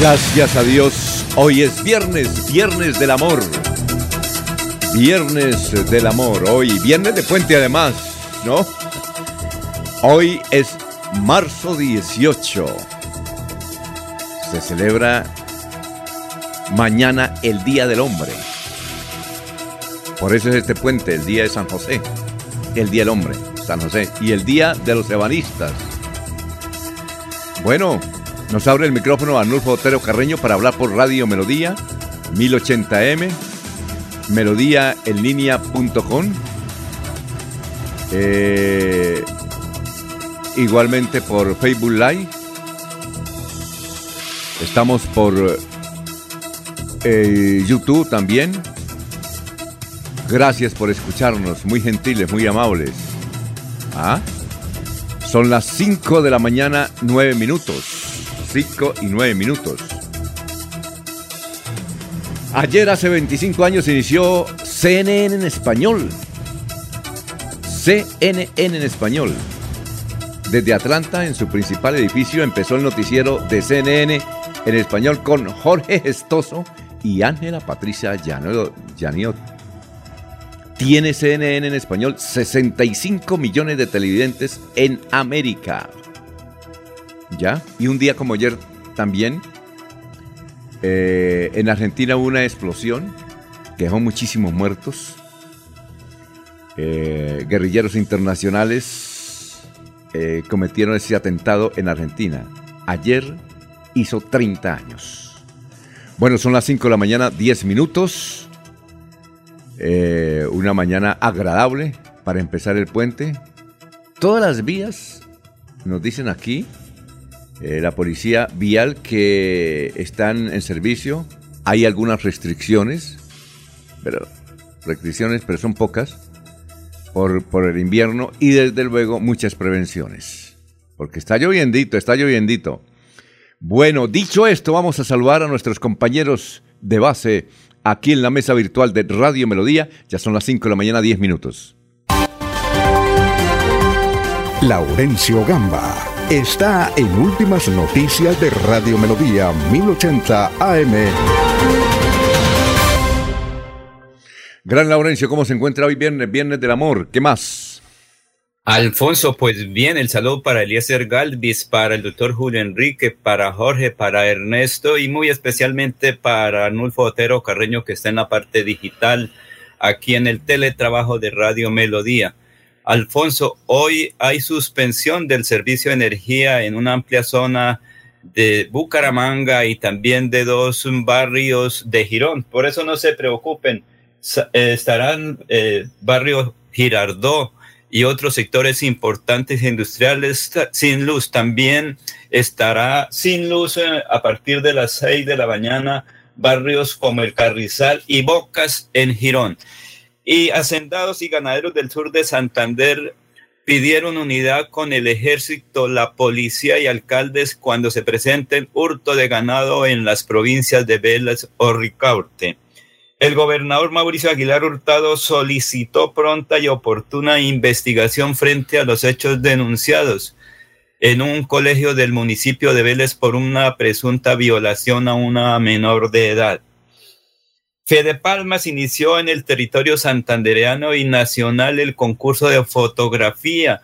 Gracias a Dios, hoy es viernes, viernes del amor. Viernes del amor, hoy, viernes de puente además, ¿no? Hoy es marzo 18. Se celebra mañana el Día del Hombre. Por eso es este puente, el Día de San José, el Día del Hombre, San José, y el Día de los Ebanistas. Bueno, nos abre el micrófono Arnulfo Otero Carreño para hablar por Radio Melodía, 1080m, melodíaenlínea.com. Eh, igualmente por Facebook Live. Estamos por eh, YouTube también. Gracias por escucharnos, muy gentiles, muy amables. ¿Ah? Son las 5 de la mañana, 9 minutos. 5 y 9 minutos. Ayer, hace 25 años, inició CNN en español. CNN en español. Desde Atlanta, en su principal edificio, empezó el noticiero de CNN en español con Jorge Gestoso y Ángela Patricia Llaniot. Tiene CNN en español 65 millones de televidentes en América. ¿Ya? Y un día como ayer también, eh, en Argentina hubo una explosión que dejó muchísimos muertos. Eh, guerrilleros internacionales eh, cometieron ese atentado en Argentina. Ayer hizo 30 años. Bueno, son las 5 de la mañana, 10 minutos. una mañana agradable para empezar el puente. Todas las vías, nos dicen aquí, eh, la policía vial que están en servicio. Hay algunas restricciones, pero restricciones, pero son pocas por, por el invierno y desde luego muchas prevenciones. Porque está lloviendito, está lloviendito. Bueno, dicho esto, vamos a saludar a nuestros compañeros de base aquí en la mesa virtual de Radio Melodía. Ya son las 5 de la mañana, 10 minutos. Laurencio Gamba está en Últimas Noticias de Radio Melodía 1080 AM. Gran Laurencio, ¿cómo se encuentra hoy viernes, viernes del amor? ¿Qué más? Alfonso, pues bien, el saludo para Eliezer Galvis, para el doctor Julio Enrique, para Jorge, para Ernesto y muy especialmente para Arnulfo Otero Carreño que está en la parte digital aquí en el teletrabajo de Radio Melodía. Alfonso, hoy hay suspensión del servicio de energía en una amplia zona de Bucaramanga y también de dos barrios de Girón. Por eso no se preocupen, eh, estarán eh, barrio Girardó y otros sectores importantes industriales sin luz. También estará sin luz eh, a partir de las seis de la mañana barrios como el Carrizal y Bocas en Girón. Y hacendados y ganaderos del sur de Santander pidieron unidad con el ejército, la policía y alcaldes cuando se presenten hurto de ganado en las provincias de Velas o Ricaurte. El gobernador Mauricio Aguilar Hurtado solicitó pronta y oportuna investigación frente a los hechos denunciados en un colegio del municipio de Vélez por una presunta violación a una menor de edad. Fede Palmas inició en el territorio santandereano y nacional el concurso de fotografía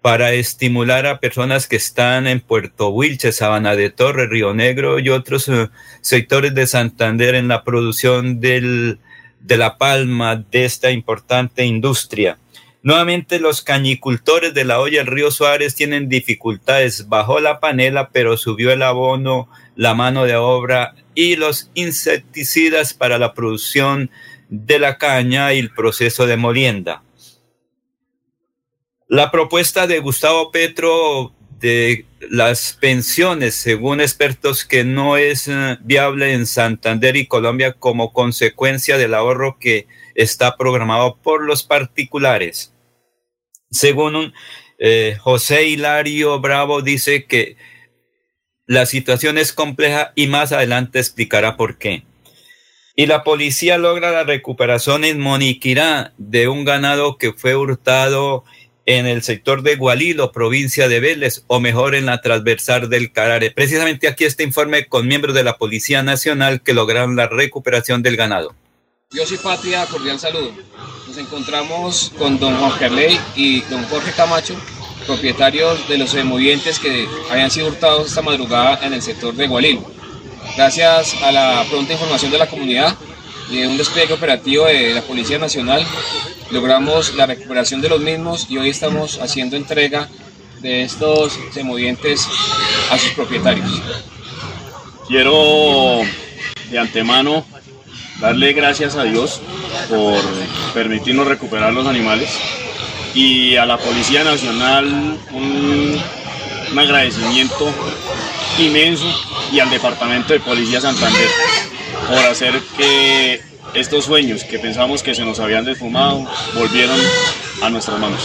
para estimular a personas que están en Puerto Wilches, Sabana de Torre, Río Negro y otros eh, sectores de Santander en la producción del, de la palma de esta importante industria. Nuevamente los cañicultores de la olla del río Suárez tienen dificultades. Bajó la panela, pero subió el abono, la mano de obra y los insecticidas para la producción de la caña y el proceso de molienda. La propuesta de Gustavo Petro de las pensiones, según expertos, que no es eh, viable en Santander y Colombia como consecuencia del ahorro que está programado por los particulares. Según eh, José Hilario Bravo, dice que la situación es compleja y más adelante explicará por qué. Y la policía logra la recuperación en Moniquirá de un ganado que fue hurtado en el sector de Gualilo, provincia de Vélez, o mejor en la transversal del Carare. Precisamente aquí este informe con miembros de la Policía Nacional que lograron la recuperación del ganado. Yo soy Patria, cordial saludo. Nos encontramos con don Juan Carley y don Jorge Camacho, propietarios de los movientes que habían sido hurtados esta madrugada en el sector de Gualilo. Gracias a la pronta información de la comunidad y un despliegue operativo de la Policía Nacional, logramos la recuperación de los mismos y hoy estamos haciendo entrega de estos semovientes a sus propietarios. Quiero de antemano darle gracias a Dios por permitirnos recuperar los animales y a la Policía Nacional un, un agradecimiento inmenso y al Departamento de Policía Santander por hacer que estos sueños que pensamos que se nos habían desfumado volvieron a nuestras manos.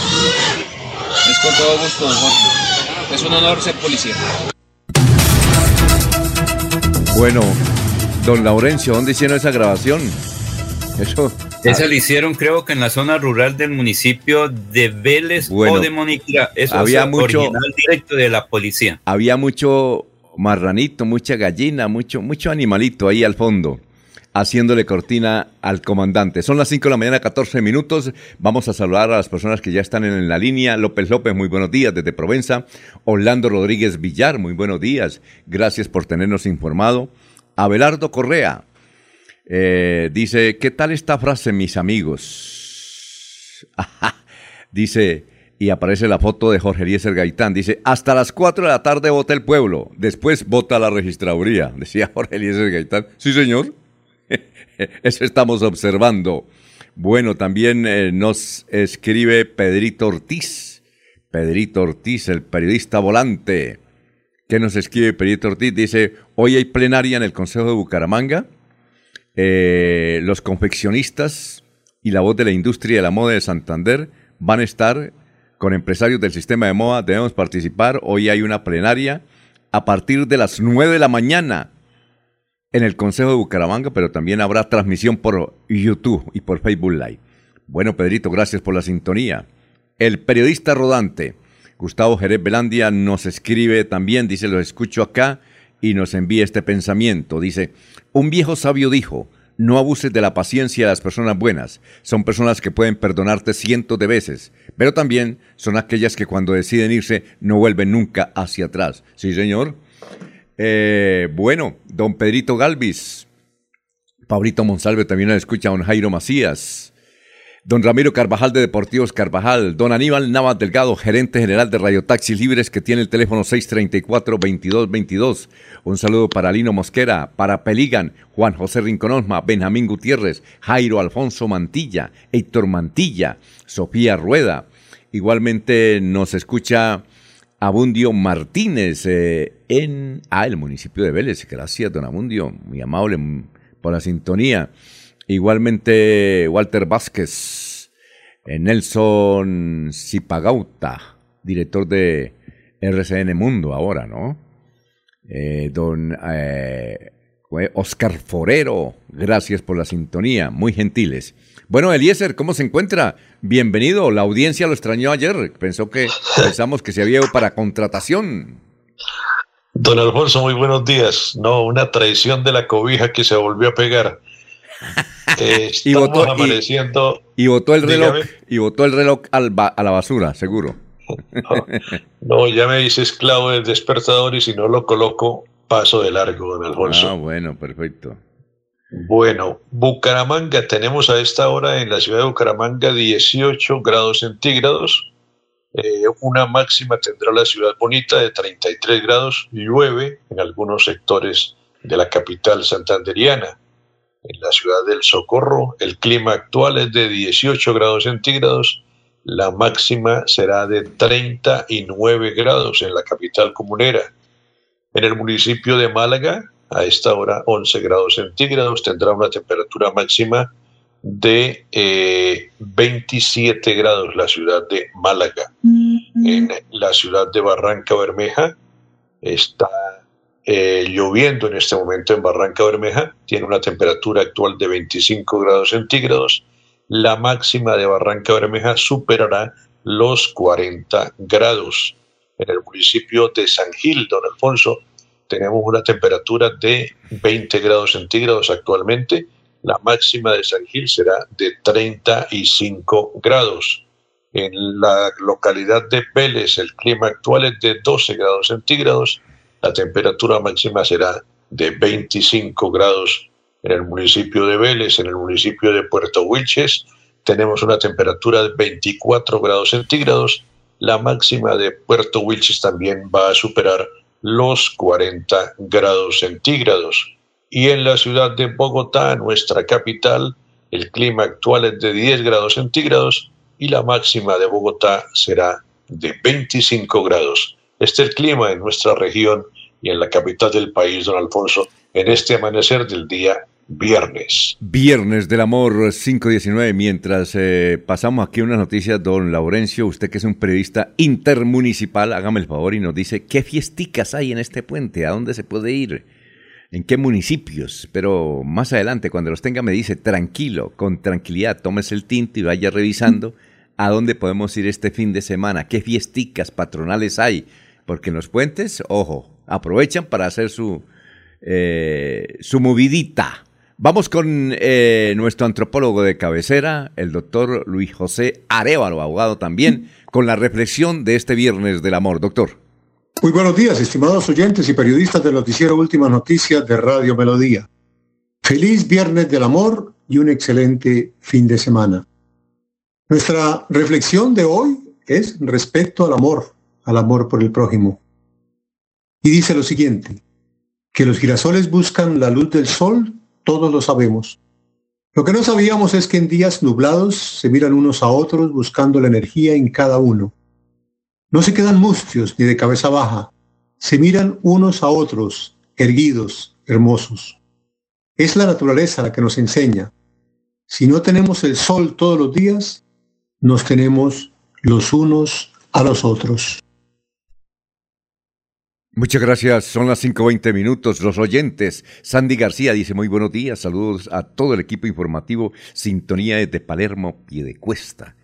Es con todo gusto, don Jorge. Es un honor ser policía. Bueno, don Laurencio, ¿dónde hicieron esa grabación? Eso. Esa la hicieron, creo que en la zona rural del municipio de Vélez Bueno, o de Moniquira. Eso había es mucho- original directo de la policía. Había mucho marranito, mucha gallina, mucho, mucho animalito ahí al fondo, haciéndole cortina al comandante. Son las 5 de la mañana, 14 minutos. Vamos a saludar a las personas que ya están en la línea. López López, muy buenos días desde Provenza. Orlando Rodríguez Villar, muy buenos días. Gracias por tenernos informado. Abelardo Correa eh, dice, ¿qué tal esta frase, mis amigos? Dice, y aparece la foto de Jorge Eliezer Gaitán. Dice, hasta las 4 de la tarde vota el pueblo, después vota la registraduría. Decía Jorge Eliezer Gaitán. Sí, señor. Eso estamos observando. Bueno, también eh, nos escribe Pedrito Ortiz. Pedrito Ortiz, el periodista volante. ¿Qué nos escribe Pedrito Ortiz? Dice, hoy hay plenaria en el Consejo de Bucaramanga. Eh, los confeccionistas y la voz de la industria de la moda de Santander van a estar con empresarios del sistema de moda. Debemos participar. Hoy hay una plenaria a partir de las 9 de la mañana en el Consejo de Bucaramanga, pero también habrá transmisión por YouTube y por Facebook Live. Bueno, Pedrito, gracias por la sintonía. El periodista rodante, Gustavo Jerez Belandia, nos escribe también, dice, lo escucho acá y nos envía este pensamiento. Dice, un viejo sabio dijo, no abuses de la paciencia de las personas buenas. Son personas que pueden perdonarte cientos de veces, pero también son aquellas que cuando deciden irse no vuelven nunca hacia atrás. Sí, señor. Eh, bueno, don Pedrito Galvis, Pablito Monsalve también lo escucha, don Jairo Macías, don Ramiro Carvajal de Deportivos Carvajal, don Aníbal Navas Delgado, gerente general de Radio Taxis Libres, que tiene el teléfono 634-2222. Un saludo para Lino Mosquera, para Peligan, Juan José Rinconosma, Benjamín Gutiérrez, Jairo Alfonso Mantilla, Héctor Mantilla, Sofía Rueda. Igualmente nos escucha Abundio Martínez eh, en ah, el municipio de Vélez. Gracias, don Abundio, muy amable mm, por la sintonía. Igualmente Walter Vázquez, eh, Nelson Zipagauta, director de RCN Mundo ahora, ¿no? Eh, don eh, Oscar Forero, gracias por la sintonía, muy gentiles. Bueno, Eliezer, ¿cómo se encuentra? Bienvenido, la audiencia lo extrañó ayer, pensó que pensamos que se había ido para contratación. Don Alfonso, muy buenos días. No, una traición de la cobija que se volvió a pegar. Y votó- amaneciendo. Y el reloj, Dígame. y botó el reloj al ba- a la basura, seguro. no, ya me dice esclavo del despertador y si no lo coloco, paso de largo, don Alfonso. Ah, bueno, perfecto. Bueno, Bucaramanga, tenemos a esta hora en la ciudad de Bucaramanga 18 grados centígrados. Eh, una máxima tendrá la ciudad bonita de 33 grados. Llueve en algunos sectores de la capital santanderiana. En la ciudad del Socorro, el clima actual es de 18 grados centígrados. La máxima será de 39 grados en la capital comunera. En el municipio de Málaga, a esta hora 11 grados centígrados, tendrá una temperatura máxima de 27 eh, grados la ciudad de Málaga. En la ciudad de Barranca Bermeja está eh, lloviendo en este momento en Barranca Bermeja, tiene una temperatura actual de 25 grados centígrados. La máxima de Barranca Bermeja superará los 40 grados. En el municipio de San Gil, don Alfonso, tenemos una temperatura de 20 grados centígrados actualmente. La máxima de San Gil será de 35 grados. En la localidad de Vélez el clima actual es de 12 grados centígrados. La temperatura máxima será de 25 grados en el municipio de Vélez. En el municipio de Puerto Wilches tenemos una temperatura de 24 grados centígrados. La máxima de Puerto Wilches también va a superar los 40 grados centígrados. Y en la ciudad de Bogotá, nuestra capital, el clima actual es de 10 grados centígrados y la máxima de Bogotá será de 25 grados. Este es el clima en nuestra región y en la capital del país, don Alfonso, en este amanecer del día viernes. Viernes del amor 519. Mientras eh, pasamos aquí unas noticias, don Laurencio, usted que es un periodista intermunicipal, hágame el favor y nos dice qué fiesticas hay en este puente, a dónde se puede ir, en qué municipios. Pero más adelante, cuando los tenga, me dice tranquilo, con tranquilidad, tómese el tinto y vaya revisando a dónde podemos ir este fin de semana, qué fiesticas patronales hay. Porque en los puentes, ojo, aprovechan para hacer su, eh, su movidita Vamos con eh, nuestro antropólogo de cabecera, el doctor Luis José Arevalo, abogado también, con la reflexión de este viernes del amor. Doctor. Muy buenos días, estimados oyentes y periodistas del noticiero Últimas Noticias de Radio Melodía. Feliz viernes del amor y un excelente fin de semana. Nuestra reflexión de hoy es respecto al amor, al amor por el prójimo. Y dice lo siguiente, que los girasoles buscan la luz del sol todos lo sabemos. Lo que no sabíamos es que en días nublados se miran unos a otros buscando la energía en cada uno. No se quedan mustios ni de cabeza baja, se miran unos a otros, erguidos, hermosos. Es la naturaleza la que nos enseña. Si no tenemos el sol todos los días, nos tenemos los unos a los otros. Muchas gracias, son las 5.20 minutos. Los oyentes, Sandy García dice muy buenos días, saludos a todo el equipo informativo, sintonía desde Palermo, Piedecuesta.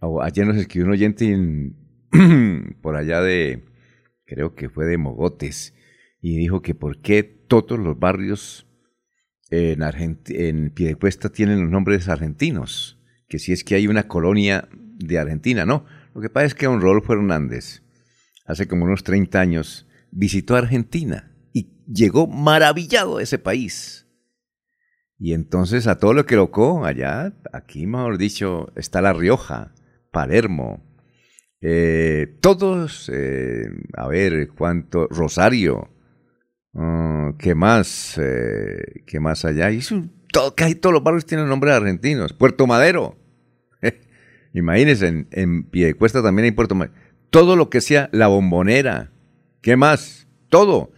Oh, ayer nos escribió un oyente por allá de, creo que fue de Mogotes, y dijo que por qué todos los barrios en, en Piedecuesta tienen los nombres argentinos, que si es que hay una colonia de Argentina, no. Lo que pasa es que don Rodolfo Hernández, hace como unos 30 años, visitó Argentina y llegó maravillado a ese país. Y entonces a todo lo que locó allá, aquí mejor dicho, está La Rioja, Palermo, eh, todos, eh, a ver, cuánto, Rosario, uh, ¿qué más? Eh, ¿Qué más allá? Y todo, casi todos los barrios tienen nombres argentinos. Puerto Madero. Imagínense, en, en Piedecuesta también hay Puerto Madero. Todo lo que sea la bombonera, ¿Qué más? Todo.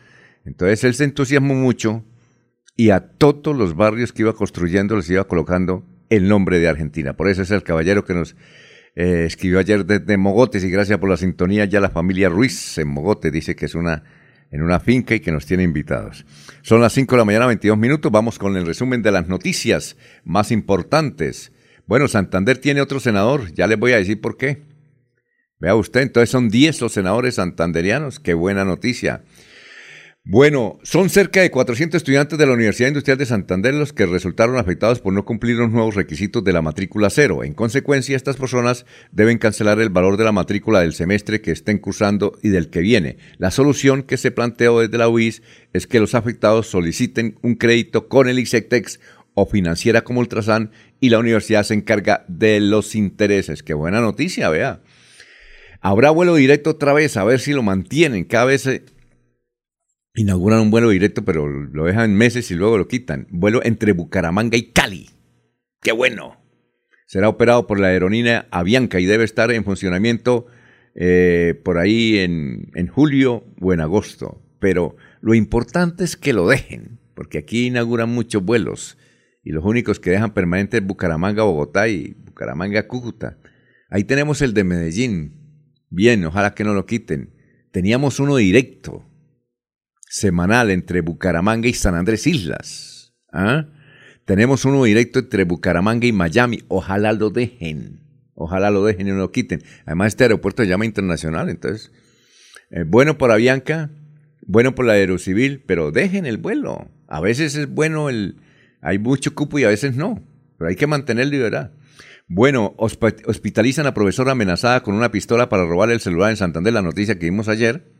Entonces él se entusiasmó mucho y a todos los barrios que iba construyendo les iba colocando el nombre de Argentina. Por eso es el caballero que nos eh, escribió ayer desde Mogotes y gracias por la sintonía. Ya la familia Ruiz en Mogote dice que es una en una finca y que nos tiene invitados. Son las 5 de la mañana, 22 minutos. Vamos con el resumen de las noticias más importantes. Bueno, Santander tiene otro senador. Ya les voy a decir por qué. Vea usted, entonces son 10 los senadores santanderianos. Qué buena noticia. Bueno, son cerca de 400 estudiantes de la Universidad Industrial de Santander los que resultaron afectados por no cumplir los nuevos requisitos de la matrícula cero. En consecuencia, estas personas deben cancelar el valor de la matrícula del semestre que estén cursando y del que viene. La solución que se planteó desde la UIS es que los afectados soliciten un crédito con el ICETEX o financiera como Ultrasan y la universidad se encarga de los intereses. Qué buena noticia, vea. Habrá vuelo directo otra vez, a ver si lo mantienen. Cada vez inauguran un vuelo directo, pero lo dejan meses y luego lo quitan. Vuelo entre Bucaramanga y Cali. ¡Qué bueno! Será operado por la aerolínea Avianca y debe estar en funcionamiento eh, por ahí en, en julio o en agosto. Pero lo importante es que lo dejen, porque aquí inauguran muchos vuelos y los únicos que dejan permanente es Bucaramanga, Bogotá y Bucaramanga, Cúcuta. Ahí tenemos el de Medellín. Bien, ojalá que no lo quiten. Teníamos uno directo semanal entre Bucaramanga y San Andrés Islas. ¿Ah? Tenemos uno directo entre Bucaramanga y Miami. Ojalá lo dejen. Ojalá lo dejen y no lo quiten. Además, este aeropuerto se llama internacional, entonces. Eh, bueno por Avianca, bueno por la Aerocivil, pero dejen el vuelo. A veces es bueno el. Hay mucho cupo y a veces no. Pero hay que mantener libertad. Bueno, hospitalizan a profesora amenazada con una pistola para robar el celular en Santander, la noticia que vimos ayer.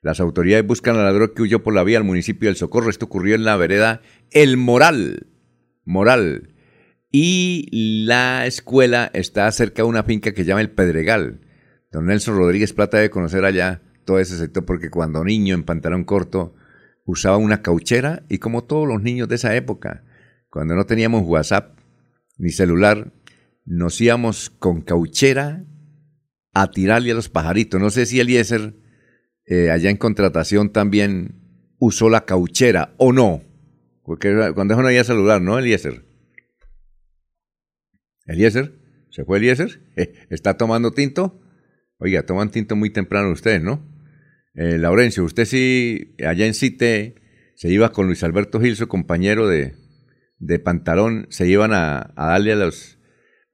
Las autoridades buscan al ladrón que huyó por la vía al municipio del Socorro. Esto ocurrió en la vereda El Moral. Moral. Y la escuela está cerca de una finca que llama El Pedregal. Don Nelson Rodríguez Plata debe conocer allá todo ese sector porque cuando niño en pantalón corto usaba una cauchera y como todos los niños de esa época, cuando no teníamos WhatsApp ni celular, nos íbamos con cauchera a tirarle a los pajaritos. No sé si Eliezer eh, allá en contratación también usó la cauchera o no. Porque cuando no había celular, ¿no, Eliezer? ¿Eliezer? ¿Se fue Eliezer? ¿Está tomando tinto? Oiga, toman tinto muy temprano ustedes, ¿no? Eh, Laurencio, usted sí, allá en CITE, se iba con Luis Alberto Gil, su compañero de, de pantalón, se iban a, a, darle a los,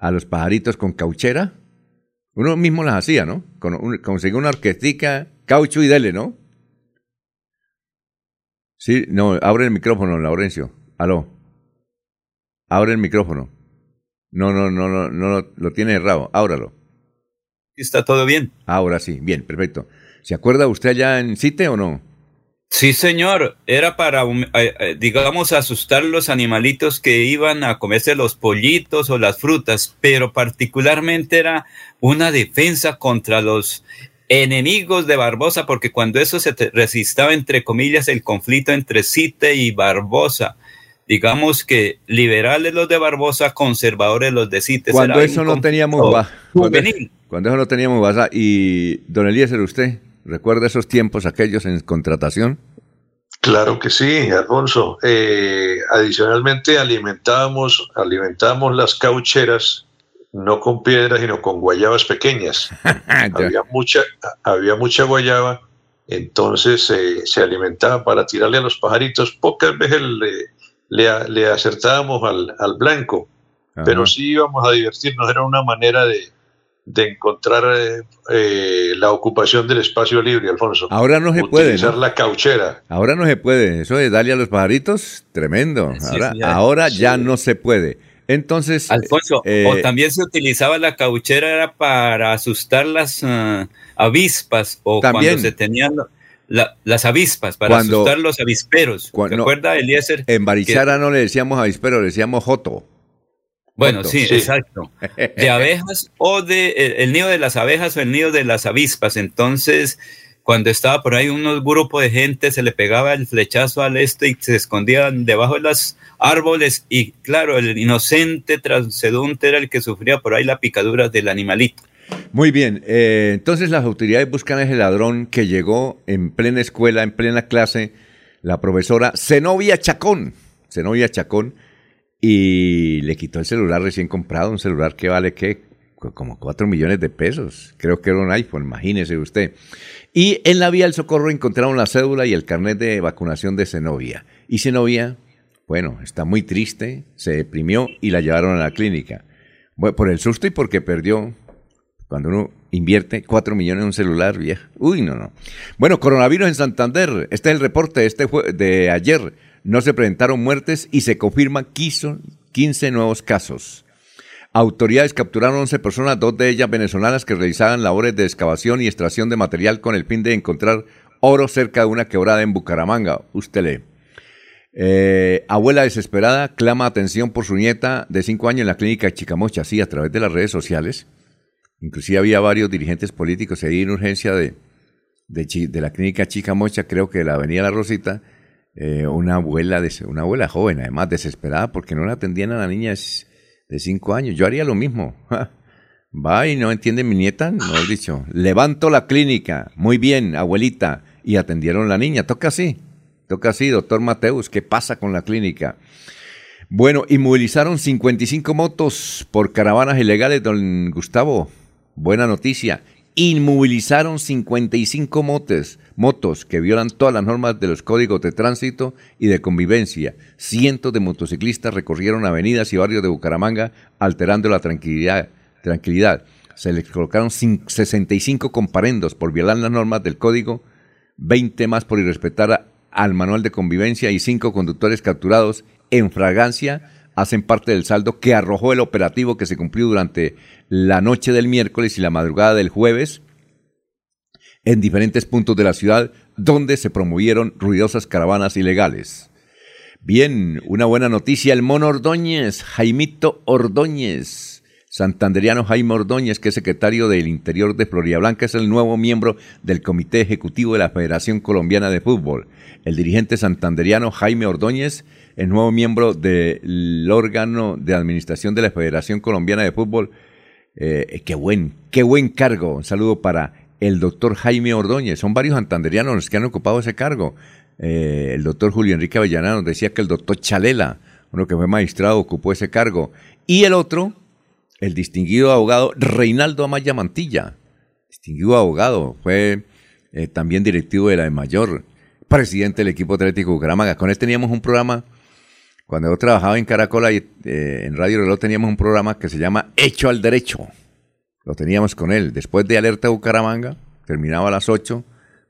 a los pajaritos con cauchera. Uno mismo las hacía, ¿no? Conseguía una orquestica Caucho y dele, ¿no? Sí, no, abre el micrófono, Laurencio. Aló. Abre el micrófono. No, no, no, no, no, lo tiene errado. Ábralo. ¿Está todo bien? Ahora sí, bien, perfecto. ¿Se acuerda usted allá en CITE o no? Sí, señor. Era para, um, eh, eh, digamos, asustar los animalitos que iban a comerse los pollitos o las frutas, pero particularmente era una defensa contra los enemigos de Barbosa, porque cuando eso se resistaba, entre comillas, el conflicto entre Cite y Barbosa, digamos que liberales los de Barbosa, conservadores los de Cite. Cuando eso no teníamos cuando, cuando, eso no teníamos y don Eliezer, usted, ¿recuerda esos tiempos aquellos en contratación? Claro que sí, Alfonso. Eh, adicionalmente alimentábamos, alimentábamos las caucheras no con piedras, sino con guayabas pequeñas. había, mucha, había mucha guayaba, entonces eh, se alimentaba para tirarle a los pajaritos. Pocas veces le, le, acertábamos al, blanco, pero sí íbamos a divertirnos. Era una manera de, encontrar eh, eh, la ocupación del espacio libre, Alfonso. Ahora no se puede. Utilizar la cauchera. Ahora no se puede. Eso de darle a los pajaritos, tremendo. ahora, ahora ya no se puede. Entonces. Alfonso, o eh, también se utilizaba la cauchera era para asustar las ah, avispas o cuando se tenían las avispas, para asustar los avisperos. ¿Se acuerda, Eliezer? En Barichara no le decíamos avispero, le decíamos joto. Bueno, sí, exacto. De abejas o de el nido de las abejas o el nido de las avispas. Entonces, cuando estaba por ahí unos grupos de gente, se le pegaba el flechazo al este y se escondían debajo de los árboles y claro, el inocente transedunte era el que sufría por ahí la picadura del animalito. Muy bien, eh, entonces las autoridades buscan a ese ladrón que llegó en plena escuela, en plena clase, la profesora Zenobia Chacón, Zenobia Chacón, y le quitó el celular recién comprado, un celular que vale, ¿qué? Como 4 millones de pesos. Creo que era un iPhone, imagínese usted. Y en la vía del socorro encontraron la cédula y el carnet de vacunación de Zenobia. Y Zenobia, bueno, está muy triste, se deprimió y la llevaron a la clínica. Por el susto y porque perdió. Cuando uno invierte 4 millones en un celular, viejo. Uy, no, no. Bueno, coronavirus en Santander. Este es el reporte este de ayer. No se presentaron muertes y se confirman 15 nuevos casos. Autoridades capturaron 11 personas, dos de ellas venezolanas, que realizaban labores de excavación y extracción de material con el fin de encontrar oro cerca de una quebrada en Bucaramanga. Usted lee. Eh, abuela desesperada clama atención por su nieta de 5 años en la clínica Chicamocha, sí, a través de las redes sociales. Inclusive había varios dirigentes políticos ahí en urgencia de, de, la clínica Chicamocha, creo que la avenida La Rosita, eh, una abuela una abuela joven, además desesperada porque no la atendían a la niña de 5 años. Yo haría lo mismo. Va y no entiende mi nieta, no he dicho. Levanto la clínica, muy bien, abuelita, y atendieron la niña. Toca así, toca así, doctor Mateus, ¿qué pasa con la clínica? Bueno, inmovilizaron 55 motos por caravanas ilegales, don Gustavo. Buena noticia. Inmovilizaron 55 motos, motos que violan todas las normas de los códigos de tránsito y de convivencia. Cientos de motociclistas recorrieron avenidas y barrios de Bucaramanga alterando la tranquilidad. tranquilidad. Se les colocaron 65 comparendos por violar las normas del código, 20 más por irrespetar al manual de convivencia y 5 conductores capturados en fragancia hacen parte del saldo que arrojó el operativo que se cumplió durante la noche del miércoles y la madrugada del jueves en diferentes puntos de la ciudad donde se promovieron ruidosas caravanas ilegales. Bien, una buena noticia, el mono Ordóñez, Jaimito Ordóñez, santanderiano Jaime Ordóñez, que es secretario del Interior de Florida Blanca, es el nuevo miembro del Comité Ejecutivo de la Federación Colombiana de Fútbol. El dirigente santanderiano Jaime Ordóñez el nuevo miembro del órgano de administración de la Federación Colombiana de Fútbol. Eh, qué buen, qué buen cargo. Un saludo para el doctor Jaime Ordóñez. Son varios santanderianos los que han ocupado ese cargo. Eh, el doctor Julio Enrique Avellanado nos decía que el doctor Chalela, uno que fue magistrado, ocupó ese cargo. Y el otro, el distinguido abogado Reinaldo Amaya Mantilla. Distinguido abogado, fue eh, también directivo de la de Mayor, presidente del equipo atlético Bucaramanga. Con él teníamos un programa cuando yo trabajaba en Caracol, y, eh, en Radio Reloj, teníamos un programa que se llama Hecho al Derecho. Lo teníamos con él. Después de Alerta Bucaramanga, terminaba a las 8,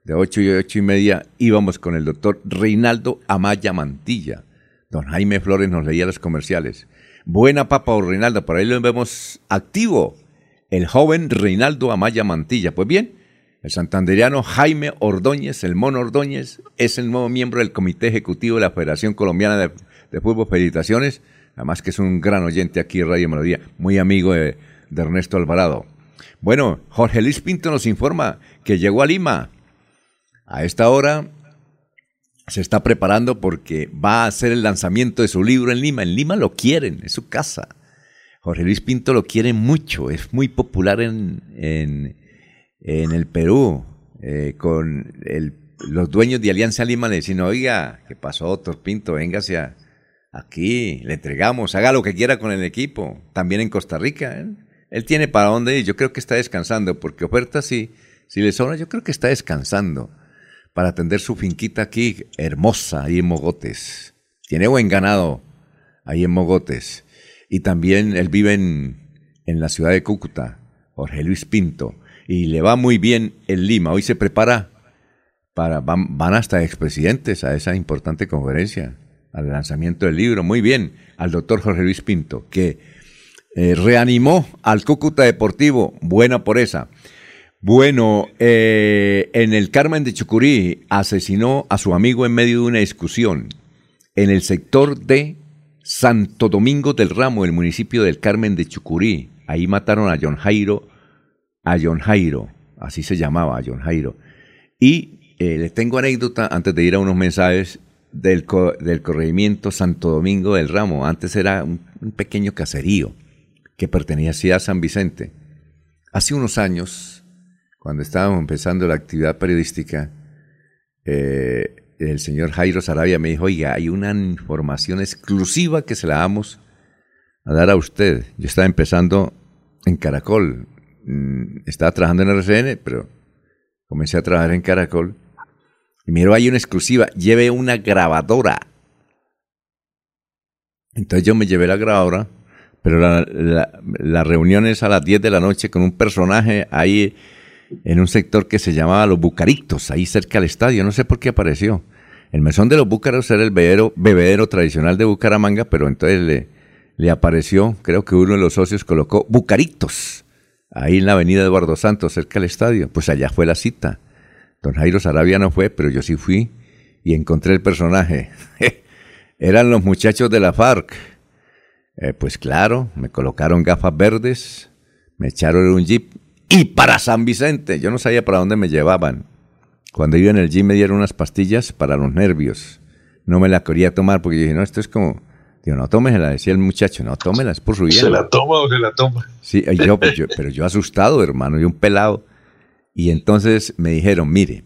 de 8 y 8 y media, íbamos con el doctor Reinaldo Amaya Mantilla. Don Jaime Flores nos leía los comerciales. Buena papa, Reinaldo, por ahí lo vemos activo. El joven Reinaldo Amaya Mantilla. Pues bien, el santanderiano Jaime Ordóñez, el mono Ordóñez, es el nuevo miembro del Comité Ejecutivo de la Federación Colombiana de de fútbol, felicitaciones. Además que es un gran oyente aquí en Radio Melodía, muy amigo de, Ernesto Alvarado. Bueno, Jorge Luis Pinto nos informa que llegó a Lima. A esta hora se está preparando porque va a hacer el lanzamiento de su libro en Lima. En Lima lo quieren, es su casa. Jorge Luis Pinto lo quiere mucho, es muy popular en, en, el Perú. Eh, con los dueños de Alianza Lima le dicen, oiga, ¿qué pasó, doctor Pinto? Véngase a, Aquí le entregamos, haga lo que quiera con el equipo. También en Costa Rica. ¿eh? Él tiene para dónde ir. Yo creo que está descansando, porque oferta sí, si le sobra, yo creo que está descansando para atender su finquita aquí, hermosa, ahí en Mogotes. Tiene buen ganado ahí en Mogotes. Y también él vive en, en la ciudad de Cúcuta, Jorge Luis Pinto. Y le va muy bien en Lima. Hoy se prepara para, van, van hasta expresidentes a esa importante conferencia al lanzamiento del libro. Muy bien, al doctor Jorge Luis Pinto, que eh, reanimó al Cúcuta Deportivo. Buena por esa. Bueno, eh, en el Carmen de Chucurí asesinó a su amigo en medio de una discusión. En el sector de Santo Domingo del Ramo, el municipio del Carmen de Chucurí. Ahí mataron a John Jairo, a John Jairo, así se llamaba, John Jairo. Y eh, les tengo anécdota antes de ir a unos mensajes del, del corregimiento Santo Domingo del Ramo. Antes era un, pequeño caserío que pertenecía a San Vicente. Hace unos años, cuando estábamos empezando la actividad periodística, eh, el señor Jairo Sarabia me dijo, oiga, hay una información exclusiva que se la damos a dar a usted. Yo estaba empezando en Caracol, mm, estaba trabajando en RCN, pero comencé a trabajar en Caracol y miro, hay una exclusiva, lleve una grabadora. Entonces yo me llevé la grabadora pero la, reunión es a las 10 de la noche con un personaje ahí en un sector que se llamaba Los Bucaritos, ahí cerca del estadio, no sé por qué apareció. El mesón de los Búcaros era el bebedero, tradicional de Bucaramanga, pero entonces le, le apareció, creo que uno de los socios colocó Bucaritos, ahí en la avenida Eduardo Santos, cerca del estadio. Pues allá fue la cita. Don Jairo Sarabia no fue, pero yo sí fui y encontré el personaje. Eran los muchachos de la FARC. Eh, pues claro, me colocaron gafas verdes, me echaron un jeep y para San Vicente. Yo no sabía para dónde me llevaban. Cuando iba en el jeep me dieron unas pastillas para los nervios. No me la quería tomar porque dije, no, esto es como Digo, no tómela, decía el muchacho, no tómela, es por su bien. ¿Se la toma o se la toma? Sí, pues, yo, pero yo asustado, hermano, y un pelado. Y entonces me dijeron, mire,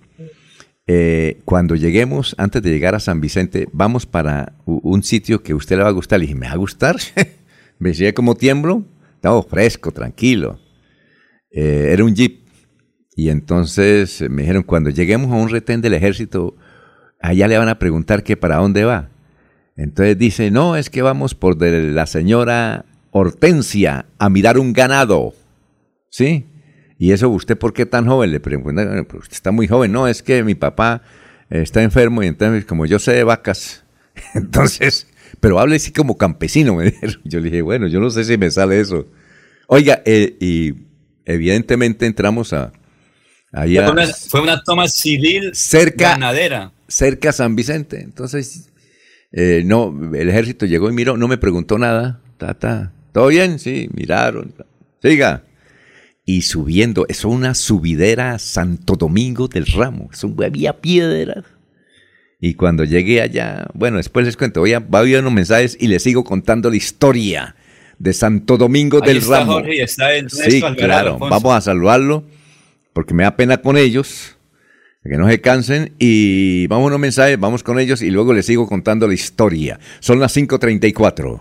eh, cuando lleguemos, antes de llegar a San Vicente, vamos para un sitio que a usted le va a gustar. Le dije, ¿me va a gustar? me decía como tiemblo, estaba fresco, tranquilo. Eh, era un jeep. Y entonces me dijeron, cuando lleguemos a un retén del ejército, allá le van a preguntar que para dónde va. Entonces dice, no, es que vamos por de la señora Hortensia a mirar un ganado. ¿Sí? Y eso, ¿usted por qué tan joven? Le pregunta, pues usted está muy joven. No, es que mi papá está enfermo y entonces, como yo sé de vacas, entonces, pero hable así como campesino, me dijeron. Yo le dije, bueno, yo no sé si me sale eso. Oiga, eh, y evidentemente entramos a... Allá, fue, una, toma civil cerca, ganadera. Cerca a San Vicente. Entonces eh, no, el ejército llegó y miró, no me preguntó nada. Ta, ¿Todo bien? Sí, miraron. Siga. Y subiendo, es una subidera a Santo Domingo del Ramo. Eso había piedras. Y cuando llegué allá, bueno, después les cuento, voy a, voy a unos mensajes y les sigo contando la historia de Santo Domingo del Ramo. sí, claro, vamos a saludarlo porque me da pena con ellos que no se cansen y vamos a unos mensajes, vamos con ellos y luego les sigo contando la historia. Son las 5.34.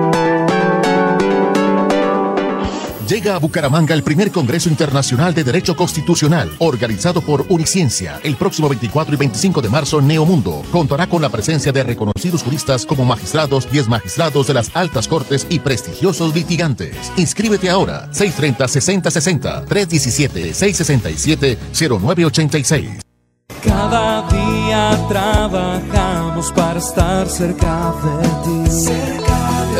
Llega a Bucaramanga el primer Congreso Internacional de Derecho Constitucional, organizado por Uniciencia. El próximo 24 y 25 de marzo, Neomundo contará con la presencia de reconocidos juristas como magistrados y exmagistrados de las altas cortes y prestigiosos litigantes. Inscríbete ahora, 630-6060, 317-667-0986. Cada día trabajamos para estar cerca de ti.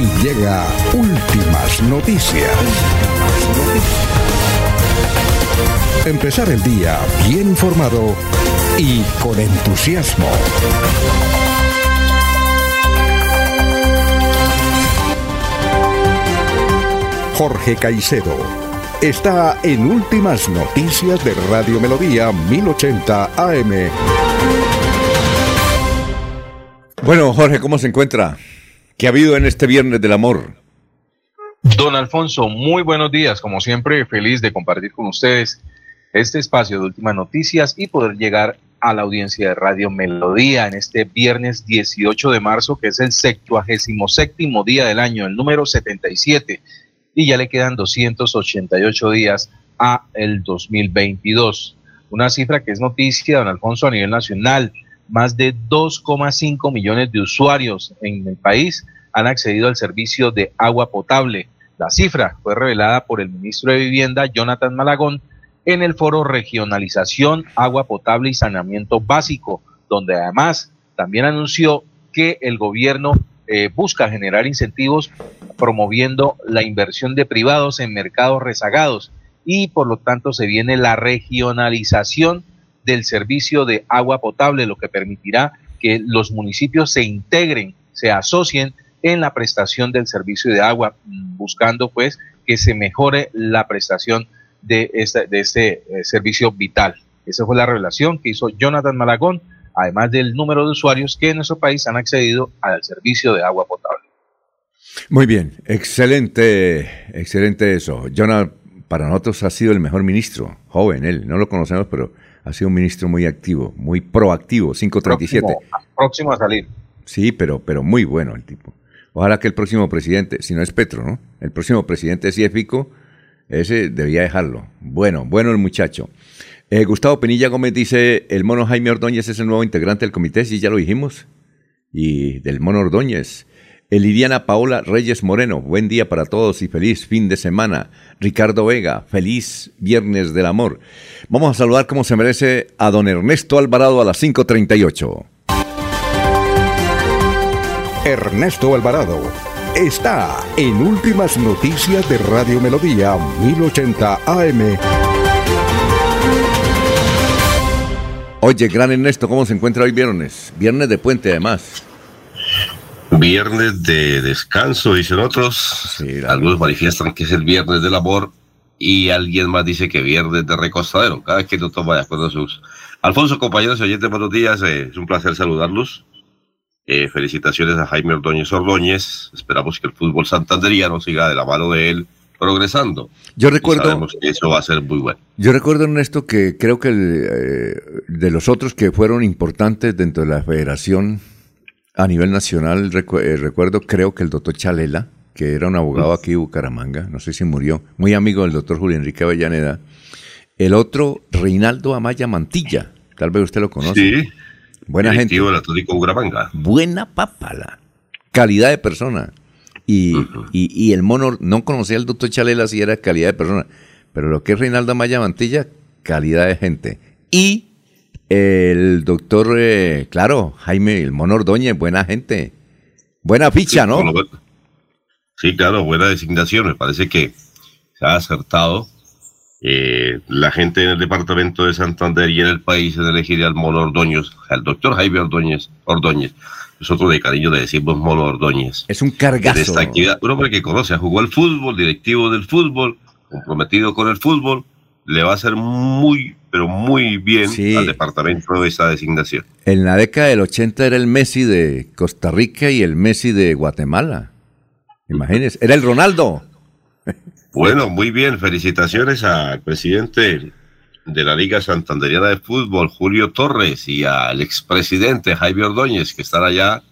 y llega últimas noticias. Empezar el día bien informado y con entusiasmo. Jorge Caicedo está en Últimas Noticias de Radio Melodía 1080 AM. Bueno, Jorge, ¿cómo se encuentra? ¿Qué ha habido en este Viernes del Amor? Don Alfonso, muy buenos días. Como siempre, feliz de compartir con ustedes este espacio de últimas noticias y poder llegar a la audiencia de Radio Melodía en este viernes 18 de marzo, que es el 77 día del año, el número 77, y ya le quedan 288 días a el 2022. Una cifra que es noticia, don Alfonso, a nivel nacional más de 2,5 millones de usuarios en el país han accedido al servicio de agua potable. La cifra fue revelada por el ministro de Vivienda, Jonathan Malagón, en el foro Regionalización, Agua Potable y Saneamiento Básico, donde además también anunció que el gobierno eh, busca generar incentivos promoviendo la inversión de privados en mercados rezagados y por lo tanto se viene la regionalización del servicio de agua potable, lo que permitirá que los municipios se integren, se asocien en la prestación del servicio de agua, buscando pues que se mejore la prestación de este, de eh, servicio vital. Esa fue la revelación que hizo Jonathan Malagón, además del número de usuarios que en nuestro país han accedido al servicio de agua potable. Muy bien, excelente, excelente eso. Jonathan, para nosotros ha sido el mejor ministro, joven él, no lo conocemos, pero ha sido un ministro muy activo, muy proactivo, 537. Próximo, próximo a salir. Sí, pero, pero muy bueno el tipo. Ojalá que el próximo presidente, si no es Petro, ¿no? El próximo presidente si es Fico, ese debía dejarlo. Bueno, bueno el muchacho. Eh, Gustavo Penilla Gómez dice, el mono Jaime Ordóñez es el nuevo integrante del comité, sí, ya lo dijimos. Y del mono Ordóñez. Elidiana Paola Reyes Moreno, buen día para todos y feliz fin de semana. Ricardo Vega, feliz viernes del amor. Vamos a saludar como se merece a don Ernesto Alvarado a las 5.38. Ernesto Alvarado está en Últimas Noticias de Radio Melodía 1080 AM. Oye, gran Ernesto, ¿cómo se encuentra hoy viernes? Viernes de puente además. Viernes de descanso, dicen otros. Algunos manifiestan que es el viernes del amor y alguien más dice que viernes de recostadero. Cada vez que no toma de acuerdo sus. Alfonso, compañeros y oyentes, buenos días. Eh, es un placer saludarlos. Eh, felicitaciones a Jaime Ordóñez Ordóñez. Esperamos que el fútbol santanderiano siga de la mano de él progresando. Yo recuerdo. sabemos que eso va a ser muy bueno. Yo recuerdo, Ernesto, que creo que eh, de los otros que fueron importantes dentro de la federación a nivel nacional, eh, recuerdo, creo que el doctor Chalela, que era un abogado aquí de Bucaramanga, no sé si murió, muy amigo del doctor Julio Enrique Avellaneda. El otro, Reinaldo Amaya Mantilla, tal vez usted lo conoce. Sí. Buena gente. del Atlético Bucaramanga. Buena papala. Calidad de persona. Y, y, y, el mono, no conocía al doctor Chalela si era calidad de persona, pero lo que es Reinaldo Amaya Mantilla, calidad de gente. Y el doctor, eh, claro, Jaime, el mono Ordóñez, buena gente. Buena ficha, sí, ¿no? Sí, claro, buena designación. Me parece que se ha acertado. Eh, la gente en el departamento de Santander y en el país en elegir al mono Ordóñez, al doctor Jaime Ordóñez. Ordóñez. Nosotros de cariño le decimos mono Ordóñez. Es un cargazo. De esta actividad. Un hombre que conoce, jugó al fútbol, directivo del fútbol, comprometido con el fútbol, le va a hacer muy, pero muy bien Sí. al departamento de esa designación. En la década del 80 era el Messi de Costa Rica y el Messi de Guatemala. Imagínense, era el Ronaldo. Bueno, muy bien. Felicitaciones al presidente de la Liga Santanderiana de Fútbol, Julio Torres, y al expresidente Jaime Ordóñez, que están allá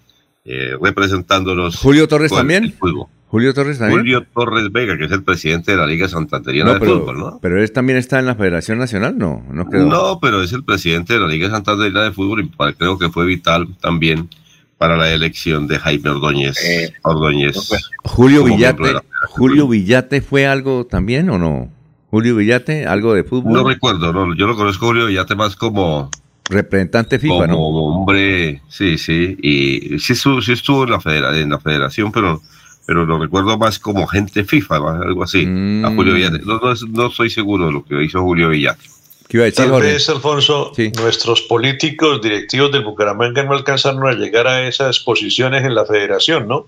eh, representándonos. Julio Torres también. el fútbol. Julio Torres también. Julio Torres Vega, que es el presidente de la Liga Santanderiana No, de pero, Fútbol, ¿no? pero él también está en la Federación Nacional, ¿no? No, quedó. No, pero es el presidente de la Liga Santanderiana de Fútbol y creo que fue vital también para la elección de Jaime Ordóñez. Ordóñez. Julio como Villate. Julio Villate fue algo también o no? Julio Villate, algo de fútbol. No recuerdo, no, yo lo conozco Julio Villate más como representante FIFA, como ¿no? hombre, sí, sí, y sí estuvo, sí estuvo en la, federa- en la federación, pero pero lo recuerdo más como gente FIFA, más algo así, Mm. a Julio Villate. No, no, no estoy seguro de lo que hizo Julio Villate. ¿Qué iba a decir, Tal Jorge? vez, Alfonso, nuestros políticos directivos del Bucaramanga no alcanzaron a llegar a esas posiciones en la federación, ¿no?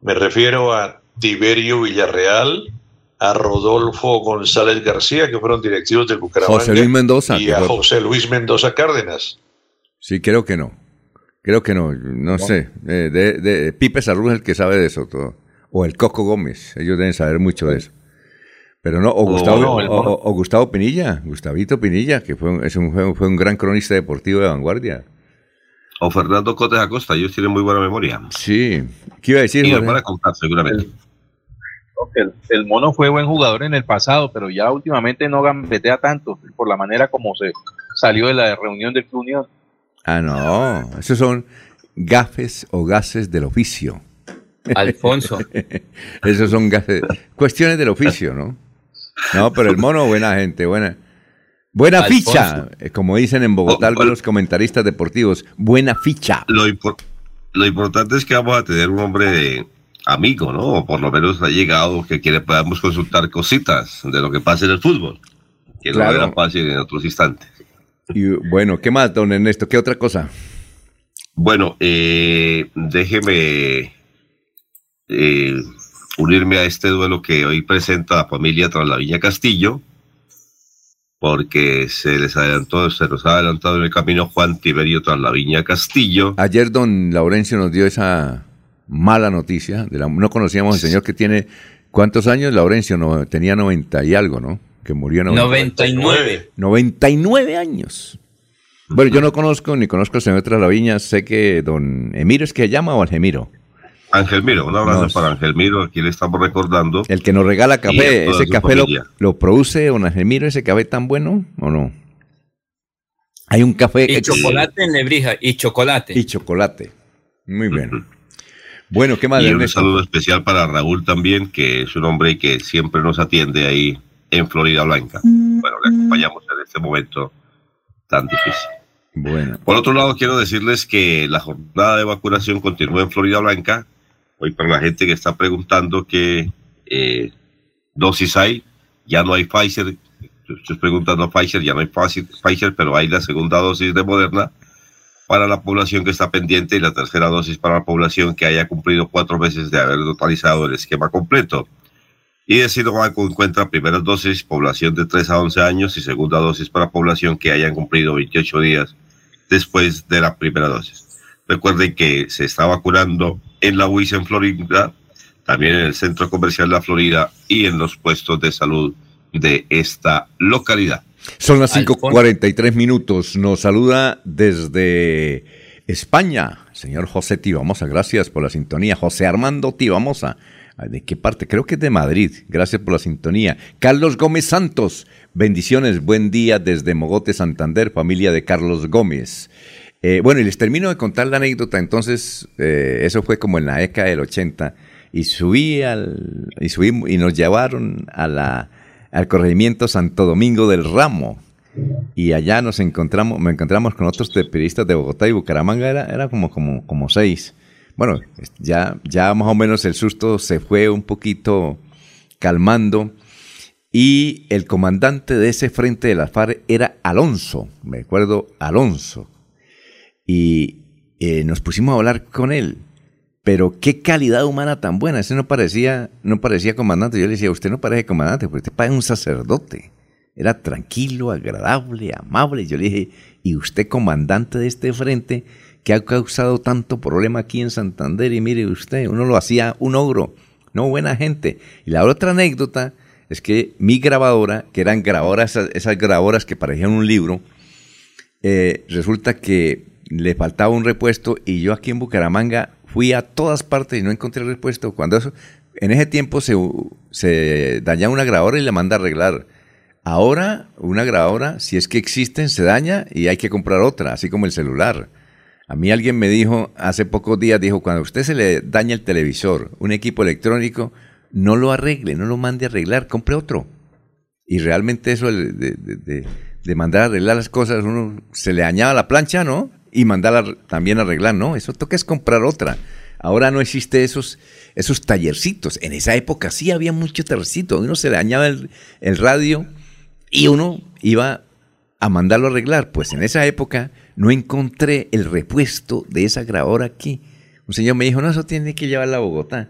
Me refiero a Tiberio Villarreal, a Rodolfo González García, que fueron directivos del Bucaramanga. José Luis Mendoza, Y a fue- José Luis Mendoza Cárdenas. Sí, creo que no. Creo que no, no sé. Eh, de, de- Pipe Sarrú es el que sabe de eso todo. O el Coco Gómez, ellos deben saber mucho de eso. Pero no, o Gustavo, no, o, o- o Gustavo Pinilla, Gustavito Pinilla, que fue un, es un, fue, un- fue un gran cronista deportivo de vanguardia. O Fernando Cotes Acosta, ellos tienen muy buena memoria. Sí. ¿Qué iba a decir, Y van a contar seguramente. El, el mono fue buen jugador en el pasado, pero ya últimamente no gambetea tanto por la manera como se salió de la reunión del Club Unión. Ah, no. Esos son gafes o gases del oficio. Alfonso. Esos son gases. Cuestiones del oficio, ¿no? No, pero el mono, buena gente, buena. Buena Alfonso. ficha, eh, como dicen en Bogotá algunos comentaristas deportivos. Buena ficha. Lo, impor- lo importante es que vamos a tener un hombre amigo, ¿no? O por lo menos ha llegado que quiere podamos consultar cositas de lo que pasa en el fútbol, que Claro. no era fácil en otros instantes. Y bueno, ¿qué más, don Ernesto? ¿Qué otra cosa? Bueno, eh, déjeme eh, unirme a este duelo que hoy presenta la familia tras la Viña Castillo, porque se les adelantó, se nos ha adelantado en el camino Juan Tiberio tras la Viña Castillo. Ayer don Laurencio nos dio esa mala noticia. De la- no conocíamos al señor que tiene... ¿Cuántos años, Laurencio? No, tenía 90 y algo, ¿no? Que murió en 99. 99 años. Bueno, yo no conozco ni conozco al señor Traslaviña. Sé que don Emiro es que se llama o Algemiro. Ángel Miro, un abrazo No, para Ángel Miro, aquí le estamos recordando. El que nos regala café, ese café lo, produce don Algemiro, ese café tan bueno o no? Hay un café Y chocolate en Lebrija, y chocolate. y chocolate. Muy bien. Bueno, ¿qué más? Y un saludo especial para Raúl también, que es un hombre que siempre nos atiende ahí en Florida Blanca. Bueno, le acompañamos en este momento tan difícil. Bueno. Por otro lado, quiero decirles que la jornada de vacunación continúa en Florida Blanca. Hoy para la gente que está preguntando qué eh, dosis hay, ya no hay Pfizer. Estoy preguntando Pfizer, ya no hay Pfizer, pero hay la segunda dosis de Moderna para la población que está pendiente y la tercera dosis para la población que haya cumplido cuatro meses de haber totalizado el esquema completo. Y de Sinovac encuentra primeras dosis población de 3 a 11 años y segunda dosis para población que hayan cumplido 28 días después de la primera dosis. Recuerden que se está vacunando en la UIS en Florida, también en el Centro Comercial La Florida y en los puestos de salud de esta localidad. Son las 5.43 minutos. Nos saluda desde España, señor José Tibamosa. Gracias por la sintonía. José Armando Tibamosa. ¿De qué parte? Creo que es de Madrid. Gracias por la sintonía. Carlos Gómez Santos. Bendiciones. Buen día desde Mogote, Santander, familia de Carlos Gómez. Eh, bueno, y les termino de contar la anécdota. Entonces, eh, eso fue como en la década del 80. Y subí al. Y y nos llevaron a la, al corregimiento Santo Domingo del Ramo. Y allá nos encontramos, me encontramos con otros periodistas de Bogotá y Bucaramanga, era, era como, como, como seis. Bueno, ya, ya más o menos el susto se fue un poquito calmando. Y el comandante de ese frente de la FARC era Alonso, me acuerdo, Alonso. Y eh, nos pusimos a hablar con él. Pero qué calidad humana tan buena. Ese no parecía, no parecía comandante. Yo le decía, usted no parece comandante, porque usted parece un sacerdote. Era tranquilo, agradable, amable. Yo le dije, ¿y usted comandante de este frente que ha causado tanto problema aquí en Santander? Y mire usted, uno lo hacía un ogro. No, buena gente. Y la otra anécdota es que mi grabadora, que eran grabadoras, esas grabadoras que parecían un libro, eh, resulta que le faltaba un repuesto y yo aquí en Bucaramanga fui a todas partes y no encontré repuesto. Cuando eso, en ese tiempo se, se dañaba una grabadora y la manda a arreglar. Ahora una grabadora, si es que existen, se daña y hay que comprar otra, así como el celular. A mí alguien me dijo hace pocos días, dijo, cuando a usted se le daña el televisor, un equipo electrónico, no lo arregle, no lo mande a arreglar, compre otro. Y realmente eso de, de- de- de mandar a arreglar las cosas, uno se le dañaba la plancha, ¿no? Y mandarla también a arreglar, ¿no? Eso toca es comprar otra. Ahora no existe esos, esos tallercitos. En esa época sí había mucho tallercito. Uno se le dañaba el, el radio y uno iba a mandarlo a arreglar. Pues en esa época no encontré el repuesto de esa grabadora aquí. Un señor me dijo, no, eso tiene que llevarla a Bogotá.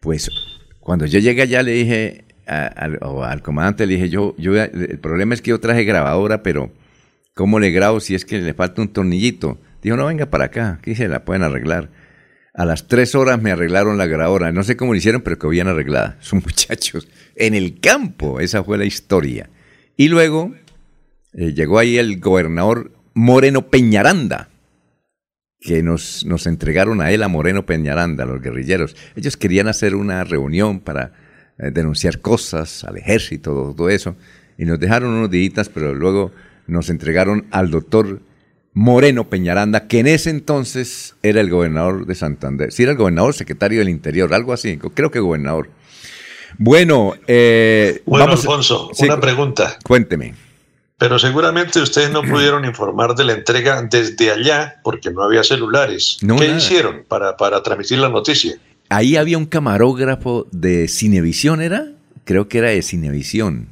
Pues cuando yo llegué allá le dije a- al comandante, le dije, yo, yo, el problema es que yo traje grabadora, pero ¿cómo le grabo si es que le falta un tornillito? Dijo, no, venga para acá, aquí se la pueden arreglar. A las tres horas me arreglaron la grabadora. No sé cómo lo hicieron, pero que bien arreglada. Son muchachos en el campo. Esa fue la historia. Y luego eh, llegó ahí el gobernador Moreno Peñaranda, que nos, nos entregaron a él, a Moreno Peñaranda, los guerrilleros. Ellos querían hacer una reunión para eh, denunciar cosas al ejército, todo, todo eso, y nos dejaron unos días, pero luego nos entregaron al doctor Moreno Peñaranda, que en ese entonces era el gobernador de Santander. Sí, era el gobernador, secretario del Interior, algo así, creo que gobernador. Bueno, eh, Bueno, vamos- Alfonso, sí, una pregunta. Cuénteme. pero seguramente ustedes no pudieron informar de la entrega desde allá porque no había celulares. No, ¿Qué nada. hicieron para, para transmitir la noticia? Ahí había un camarógrafo de Cinevisión, ¿era? Creo que era de Cinevisión.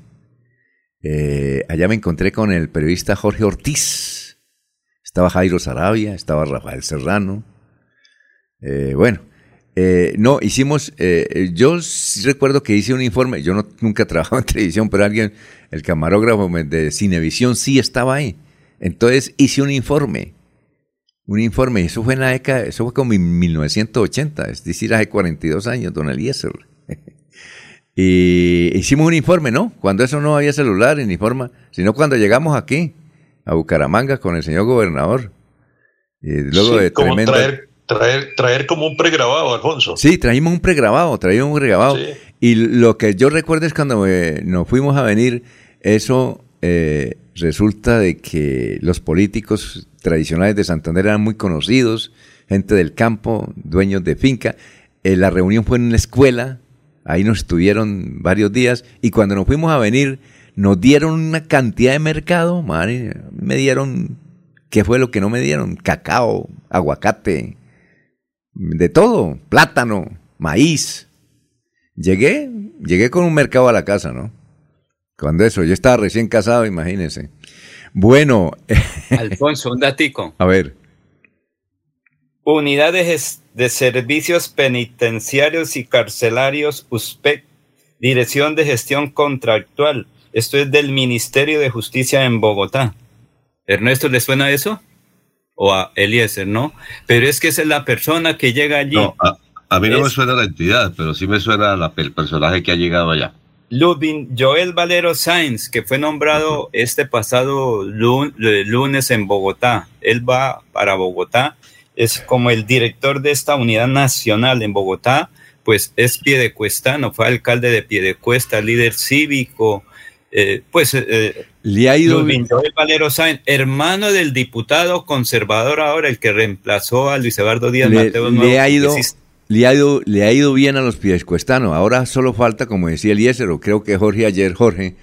Eh, allá me encontré con el periodista Jorge Ortiz. Estaba Jairo Sarabia, estaba Rafael Serrano. Eh, bueno, eh, no, hicimos, yo sí recuerdo que hice un informe, yo no, nunca he trabajado en televisión, pero alguien, el camarógrafo de Cinevisión sí estaba ahí. Entonces hice un informe, un informe, eso fue en la década, eso fue como en 1980, es decir, hace 42 años, don Eliezer. y hicimos un informe, ¿no? Cuando eso no había celular ni forma, sino cuando llegamos aquí, a Bucaramanga, con el señor gobernador. Y luego Sí, de como tremenda- traer, traer, traer como un pregrabado, Alfonso. Sí, trajimos un pregrabado, traímos un pregrabado. Sí. Y lo que yo recuerdo es cuando eh, nos fuimos a venir, eso eh, resulta de que los políticos tradicionales de Santander eran muy conocidos, gente del campo, dueños de finca. Eh, la reunión fue en una escuela, ahí nos estuvieron varios días y cuando nos fuimos a venir nos dieron una cantidad de mercado, madre, me dieron, ¿qué fue lo que no me dieron? Cacao, aguacate, de todo, plátano, maíz. Llegué, llegué con un mercado a la casa, ¿no? Cuando eso, yo estaba recién casado, imagínense. Bueno, Alfonso, un datico. a ver, Unidades de Servicios Penitenciarios y Carcelarios, USPEC, Dirección de Gestión Contractual. Esto es del Ministerio de Justicia en Bogotá. ¿Ernesto le suena eso? O a Eliezer, ¿no? Pero es que esa es la persona que llega allí. No, a, a mí no me suena la entidad, pero sí me suena la- el personaje que ha llegado allá. Lubin Joel Valero Sainz, que fue nombrado este pasado eh, lunes en Bogotá. Él va para Bogotá, es como el director de esta unidad nacional en Bogotá, pues es piedecuestano, fue alcalde de Piedecuesta, líder cívico, eh, pues eh, le ha ido Joel Valero Sainz, hermano del diputado conservador ahora, el que reemplazó a Luis Eduardo Díaz le, Mateos le ha ido, le, ha ido, le ha ido bien a los piescuestanos. Ahora solo falta, como decía Eliezer, o creo que Jorge ayer, Jorge,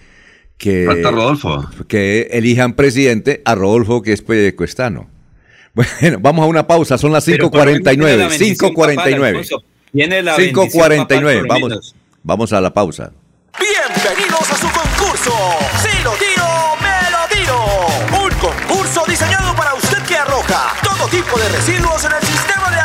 que, Falta Rodolfo. que elijan presidente a Rodolfo, que es piescuestano. Bueno, vamos a una pausa, son las Pero ¿por qué no tiene 5.49. la bendición papal, 5.49. Alfonso? Tiene la bendición 5.49, papal, por lo vamos, vamos a la pausa. Bienvenidos a su concurso. Si lo tiro, me lo tiro. Un concurso diseñado para usted que arroja todo tipo de residuos en el sistema de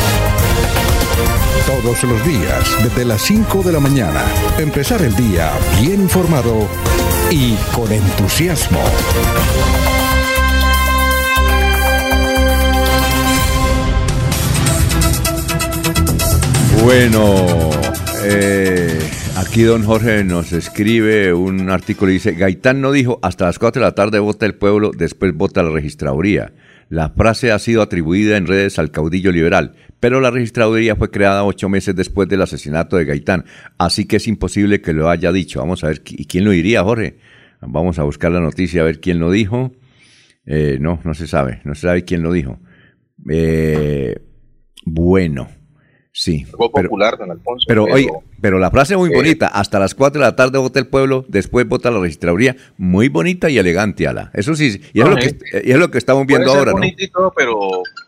Todos los días, desde las 5 de la mañana, empezar el día bien informado y con entusiasmo. Bueno, eh, aquí don Jorge nos escribe un artículo y dice, Gaitán no dijo hasta las 4 de la tarde vota el pueblo, después vota la registraduría. La frase ha sido atribuida en redes al caudillo liberal, pero la registraduría fue creada ocho meses después del asesinato de Gaitán, así que es imposible que lo haya dicho. Vamos a ver, ¿y quién lo diría, Jorge? Vamos a buscar la noticia a ver quién lo dijo. Eh, no, no se sabe, no se sabe quién lo dijo. Eh, bueno, sí. Pero- popular, don Alfonso. pero, oye, pero la frase es muy eh, bonita. Hasta las 4 de la tarde vota el pueblo, después vota la registraduría. Muy bonita y elegante, Ala. Eso sí, y es, No, lo, que, y es lo que estamos Puede viendo ser ahora, ¿no? bonito y todo, pero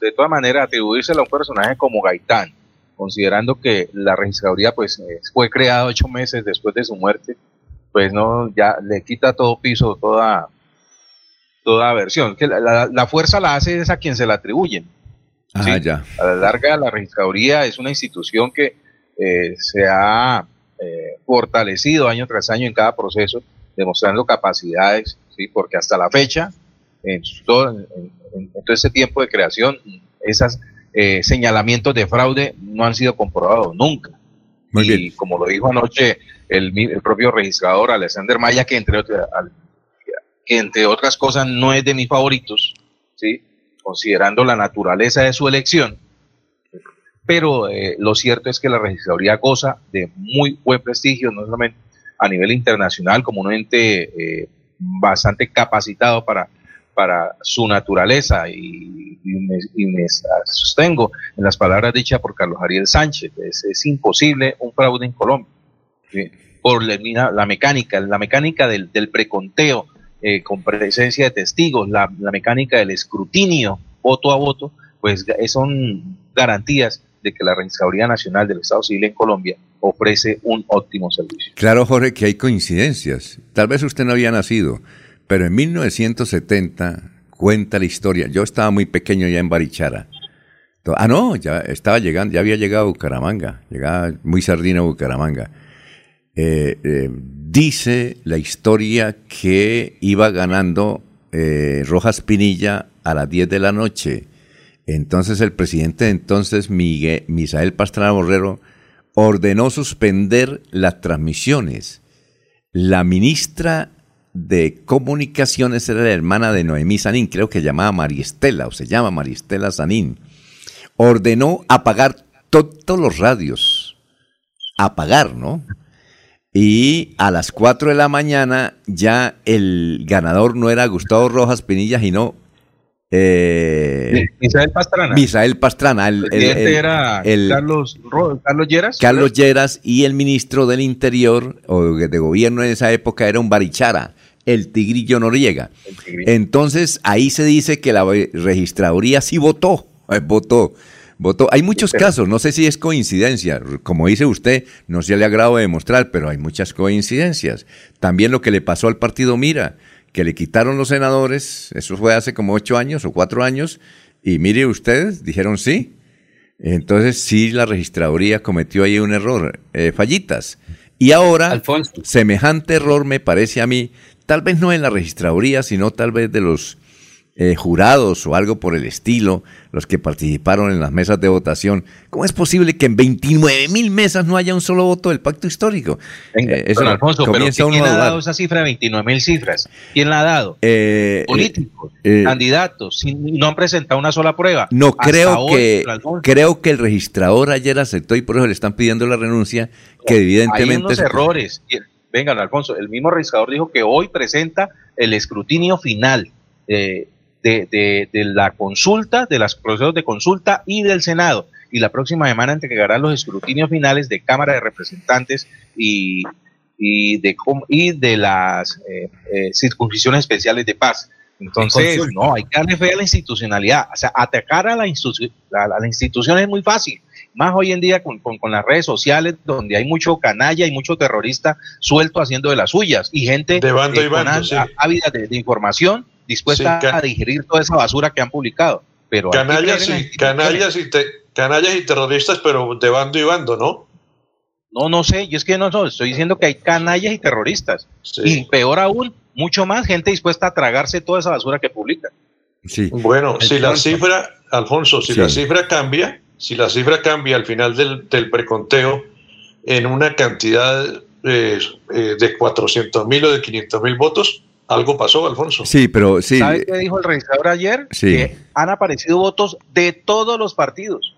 de todas maneras atribuírselo a un personaje como Gaitán, considerando que la registraduría pues eh, fue creada ocho meses después de su muerte, pues no, ya le quita todo piso, toda, toda versión. Que la, la- la fuerza la hace es a quien se la atribuyen. Ah, ya. A la larga, la registraduría es una institución que eh, se ha eh, fortalecido año tras año en cada proceso, demostrando capacidades, ¿sí? porque hasta la fecha, en, todo, en- en- todo ese tiempo de creación, esos señalamientos de fraude no han sido comprobados nunca. Muy y como lo dijo anoche el, el propio registrador Alexander Maya, que entre que entre otras cosas no es de mis favoritos, ¿sí? Considerando la naturaleza de su elección, pero eh, lo cierto es que la registraduría goza de muy buen prestigio, no solamente a nivel internacional, como un ente eh, bastante capacitado para, para su naturaleza y, me, sostengo en las palabras dichas por Carlos Ariel Sánchez, es, imposible un fraude en Colombia. Por la, mecánica, la mecánica del preconteo eh, con presencia de testigos, la, mecánica del escrutinio voto a voto, pues son garantías de que la Registraduría Nacional del Estado Civil en Colombia ofrece un óptimo servicio. Claro, Jorge, que hay coincidencias. Tal vez usted no había nacido, pero en 1970 cuenta la historia. Yo estaba muy pequeño ya en Barichara. Ah, no, ya estaba llegando, ya había llegado a Bucaramanga, llegaba muy sardina a Bucaramanga. Eh, eh, dice la historia que iba ganando eh, Rojas Pinilla a las 10 de la noche entonces el presidente de entonces, Miguel, Misael Pastrana Borrero, ordenó suspender las transmisiones. La ministra de Comunicaciones era la hermana de Noemí Sanín, creo que llamaba Mariestela, o se llama Mariestela Sanín. Ordenó apagar todos los radios. Apagar, ¿no? Y a las 4 de la mañana ya el ganador no era Gustavo Rojas Pinilla, sino eh, Misael Pastrana. Misael Pastrana. El, era Carlos, Carlos Lleras. Carlos Lleras y el ministro del Interior o de gobierno en esa época era un Barichara, el Tigrillo Noriega. Entonces ahí se dice que la registraduría sí votó, eh, votó. Votó. Hay muchos casos, no sé si es coincidencia, como dice usted, no se le agrado demostrar, pero hay muchas coincidencias. También lo que le pasó al partido Mira, que le quitaron los senadores, eso fue hace como ocho años o cuatro años, y mire ustedes, dijeron sí. Entonces sí, la registraduría cometió ahí un error, eh, fallitas. Y ahora, semejante error me parece a mí, tal vez no en la registraduría, sino tal vez de los eh, jurados o algo por el estilo, los que participaron en las mesas de votación. ¿Cómo es posible que en 29 mil mesas no haya un solo voto del pacto histórico? Eh, eso Alfonso, pero ¿quién ha dado esa cifra de 29 mil cifras? ¿Quién la ha dado? Eh, Políticos, candidatos, no han presentado una sola prueba. No, creo que, creo que el registrador ayer aceptó y por eso le están pidiendo la renuncia, que evidentemente... Hay unos errores. Vengan, Alfonso, el mismo registrador dijo que hoy presenta el escrutinio final. Eh, de, la consulta, de los procesos de consulta y del Senado. Y la próxima semana entregará los escrutinios finales de Cámara de Representantes y, y, de, y de las eh, eh, circunscripciones especiales de paz. Entonces, no, hay que darle fe a la institucionalidad. O sea, atacar a la, a la institución es muy fácil más hoy en día con, con, las redes sociales, donde hay mucho canalla y mucho terrorista suelto haciendo de las suyas y gente de bando y bando, ávida de, información dispuesta a digerir toda esa basura que han publicado. Pero canallas, y, canallas, y canallas y terroristas, pero de bando y bando, ¿no? No, no sé, yo es que no, no estoy diciendo que hay canallas y terroristas. Y peor aún, mucho más gente dispuesta a tragarse toda esa basura que publican. Sí. Bueno, si la cifra, Alfonso, si la cifra cambia, si la cifra cambia al final del, del preconteo en una cantidad eh, eh, de 400 mil o de 500 mil votos, algo pasó, Alfonso. Sí, pero sí. ¿Sabe qué dijo el registrador ayer? Sí. Que han aparecido votos de todos los partidos.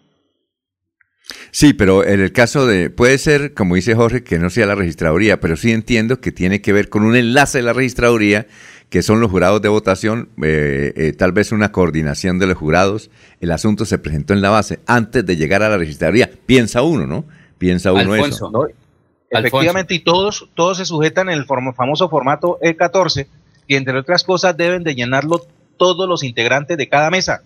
Sí, pero en el caso de, puede ser, como dice Jorge, que no sea la registraduría, pero sí entiendo que tiene que ver con un enlace de la registraduría, que son los jurados de votación, eh, eh, tal vez una coordinación de los jurados. El asunto se presentó en la base antes de llegar a la registraduría. Piensa uno, ¿no? Piensa uno eso. ¿no? Efectivamente, y todos, todos se sujetan en el famoso formato E14, y entre otras cosas deben de llenarlo todos los integrantes de cada mesa.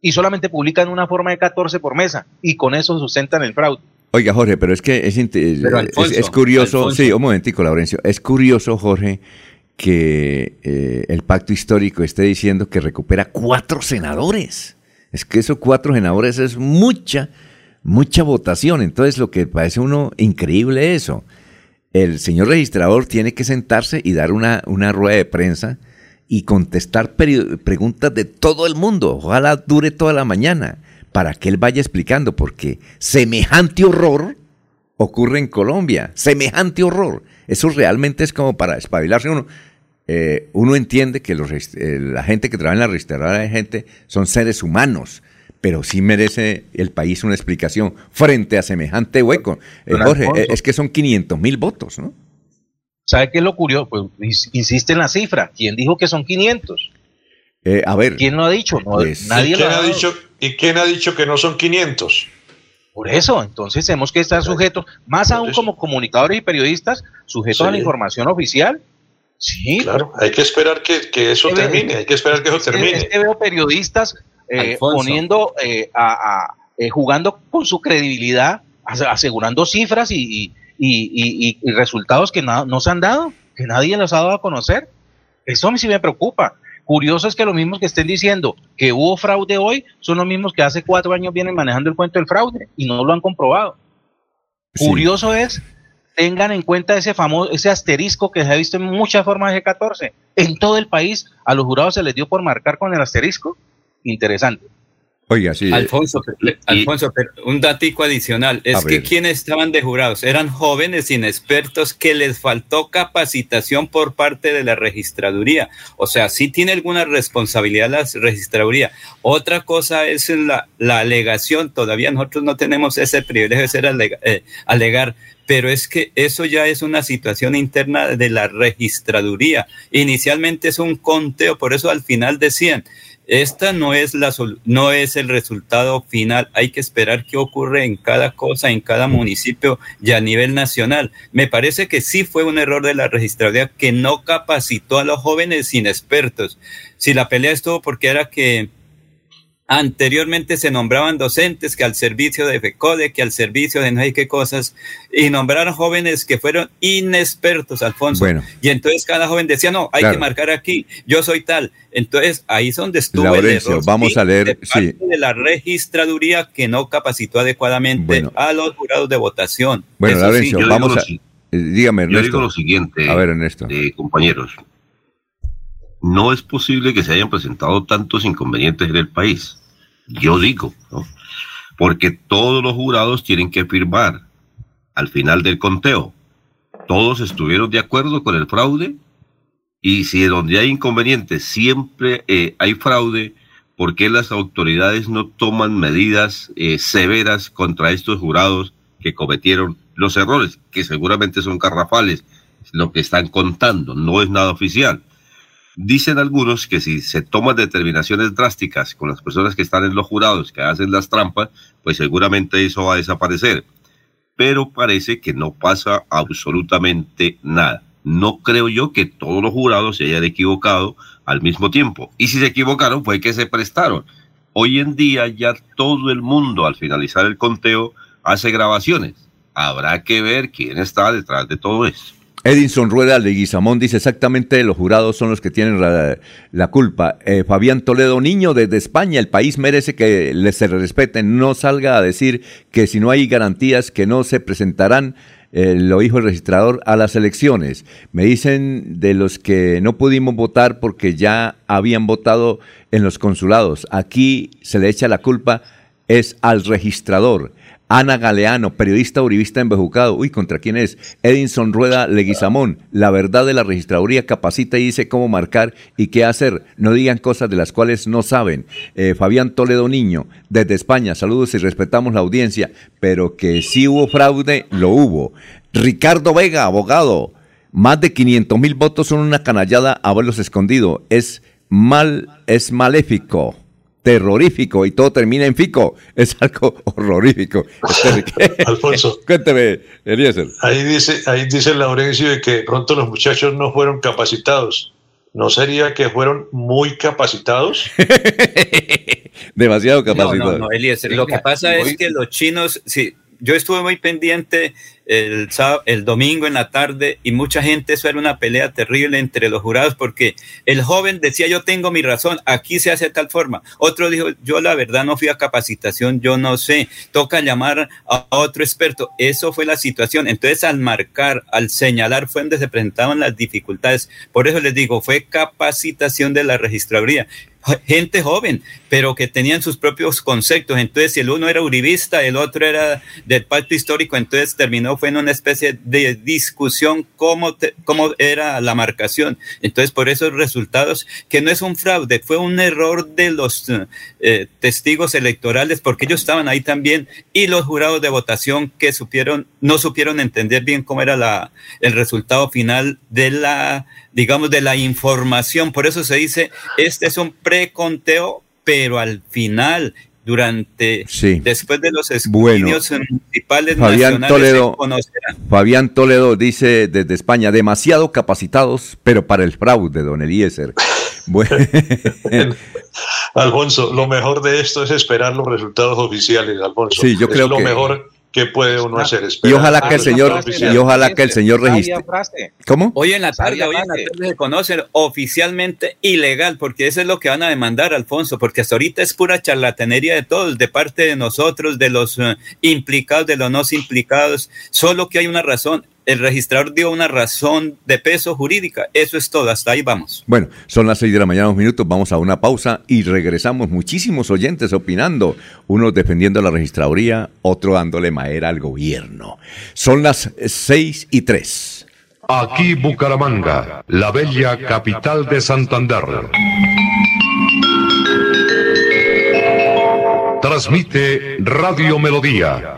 Y solamente publican una forma de 14 por mesa, y con eso sustentan el fraude. Oiga, Jorge, pero es que es, es, curioso, sí, un momentico, Laurencio, es curioso, Jorge, que eh, el pacto histórico esté diciendo que recupera cuatro senadores. Es que esos cuatro senadores es mucha, mucha votación. Entonces, lo que parece uno increíble eso. El señor registrador tiene que sentarse y dar una, una rueda de prensa y contestar preguntas de todo el mundo. Ojalá dure toda la mañana para que él vaya explicando, porque semejante horror ocurre en Colombia. Semejante horror. Eso realmente es como para espabilarse uno. eh, uno entiende que los, eh, la gente que trabaja en la registradora de gente son seres humanos, pero sí merece el país una explicación frente a semejante hueco. Eh, Jorge, es que son 500 mil votos, ¿no? ¿Sabe qué es lo curioso? Pues insiste en la cifra. ¿Quién dijo que son 500? a ver. ¿Quién lo ha dicho? Pues, nadie ¿y quién, lo ha, dicho, ¿Y quién ha dicho que no son 500? Por eso, entonces tenemos que estar sujetos, más aún como comunicadores y periodistas, sujetos a la información oficial Sí. Claro, hay que esperar que, eso termine, hay que esperar que eso termine. Es que veo periodistas eh, poniendo, eh, a, eh, jugando con su credibilidad, asegurando cifras y, resultados que no, se han dado, que nadie los ha dado a conocer. Eso a mí sí me preocupa. Curioso es que los mismos que estén diciendo que hubo fraude hoy son los mismos que hace cuatro años vienen manejando el cuento del fraude y no lo han comprobado. Curioso es tengan en cuenta ese famoso, ese asterisco que se ha visto en muchas formas de G14. En todo el país a los jurados se les dio por marcar con el asterisco. Interesante. Oiga, sí. Alfonso, Alfonso un datico adicional. Es que quienes estaban de jurados eran jóvenes inexpertos que les faltó capacitación por parte de la registraduría. O sea, sí tiene alguna responsabilidad la registraduría. Otra cosa es la, la alegación. Todavía nosotros no tenemos ese privilegio de ser eh, alegar pero es que eso ya es una situación interna de la registraduría. Inicialmente es un conteo, por eso al final decían, esta no es la no es el resultado final, hay que esperar qué ocurre en cada cosa, en cada municipio y a nivel nacional. Me parece que sí fue un error de la registraduría que no capacitó a los jóvenes inexpertos. Si la pelea estuvo porque era que Anteriormente se nombraban docentes que al servicio de FECODE, que al servicio de no hay qué cosas, y nombraron jóvenes que fueron inexpertos, Alfonso. Y entonces cada joven decía, no, hay que marcar aquí, yo soy tal. Entonces ahí es donde estuvo el error, vamos a leer, de, de la registraduría que no capacitó adecuadamente a los jurados de votación. Bueno, Laurencio, vamos a... Eh, dígame, Ernesto. Yo digo lo siguiente, a ver, Ernesto. Eh, compañeros no es posible que se hayan presentado tantos inconvenientes en el país. Yo digo. Porque todos los jurados tienen que firmar al final del conteo. Todos estuvieron de acuerdo con el fraude y si donde hay inconvenientes siempre eh, hay fraude, ¿por qué las autoridades no toman medidas eh, severas contra estos jurados que cometieron los errores, que seguramente son garrafales, lo que están contando, no es nada oficial? Dicen algunos que si se toman determinaciones drásticas con las personas que están en los jurados, que hacen las trampas, pues seguramente eso va a desaparecer. Pero parece que no pasa absolutamente nada. No creo yo que todos los jurados se hayan equivocado al mismo tiempo. Y si se equivocaron fue que se prestaron. Hoy en día ya todo el mundo al finalizar el conteo hace grabaciones. Habrá que ver quién está detrás de todo eso. Edinson Rueda Leguizamón dice exactamente los jurados son los que tienen la, culpa. Eh, Fabián Toledo Niño desde España, el país merece que les se respeten. No salga a decir que si no hay garantías que no se presentarán, eh, lo dijo el registrador, a las elecciones. Me dicen de los que no pudimos votar porque ya habían votado en los consulados. Aquí se le echa la culpa es al registrador. Ana Galeano, periodista uribista en Bejucado. Uy, ¿contra quién es? Edinson Rueda Leguizamón. La verdad de la registraduría capacita y dice cómo marcar y qué hacer. No digan cosas de las cuales no saben. Eh, Fabián Toledo Niño, desde España. Saludos y respetamos la audiencia. Pero que sí hubo fraude, lo hubo. Ricardo Vega, abogado. Más de 500 mil votos son una canallada a verlos escondido. Es mal, es maléfico terrorífico y todo termina en fico. Es algo horrorífico. Alfonso. Cuénteme, Eliezer. Ahí dice, ahí dice Laurencio de que pronto los muchachos no fueron capacitados. ¿No sería que fueron muy capacitados? Demasiado capacitados. No, no, no Eliezer. Lo que pasa es que los chinos, sí, yo estuve muy pendiente el, el domingo en la tarde y mucha gente, eso era una pelea terrible entre los jurados porque el joven decía yo tengo mi razón, aquí se hace de tal forma. Otro dijo yo la verdad no fui a capacitación, yo no sé, toca llamar a otro experto. Eso fue la situación. Entonces al marcar, al señalar fue donde se presentaban las dificultades. Por eso les digo, fue capacitación de la registraduría gente joven, pero que tenían sus propios conceptos. Entonces, si el uno era uribista, el otro era del pacto histórico, entonces terminó fue en una especie de discusión cómo, cómo era la marcación. Entonces, por esos resultados, que no es un fraude, fue un error de los eh, testigos electorales, porque ellos estaban ahí también, y los jurados de votación que supieron, no supieron entender bien cómo era la, el resultado final de la, digamos, de la información. Por eso se dice, este es un preconteo, pero al final durante después de los escrutinios municipales Fabián Toledo, Fabián Toledo dice desde España, demasiado capacitados, pero para el fraude, don Eliezer. Bueno. Alfonso, lo mejor de esto es esperar los resultados oficiales, Alfonso. Sí, yo creo lo que... mejor que puede uno hacer. y ojalá que el señor, y ojalá que el señor registre. ¿Cómo? Hoy en la tarde, hoy en la tarde se conoce oficialmente ilegal, porque eso es lo que van a demandar, Alfonso, porque hasta ahorita es pura charlatanería de todos, de parte de nosotros, de los uh, implicados, de los no implicados, solo que hay una razón, el registrador dio una razón de peso jurídica. Eso es todo, hasta ahí vamos. Bueno, son las seis de la mañana, unos minutos, vamos a una pausa y regresamos. Muchísimos oyentes opinando, unos defendiendo la registraduría, otro dándole madera al gobierno. Son las seis y tres. Aquí Bucaramanga, la bella capital de Santander. Transmite Radio Melodía,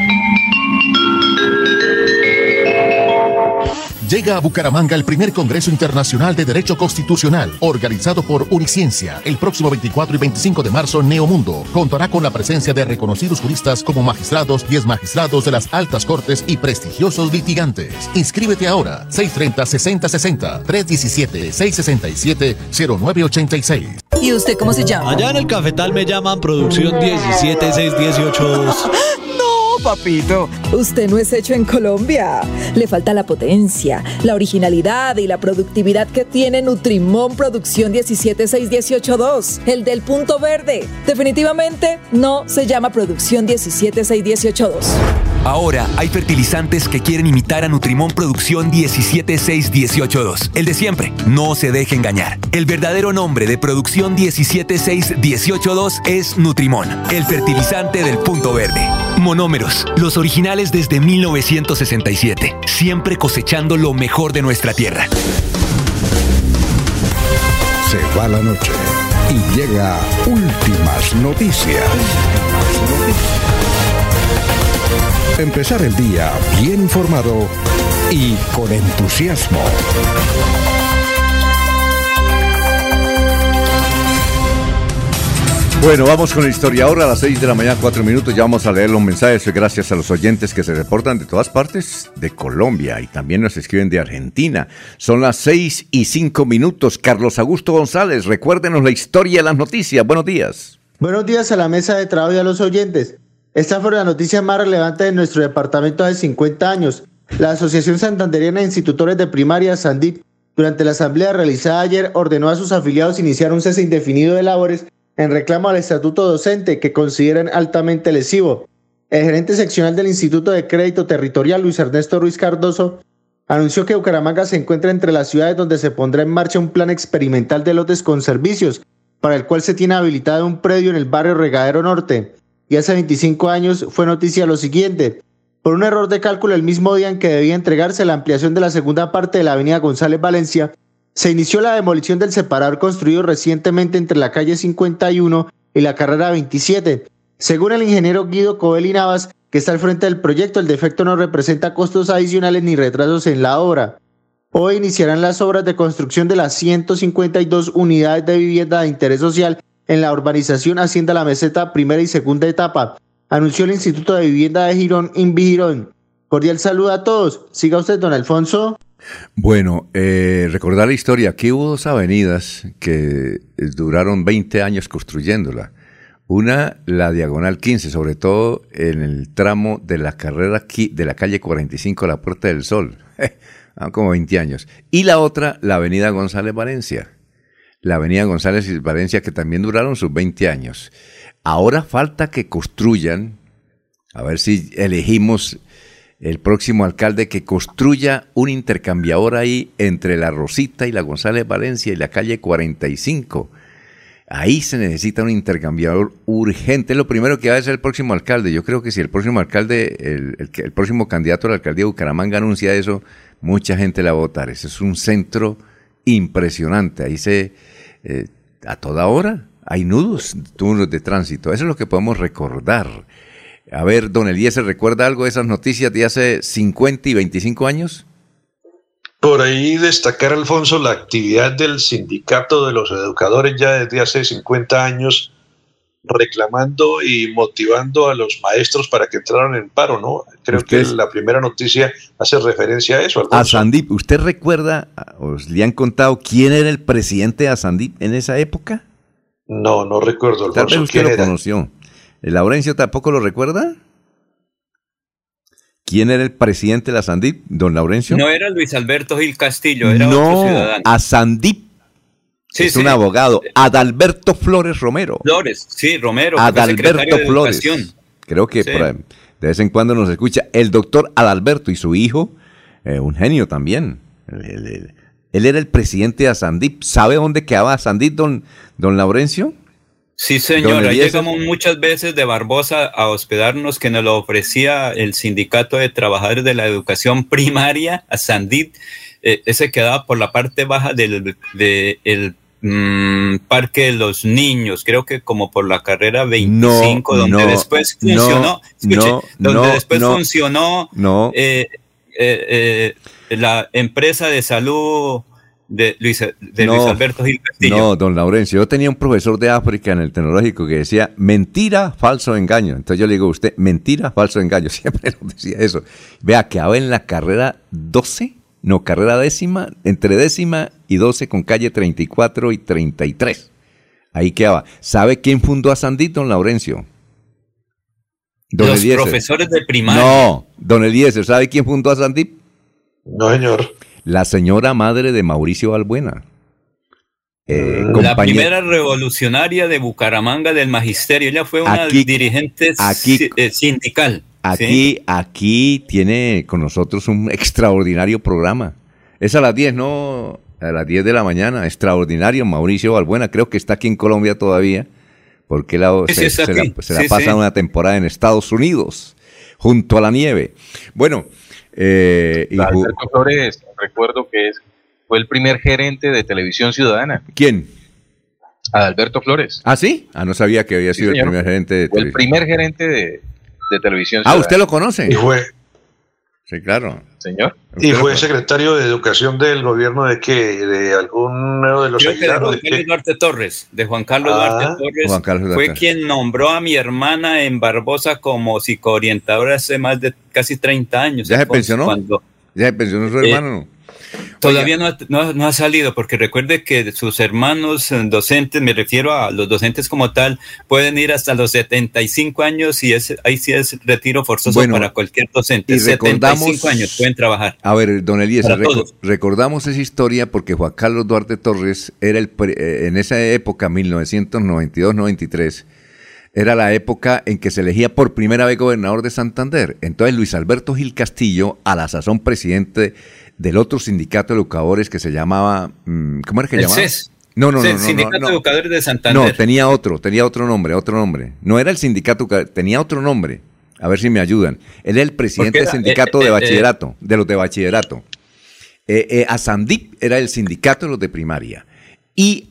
Llega a Bucaramanga el primer Congreso Internacional de Derecho Constitucional, organizado por Uniciencia. El próximo 24 y 25 de marzo, Neomundo contará con la presencia de reconocidos juristas como magistrados y magistrados de las altas cortes y prestigiosos litigantes. Inscríbete ahora, 630-6060, 317-667-0986. ¿Y usted cómo se llama? Allá en el cafetal me llaman Producción 17618. papito. Usted no es hecho en Colombia. Le falta la potencia, la originalidad y la productividad que tiene Nutrimón Producción 176182, el del punto verde. Definitivamente no se llama Producción 176182. Ahora hay fertilizantes que quieren imitar a Nutrimón Producción 176182, el de siempre. No se deje engañar. El verdadero nombre de Producción 176182 es Nutrimón, el fertilizante del punto verde. Monómeros, los originales desde 1967, siempre cosechando lo mejor de nuestra tierra. Se va la noche y llega últimas noticias. Empezar el día bien informado y con entusiasmo. Bueno, vamos con la historia ahora a las 6 de la mañana, 4 minutos. Ya vamos a leer los mensajes. Gracias a los oyentes que se reportan de todas partes de Colombia y también nos escriben de Argentina. Son las 6 y 5 minutos. Carlos Augusto González, recuérdenos la historia de las noticias. Buenos días. Buenos días a la mesa de trabajo y a los oyentes. Esta fue la noticia más relevante de nuestro departamento hace 50 años. La Asociación Santanderiana de Institutores de Primaria, SANDIP, durante la asamblea realizada ayer, ordenó a sus afiliados iniciar un cese indefinido de labores en reclamo al estatuto docente que consideran altamente lesivo. El gerente seccional del Instituto de Crédito Territorial, Luis Ernesto Ruiz Cardoso, anunció que Bucaramanga se encuentra entre las ciudades donde se pondrá en marcha un plan experimental de lotes con servicios, para el cual se tiene habilitado un predio en el barrio Regadero Norte. Y hace 25 años fue noticia lo siguiente. Por un error de cálculo el mismo día en que debía entregarse la ampliación de la segunda parte de la avenida González Valencia, se inició la demolición del separador construido recientemente entre la calle 51 y la carrera 27. Según el ingeniero Guido Coeli Navas, que está al frente del proyecto, el defecto no representa costos adicionales ni retrasos en la obra. Hoy iniciarán las obras de construcción de las 152 unidades de vivienda de interés social en la urbanización Hacienda La Meseta, primera y segunda etapa, anunció el Instituto de Vivienda de Girón, Invigirón. Cordial saludo a todos. Siga usted, don Alfonso. Bueno, eh, recordar la historia. Aquí hubo dos avenidas que duraron 20 años construyéndola. Una, la diagonal 15, sobre todo en el tramo de la carrera de la calle 45 a la Puerta del Sol, como 20 años. Y la otra, la avenida González Valencia. la avenida González y Valencia, que también duraron sus 20 años. Ahora falta que construyan, a ver si elegimos el próximo alcalde que construya un intercambiador ahí entre la Rosita y la González Valencia y la calle 45. Ahí se necesita un intercambiador urgente. Lo primero que va a hacer el próximo alcalde. Yo creo que si el próximo alcalde, el, el, próximo candidato a la alcaldía de Bucaramanga anuncia eso, mucha gente la va a votar. Ese es un centro impresionante. Ahí se, eh, a toda hora, hay nudos, turnos de tránsito. Eso es lo que podemos recordar. A ver, don ¿se ¿recuerda algo de esas noticias de hace 50 y 25 años? Por ahí destacar, Alfonso, la actividad del sindicato de los educadores ya desde hace 50 años, reclamando y motivando a los maestros para que entraran en paro, ¿no? Creo que la primera noticia hace referencia a eso. Alfonso. A Sandip, ¿usted recuerda, os le han contado quién era el presidente de Asandip en esa época? No, no recuerdo, Alfonso. Tal vez usted lo conoció. ¿El Laurencio tampoco lo recuerda? ¿Quién era el presidente de la Sandip, don Laurencio? No era Luis Alberto Gil Castillo, era no, otro ciudadano. a Sandip. Sí, es un abogado, Adalberto Flores Romero. Flores, sí, Romero. Adalberto Flores. Creo que de vez en cuando nos escucha el doctor Adalberto y su hijo, eh, un genio también. Él, era el presidente de Asandip. ¿Sabe dónde quedaba Asandip, don, don Laurencio? Sí, señor. llegamos muchas veces de Barbosa a hospedarnos que nos lo ofrecía el Sindicato de Trabajadores de la Educación Primaria, a Sandit. Eh, ese quedaba por la parte baja del de mm, Parque de los Niños, creo que como por la carrera 25, donde después funcionó, donde después funcionó eh, eh, la empresa de salud de Luis, de Luis Alberto Gil Castillo. No, don Laurencio, yo tenía un profesor de África en el tecnológico que decía mentira, falso, engaño. Entonces yo le digo a usted, mentira, falso, engaño. Siempre nos decía eso. Vea, que quedaba en la carrera 12, no, carrera décima, entre décima y 12 con calle 34 y 33. Ahí quedaba. ¿Sabe quién fundó a Sandito, don Laurencio? Don Los profesores de primaria. No, don Eliezer, ¿sabe quién fundó a Sandip? No, señor la señora madre de Mauricio Balbuena. Eh, la primera revolucionaria de Bucaramanga del magisterio. Ella fue una dirigente eh, sindical. Aquí, aquí tiene con nosotros un extraordinario programa. Es a las 10, ¿no? A las 10 de la mañana. Extraordinario, Mauricio Balbuena. Creo que está aquí en Colombia todavía. Porque la, se, la, pasa una temporada en Estados Unidos, junto a la nieve. Bueno, eh, Alberto Flores, recuerdo que es, fue el primer gerente de Televisión Ciudadana. ¿Quién? Alberto Flores. ¿Ah, sí? Ah, no sabía que había sido el primer gerente de Televisión. El primer gerente de, de Televisión Ciudadana. Ah, ¿usted lo conoce? Y fue, Sí, claro. Señor. ¿Y fue secretario de Educación del gobierno de qué? ¿De alguno de los Creo que de Juan Carlos Duarte Torres. De Juan Carlos ah, Duarte Torres. fue quien nombró a mi hermana en Barbosa como psicoorientadora hace más de casi 30 años. ¿Ya se pensionó? ¿Ya se pensionó su hermano? no? Todavía no ha, salido, porque recuerde que sus hermanos eh, docentes, me refiero a los docentes como tal, pueden ir hasta los 75 años y es, ahí sí es retiro forzoso para cualquier docente. 75 años pueden trabajar. A ver, don Elías, recordamos esa historia porque Juan Carlos Duarte Torres era el, eh, en esa época, 1992-93, era la época en que se elegía por primera vez gobernador de Santander. Entonces Luis Alberto Gil Castillo, a la sazón presidente del otro sindicato de educadores que se llamaba, mm, ¿cómo era que llamaba? CES. No, no, no, Sindicato de Educadores de Santander. No, tenía otro, tenía otro nombre, otro nombre. No era el sindicato, tenía otro nombre. A ver si me ayudan. Él es el presidente del sindicato eh, de eh, bachillerato, de los de bachillerato. Eh, Asandip era el sindicato de los de primaria. Y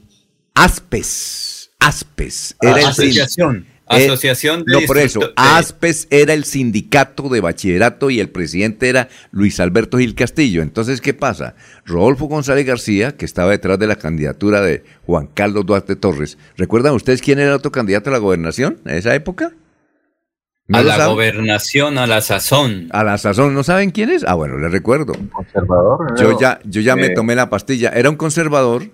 Aspes, Aspes era el. Eh, Asociación de No, por eso. ASPES era el sindicato de bachillerato y el presidente era Luis Alberto Gil Castillo. Entonces, ¿qué pasa? Rodolfo González García, que estaba detrás de la candidatura de Juan Carlos Duarte Torres. ¿Recuerdan ustedes quién era el otro candidato a la gobernación en esa época? a la gobernación, a la sazón. A la sazón, ¿no saben quién es? Ah, bueno, les recuerdo. Conservador. Yo ya, yo ya me tomé la pastilla. Era un conservador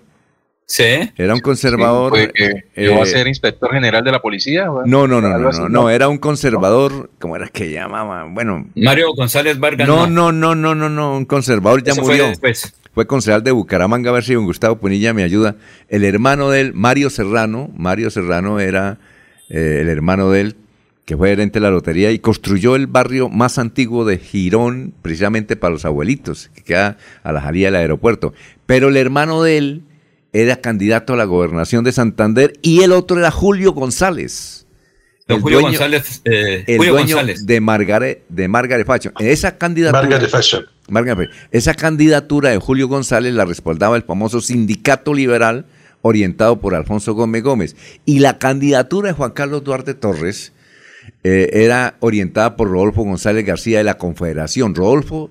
Sí. Era un conservador. Fue que eh, llegó a ser inspector general de la policía. No, no, no, no, no, no, era un conservador, ¿cómo era que llamaba? Bueno, Mario González Vargas. no, no, no, no, no, no, un conservador ya Eso fue murió. después. Fue concejal de Bucaramanga, a ver si don Gustavo Punilla me ayuda. El hermano de él, Mario Serrano, Mario Serrano era eh, el hermano de él, que fue gerente de la lotería y construyó el barrio más antiguo de Girón, precisamente para los abuelitos, que queda a la salida del aeropuerto. Pero el hermano de él era candidato a la gobernación de Santander y el otro era Julio González. El Julio dueño- González. eh, el Julio dueño González. de Margaret, de Margaret Fashion. Esa candidatura, Margaret Fashion. Margaret Fashion. esa candidatura de Julio González la respaldaba el famoso sindicato liberal orientado por Alfonso Gómez Gómez. Y la candidatura de Juan Carlos Duarte Torres eh, era orientada por Rodolfo González García de la Confederación. Rodolfo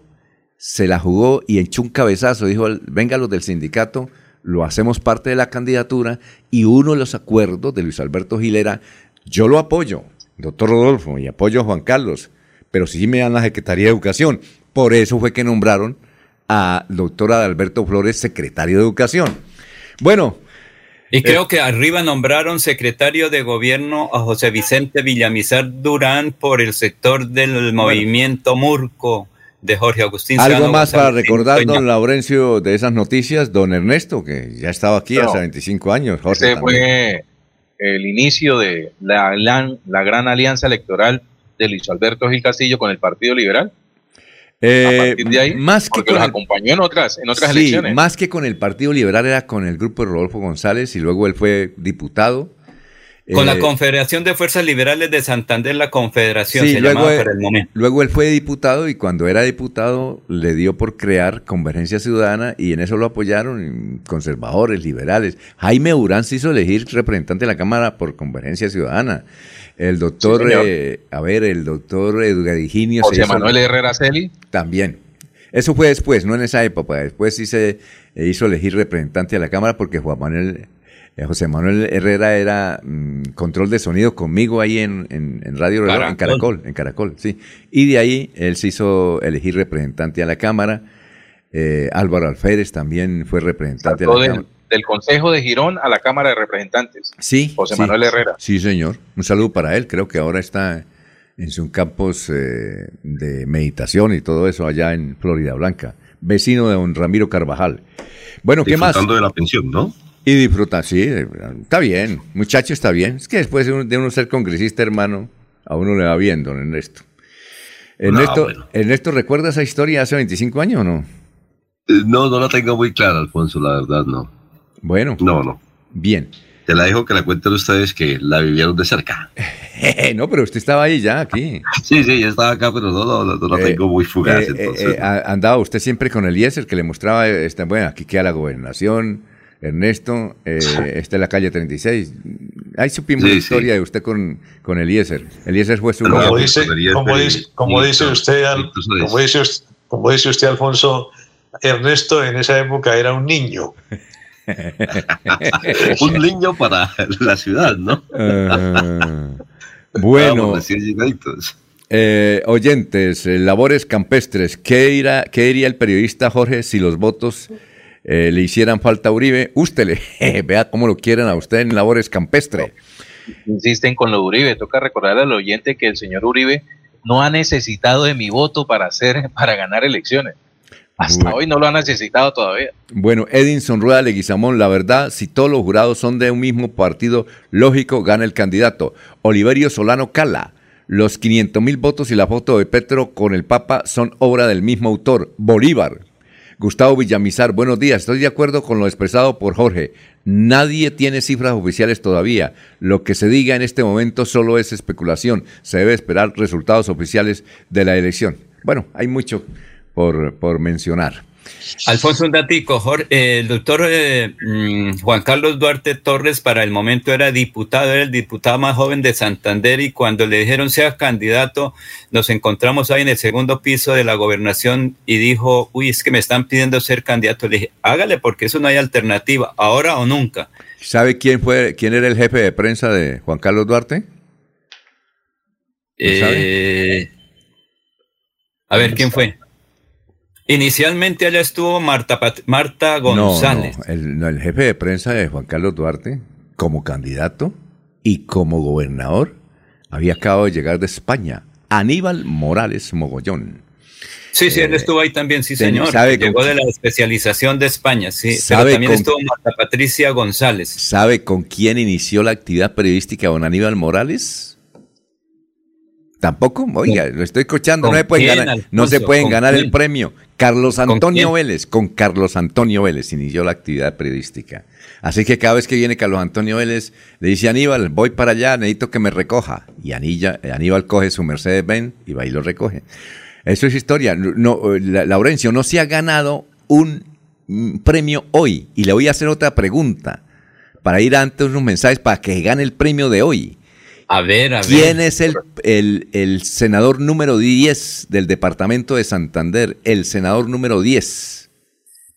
se la jugó y echó un cabezazo, dijo, venga los del sindicato, lo hacemos parte de la candidatura y uno de los acuerdos de Luis Alberto Gilera, yo lo apoyo, doctor Rodolfo, y apoyo a Juan Carlos, pero sí me dan la Secretaría de Educación. Por eso fue que nombraron a doctora Alberto Flores secretario de Educación. Bueno, Y creo que arriba nombraron secretario de gobierno a José Vicente Villamizar Durán por el sector del movimiento Murco de Jorge Agustín. algo más para recordar, don Laurencio, de esas noticias, don Ernesto, que ya estaba aquí No. hace 25 años. Jorge Este también. fue el inicio de la, gran- la gran alianza electoral de Luis Alberto Gil Castillo con el Partido Liberal. Eh, a partir de ahí, más que porque con los el- acompañó en otras, en otras Sí, elecciones. más que con el Partido Liberal era con el grupo de Rodolfo González y luego él fue diputado. Con Eh, la Confederación de Fuerzas Liberales de Santander, la Confederación Sí, se luego, llamaba para el momento. luego él fue diputado y cuando era diputado le dio por crear Convergencia Ciudadana y en eso lo apoyaron conservadores, liberales. Jaime Urán se hizo elegir representante de la Cámara por Convergencia Ciudadana. El doctor, Sí, eh, a ver, el doctor Edgardo José Manuel Herrera Celi. También. Eso fue después, no en esa época. Después sí se eh, hizo elegir representante de la Cámara porque Juan Manuel, eh, José Manuel Herrera era mm, control de sonido conmigo ahí en, en- en Radio Reloj, en Caracol. Caracol, en Caracol, sí. Y de ahí él se hizo elegir representante a la Cámara. Eh, Álvaro Alférez también fue representante a la del, Cámara. del Consejo de Girón a la Cámara de Representantes. Sí. José sí. Manuel Herrera. Sí, señor. Un saludo para él. Creo que ahora está en sus campos eh, de meditación y todo eso allá en Florida Blanca. Vecino de don Ramiro Carvajal. Bueno, ¿qué más? De la pensión, ¿no? Y disfruta, sí, está bien. Muchacho, está bien. Es que después de uno, ser congresista, hermano, a uno le va bien, don Ernesto. Ernesto, bueno. Ernesto, ¿recuerda esa historia hace 25 años o no? Eh, No, no la tengo muy clara, Alfonso, la verdad, no. Bueno. No, no. Bien. Te la dejo que la cuenten ustedes que la vivieron de cerca. no, pero usted estaba ahí ya, aquí. Sí, sí, ya estaba acá, pero no, no, no, no la Eh, tengo muy fugaz. eh, entonces. eh, andaba usted siempre con Eliezer, que le mostraba, esta, bueno, aquí queda la gobernación, Ernesto, eh, esta es la calle 36. Ahí supimos Sí, la sí. historia de usted con, con Eliezer. Eliezer fue su... Como dice, como dice, como dice usted, Al- como dice, us- como dice usted, Alfonso, Ernesto en esa época era un niño. Un niño para la ciudad, ¿no? Ah, bueno, eh, oyentes, eh, labores campestres, ¿qué, irá, ¿qué diría el periodista Jorge si los votos eh, le hicieran falta a Uribe? Ústele, vea cómo lo quieren a usted en labores campestres. Insisten con lo de Uribe. Toca recordar al oyente que el señor Uribe no ha necesitado de mi voto para hacer, para ganar elecciones. Hasta Bueno. hoy no lo ha necesitado todavía. Bueno, Edinson Rueda Leguizamón, la verdad, si todos los jurados son de un mismo partido, lógico, gana el candidato. Oliverio Solano Cala, los 500 mil votos y la foto de Petro con el Papa son obra del mismo autor, Bolívar. Gustavo Villamizar, buenos días. Estoy de acuerdo con lo expresado por Jorge. Nadie tiene cifras oficiales todavía. Lo que se diga en este momento solo es especulación. Se debe esperar resultados oficiales de la elección. Bueno, hay mucho por, por mencionar. Alfonso, un datico, Jorge, eh, el doctor eh, mm, Juan Carlos Duarte Torres para el momento era diputado, era el diputado más joven de Santander y cuando le dijeron sea candidato, nos encontramos ahí en el segundo piso de la gobernación y dijo, uy, es que me están pidiendo ser candidato. Le dije, hágale porque eso no hay alternativa, ahora o nunca. ¿Sabe quién fue, quién era el jefe de prensa de Juan Carlos Duarte? Eh, a ver, ¿quién fue? Inicialmente allá estuvo Marta, Marta González. No, el, el jefe de prensa de Juan Carlos Duarte, como candidato y como gobernador, había acabado de llegar de España, Aníbal Morales Mogollón. Sí, sí, él eh, estuvo ahí también, sí, señor. Sabe Llegó de la especialización de España, sí. Pero también estuvo Marta Patricia González. ¿Sabe con quién inició la actividad periodística don Aníbal Morales? Tampoco, oiga, lo estoy escuchando, no, se pueden ganar, no se pueden ganar el premio. Carlos Antonio Vélez, con Carlos Antonio Vélez inició la actividad periodística. Así que cada vez que viene Carlos Antonio Vélez, le dice a Aníbal, voy para allá, necesito que me recoja. Y Aníbal coge su Mercedes-Benz y va y lo recoge. Eso es historia. No, Laurencio, no se ha ganado un premio hoy. Y le voy a hacer otra pregunta para ir antes unos mensajes para que gane el premio de hoy. A ver, a ver. ¿Quién es el, el, senador número 10 del departamento de Santander? El senador número 10.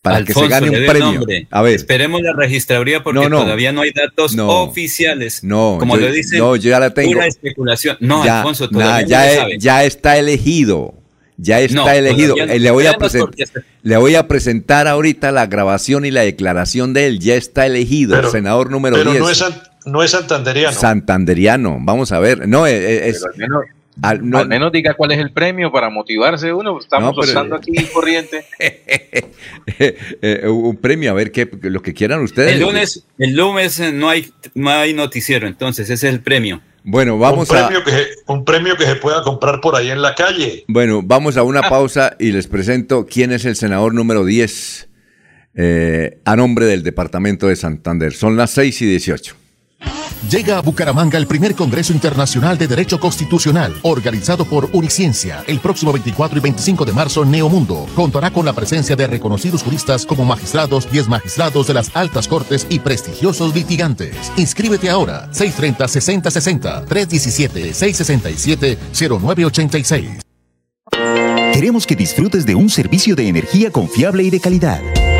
Para que se gane un premio. A ver. Esperemos la registraduría porque todavía no hay datos oficiales. No, como lo dice, no, yo ya la tengo. Pura especulación. No, Alfonso, todavía ya, ya está elegido. Ya está elegido. Eh, le, voy a le voy a presentar ahorita la grabación y la declaración de él. Ya está elegido, el senador número pero 10. No es, no es santanderiano. Santanderiano, vamos a ver. No, eh, eh, es, al, menos, diga cuál es el premio para motivarse uno. Estamos usando aquí corriente. un premio, a ver qué, lo que quieran ustedes. El lunes, el lunes no hay, no hay noticiero, entonces ese es el premio. Bueno, vamos un premio Que, un premio que se pueda comprar por ahí en la calle. Bueno, vamos a una pausa y les presento quién es el senador número 10 eh, a nombre del Departamento de Santander. Son las 6 y 18. Llega a Bucaramanga el primer Congreso Internacional de Derecho Constitucional, organizado por Uniciencia. El próximo 24 y 25 de marzo, Neomundo contará con la presencia de reconocidos juristas como magistrados, 10 magistrados de las altas cortes y prestigiosos litigantes. Inscríbete ahora, 630-6060, 317-667-0986. Queremos que disfrutes de un servicio de energía confiable y de calidad.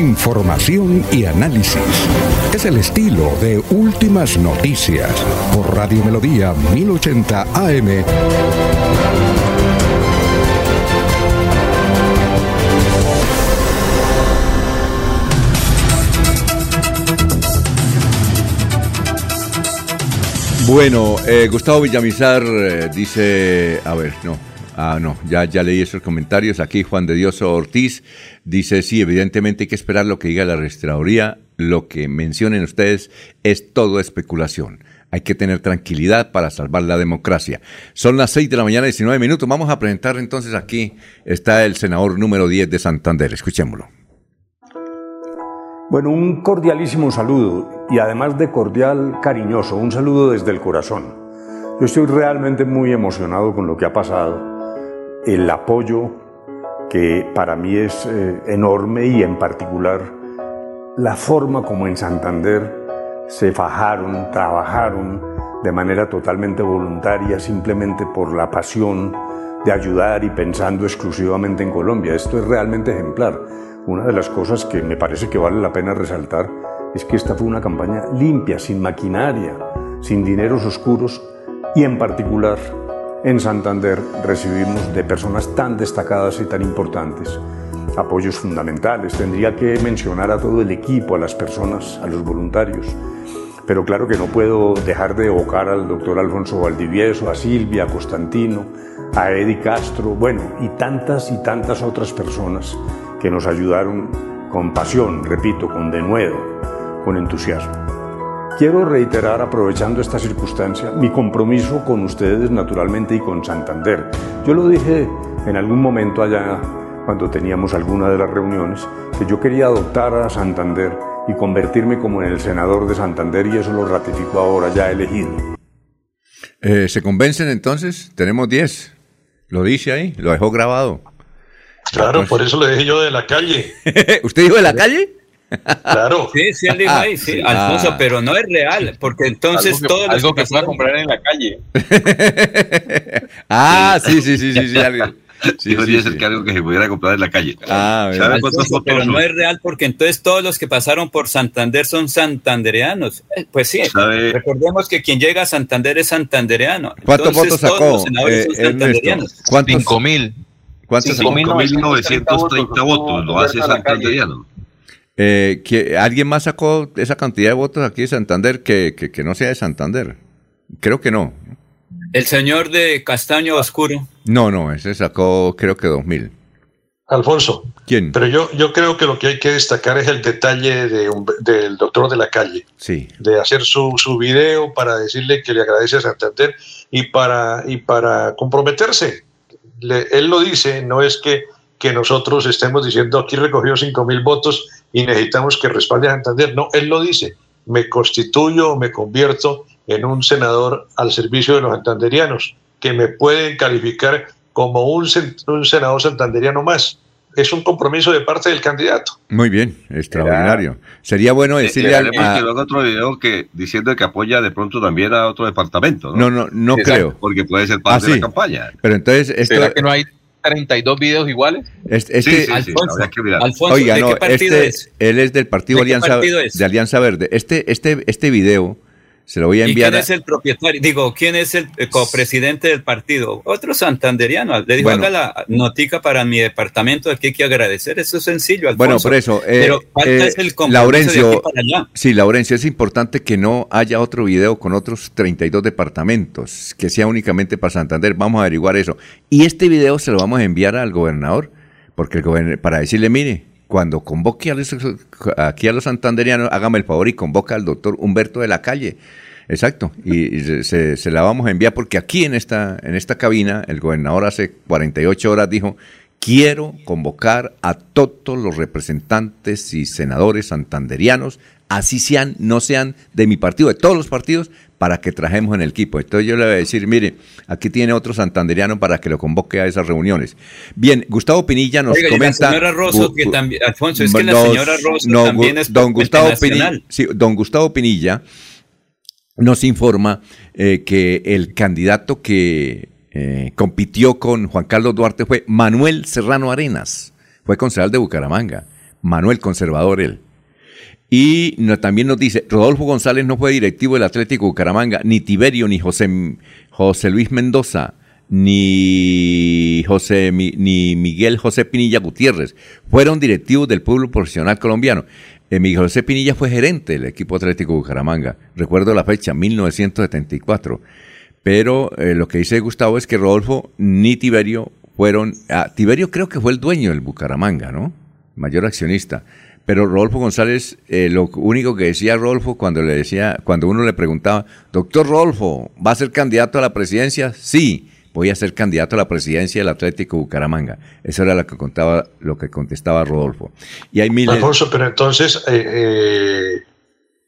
Información y análisis. Es el estilo de Últimas Noticias por Radio Melodía 1080 AM. Bueno, eh, Gustavo Villamizar eh, dice, a ver, no, Ah, no, ya, ya leí esos comentarios. Aquí Juan de Dios Ortiz dice, sí, evidentemente hay que esperar lo que diga la registraduría. Lo que mencionen ustedes es todo especulación. Hay que tener tranquilidad para salvar la democracia. Son las 6 de la mañana, 19 minutos. Vamos a presentar entonces aquí, está el senador número 10 de Santander. Escuchémoslo. Bueno, un cordialísimo saludo y además de cordial, cariñoso, un saludo desde el corazón. Yo estoy realmente muy emocionado con lo que ha pasado el apoyo que para mí es eh, enorme y en particular la forma como en Santander se fajaron, trabajaron de manera totalmente voluntaria simplemente por la pasión de ayudar y pensando exclusivamente en Colombia. Esto es realmente ejemplar. Una de las cosas que me parece que vale la pena resaltar es que esta fue una campaña limpia, sin maquinaria, sin dineros oscuros y en particular en Santander recibimos de personas tan destacadas y tan importantes apoyos fundamentales. Tendría que mencionar a todo el equipo, a las personas, a los voluntarios. Pero claro que no puedo dejar de evocar al doctor Alfonso Valdivieso, a Silvia, a Constantino, a Eddie Castro, bueno, y tantas y tantas otras personas que nos ayudaron con pasión, repito, con denuedo, con entusiasmo. Quiero reiterar, aprovechando esta circunstancia, mi compromiso con ustedes naturalmente y con Santander. Yo lo dije en algún momento allá, cuando teníamos alguna de las reuniones, que yo quería adoptar a Santander y convertirme como en el senador de Santander y eso lo ratifico ahora ya elegido. Eh, ¿Se convencen entonces? Tenemos 10. Lo dice ahí, lo dejó grabado. Claro, por eso le dije yo de la calle. ¿Usted dijo de la calle? Claro. Sí, sí, él dijo ahí, sí, Ah. Alfonso, pero no es real, porque entonces algo que, todos los algo que pueda pasaron- comprar en la calle. Ah, sí, sí, sí, sí, sí. algo. Sí, sí, Eliezer sí. que algo que se pudiera comprar en la calle. Ah, ¿Sabe bueno. cuántas Alfonso, pero no es real porque entonces todos los que pasaron por Santander son santandereanos. Eh, Pues sí, ¿Sabe? recordemos que quien llega a Santander es santandereano. ¿Cuántos Entonces, votos todos los sacó, senadores eh. ¿Cuántos? 5 mil. ¿Cuántos sacó? 5.930 votos, lo hace Santanderiano. Eh, que- ¿Alguien más sacó esa cantidad de votos aquí de Santander que, que, que no sea de Santander? Creo que no. El señor de Castaño Oscuro. No, no, ese sacó creo que dos mil. Alfonso. ¿Quién? Pero yo, yo creo que lo que hay que destacar es el detalle de un- del doctor de la calle, Sí. de hacer su, su video para decirle que le agradece a Santander y para, y para comprometerse. Le- él lo dice, no es que, que nosotros estemos diciendo aquí recogió 5 mil votos y necesitamos que respalde a Santander. No, él lo dice, me constituyo, me convierto en un senador al servicio de los santanderianos, que me pueden calificar como un, un senador santanderiano más. Es un compromiso de parte del candidato. Muy bien, extraordinario. Sería bueno decirle al... Esperemos a- que lo haga otro video que diciendo que apoya de pronto también a otro departamento. No, no, no Exacto, creo. Porque puede ser Ah, parte de sí. la campaña. Pero entonces esto... ¿Será que no hay 32 videos iguales? es- este- Sí, sí, sí, Alfonso, que. Alfonso, Oiga, ¿de no, qué partido este, es? él es del partido ¿De qué Alianza, partido es? de Alianza Verde. Este, este, este video se lo voy a ¿Y enviar. quién a- es el propietario? Digo, ¿quién es el eh, copresidente del partido? Otro santanderiano. Le dijo, Bueno. haga la notica para mi departamento, aquí hay que agradecer. Eso es sencillo, Alfonso. Bueno, por eso, eh, Pero falta eh, es el compromiso de Laurencio, aquí para allá. sí, Laurencio, es importante que no haya otro video con otros 32 departamentos, que sea únicamente para Santander. Vamos a averiguar eso. Y este video se lo vamos a enviar al gobernador, porque el goberna- para decirle, mire, cuando convoque a los- aquí a los santanderianos, hágame el favor y convoca al doctor Humberto de la Calle. Exacto, y, y se- se, se la vamos a enviar porque aquí en esta, en esta cabina el gobernador hace 48 horas dijo, quiero convocar a todos los representantes y senadores santanderianos, así sean, no sean de mi partido, de todos los partidos, para que trajemos en el equipo. Entonces yo le voy a decir, mire, aquí tiene otro santanderiano para que lo convoque a esas reuniones. Bien, Gustavo Pinilla nos Oiga, la comenta... señora Rosso, que también, Alfonso, es que la señora Rosso no, también es don Gustavo Pinilla, sí, don Gustavo Pinilla nos informa eh, que el candidato que eh, compitió con Juan Carlos Duarte fue Manuel Serrano Arenas, fue concejal de Bucaramanga, Manuel conservador él. Y también nos dice, Rodolfo González no fue directivo del Atlético Bucaramanga, ni Tiberio, ni José, José Luis Mendoza, ni José ni Miguel José Pinilla Gutiérrez fueron directivos del pueblo profesional colombiano. Eh, Miguel José Pinilla fue gerente del equipo Atlético Bucaramanga. Recuerdo la fecha, 1974. Pero eh, lo que dice Gustavo es que Rodolfo ni Tiberio fueron. ah, Tiberio creo que fue el dueño del Bucaramanga, ¿no? Mayor accionista. Pero Rodolfo González, eh, lo único que decía Rodolfo cuando le decía, cuando uno le preguntaba, doctor Rodolfo, ¿va a ser candidato a la presidencia? Sí, voy a ser candidato a la presidencia del Atlético Bucaramanga. Eso era lo que contaba, lo que contestaba Rodolfo. Y hay miles. Alfonso, pero entonces eh, eh,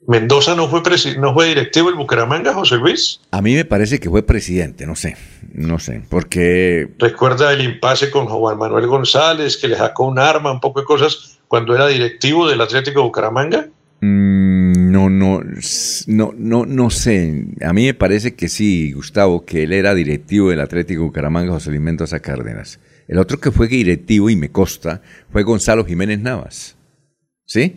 Mendoza no fue no fue directivo del Bucaramanga, José Luis. A mí me parece que fue presidente, no sé, no sé, porque Recuerda el impasse con Juan Manuel González, que le sacó un arma, un poco de cosas, cuando era directivo del Atlético de Bucaramanga. Mm, No, no, no, no, no sé. A mí me parece que sí, Gustavo, que él era directivo del Atlético Bucaramanga, José Luis Mendoza Cárdenas. El otro que fue directivo, y me consta, fue Gonzalo Jiménez Navas. ¿Sí?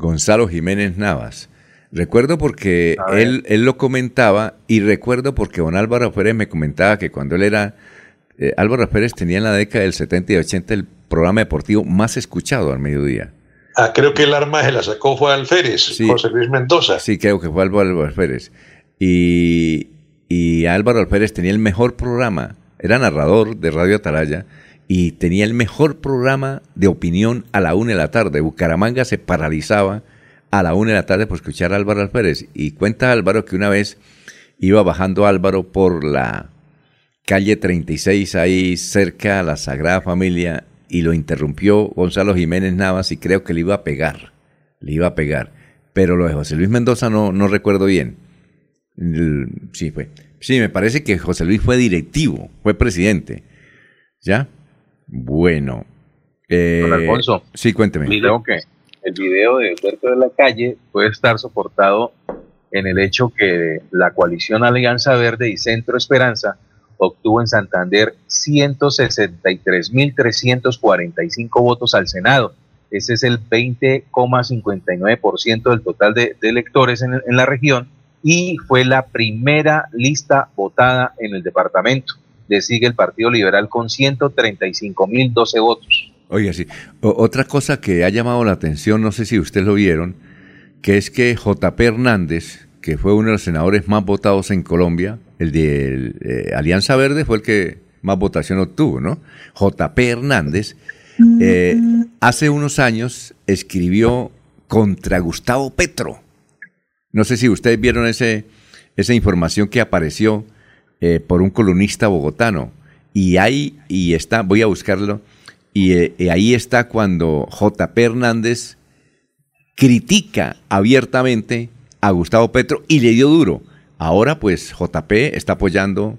Gonzalo Jiménez Navas. Recuerdo porque él, él lo comentaba y recuerdo porque don Álvaro Pérez me comentaba que cuando él era... eh, Álvaro Pérez tenía en la década del 70 y 80 el programa deportivo más escuchado al mediodía. Ah, creo que el arma se la sacó fue Alférez, José Luis Mendoza. Sí, creo que fue Álvaro Alférez. Y, y Álvaro Alférez tenía el mejor programa, era narrador de Radio Atalaya y tenía el mejor programa de opinión a la una de la tarde. Bucaramanga se paralizaba a la una de la tarde por escuchar a Álvaro Alférez. Y cuenta Álvaro que una vez iba bajando Álvaro por la calle 36, ahí cerca a la Sagrada Familia, y lo interrumpió Gonzalo Jiménez Navas y creo que le iba a pegar, le iba a pegar. Pero lo de José Luis Mendoza no, no recuerdo bien. Sí, fue. Sí, me parece que José Luis fue directivo, fue presidente. ¿Ya? Bueno. Eh, Don Alfonso. Sí, cuénteme. Creo que, el video de Humberto de la Calle puede estar soportado en el hecho que la coalición Alianza Verde y Centro Esperanza obtuvo en Santander 163.345 votos al Senado. Ese es el 20,59% del total de, de electores en, en la región y fue la primera lista votada en el departamento. Le sigue el Partido Liberal con 135.012 votos. Oiga, sí. O- otra cosa que ha llamado la atención, no sé si ustedes lo vieron, que es que JP Hernández, que fue uno de los senadores más votados en Colombia, el de eh, Alianza Verde fue el que más votación obtuvo, ¿no? JP Hernández, eh, hace unos años escribió contra Gustavo Petro. No sé si ustedes vieron ese, esa información que apareció eh, por un columnista bogotano. Y ahí, y está, voy a buscarlo, y, eh, y ahí está cuando JP Hernández critica abiertamente a Gustavo Petro y le dio duro. Ahora pues JP está apoyando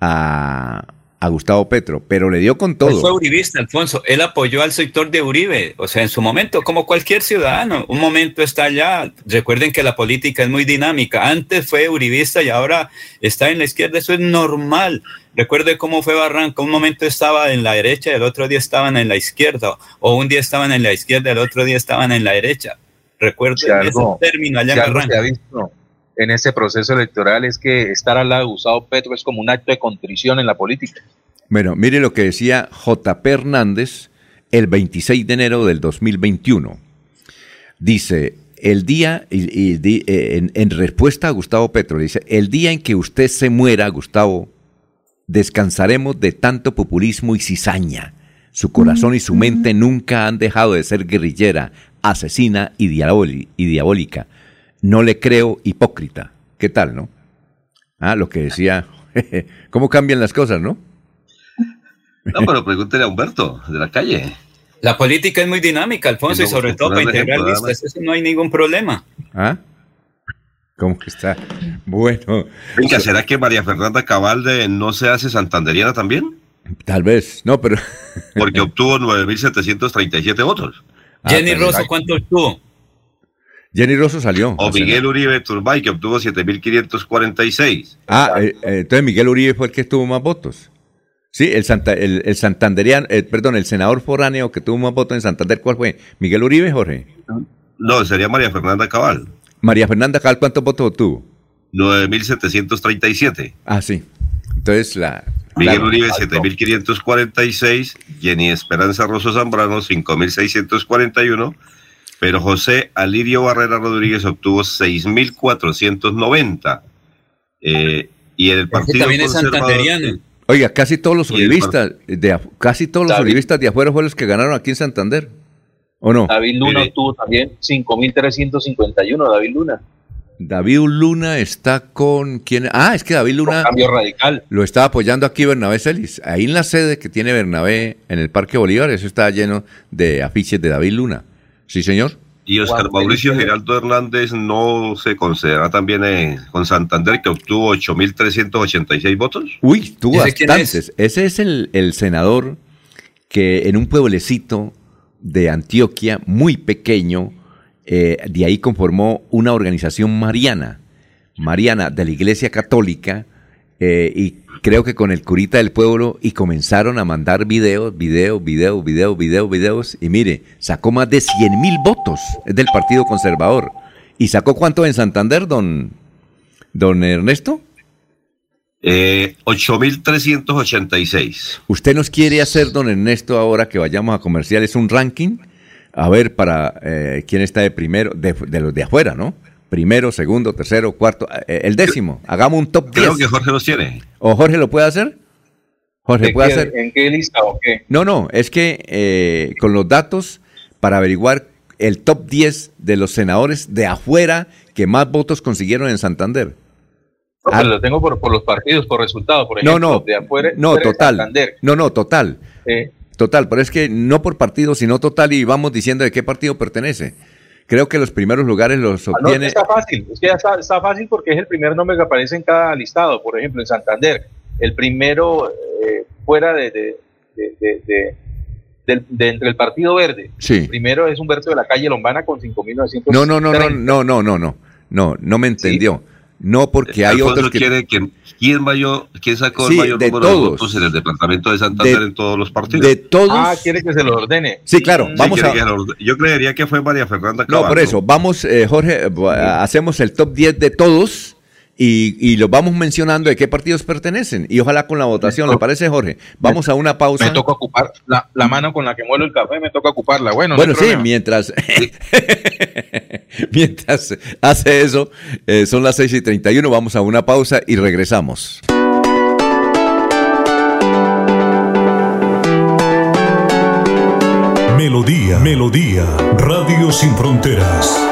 a, a Gustavo Petro, pero le dio con Él fue todo. uribista, Alfonso. Él apoyó al sector de Uribe. O sea, en su momento, como cualquier ciudadano, un momento está allá. Recuerden que la política es muy dinámica. Antes fue uribista y ahora está en la izquierda. Eso es normal. Recuerde cómo fue Barranca. Un momento estaba en la derecha y el otro día estaban en la izquierda. O un día estaban en la izquierda y el otro día estaban en la derecha. Recuerden Si algo- ese término allá si en algo se ha Barranca. En ese proceso electoral es que estar al lado de Gustavo Petro es como un acto de contrición en la política. Bueno, mire lo que decía JP Hernández el 26 de enero del 2021. Dice, el día, y- y di- eh, en, en respuesta a Gustavo Petro, dice, el día en que usted se muera, Gustavo, descansaremos de tanto populismo y cizaña. Su corazón y su mente nunca han dejado de ser guerrillera, asesina y, diaboli- y diabólica. No le creo hipócrita. ¿Qué tal, no? Ah, lo que decía, ¿cómo cambian las cosas, no? No, pero pregúntele a Humberto, de la calle. La política es muy dinámica, Alfonso, y No, sobre todo para integrar listas. Eso no hay ningún problema. ¿Ah? ¿Cómo que está? Bueno. Venga, ¿será que María Fernanda Cabalde no se hace santanderiana también? Tal vez, no, pero... Porque obtuvo 9.737 votos. Jenny tal Rosso. ¿cuánto obtuvo? Jenny Rosso salió. O. Miguel Uribe Turbay, que obtuvo 7.546. Ah, eh, eh, entonces Miguel Uribe fue el que tuvo más votos. Sí, el, Santa, el, el santanderiano, eh, perdón, el senador foráneo que tuvo más votos en Santander, ¿cuál fue? ¿Miguel Uribe, Jorge? No, sería María Fernanda Cabal. María Fernanda Cal, ¿cuántos votos obtuvo? 9.737. Ah, sí. Entonces la... Miguel la- Uribe 7.546, Jenny Esperanza Rosso Zambrano 5.641, pero José Alirio Barrera Rodríguez obtuvo 6.490. Eh, y el Partido también es Conservador- santanderiano. Oiga, casi todos los uribistas de, casi todos los David. uribistas de afuera fueron los que ganaron aquí en Santander. ¿O no? David Luna Mire. obtuvo también 5.351, David Luna. David Luna está con quién? Ah, es que David Luna Cambio radical. lo está apoyando aquí Bernabé Celis. Ahí en la sede que tiene Bernabé en el Parque Bolívar, eso está lleno de afiches de David Luna. Sí, señor. Y Oscar Juan Mauricio Felipe. Giraldo Hernández no se considera también eh, con Santander, que obtuvo 8.386 votos. Uy, tuvo ¿Ese quién bastantes. Ese es el, el senador que en un pueblecito de Antioquia, muy pequeño, eh, de ahí conformó una organización mariana, mariana de la Iglesia Católica, eh, y creo que con el curita del pueblo, y comenzaron a mandar videos, videos, videos, videos, videos, videos, y mire, sacó más de 100 mil votos, del Partido Conservador. ¿Y sacó cuánto en Santander, don, don Ernesto? Eh, 8.386. ¿Usted nos quiere hacer, don Ernesto, ahora que vayamos a comerciales, un ranking? A ver, para eh, quién está de primero, de, de los de afuera, ¿no? Primero, segundo, tercero, cuarto, eh, el décimo. Hagamos un top 10. Creo que Jorge los tiene. ¿O Jorge lo puede hacer? Jorge, ¿De ¿puede qué- hacer? ¿En qué lista o qué? No, no, es que eh, con los datos para averiguar el top 10 de los senadores de afuera que más votos consiguieron en Santander. No, Ah. pero lo tengo por, por los partidos, por resultados, por No, ejemplo, no, de afuera. no, de total. Santander. No, no, total. Eh, Total, pero es que no por partido, sino total y vamos diciendo de qué partido pertenece. Creo que los primeros lugares los ah, no, obtiene. está fácil, es que ya está, está fácil porque es el primer nombre que aparece en cada listado. Por ejemplo, en Santander, el primero eh, fuera de, de, de, de- de- del, de entre el Partido Verde. Sí. Primero es Humberto de la calle Lombana con 5.900. No, no, no, no, no, no, no, no, no, no me entendió. No, porque hay Alfonso otros que... quiere que quién mayor, quién sacó Sí, el mayor de número de todos. votos en el departamento de Santander De- en todos los partidos. de todos- Ah, quiere que se lo ordene. Sí, claro, Sí, vamos a... Yo creería que fue María Fernanda No, Caballo. por eso, vamos, eh, Jorge, eh, hacemos el top 10 de todos y, y los vamos mencionando de qué partidos pertenecen. Y ojalá con la votación, ¿le parece, Jorge? Vamos a una pausa. Me toca ocupar la, la mano con la que muelo el café, me toca ocuparla. Bueno, no Bueno, sí, problema. mientras, mientras hace eso, eh, son las 6 y 31, vamos a una pausa y regresamos. Melodía, Melodía, Radio Sin Fronteras.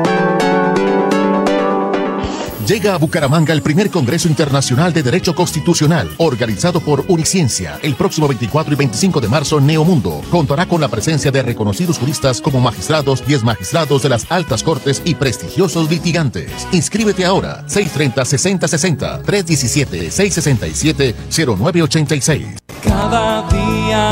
Llega a Bucaramanga el primer Congreso Internacional de Derecho Constitucional, organizado por Uniciencia. El próximo 24 y 25 de marzo, Neomundo contará con la presencia de reconocidos juristas como magistrados y exmagistrados de las altas cortes y prestigiosos litigantes. Inscríbete ahora, 630-6060, 317-667-0986. Cada día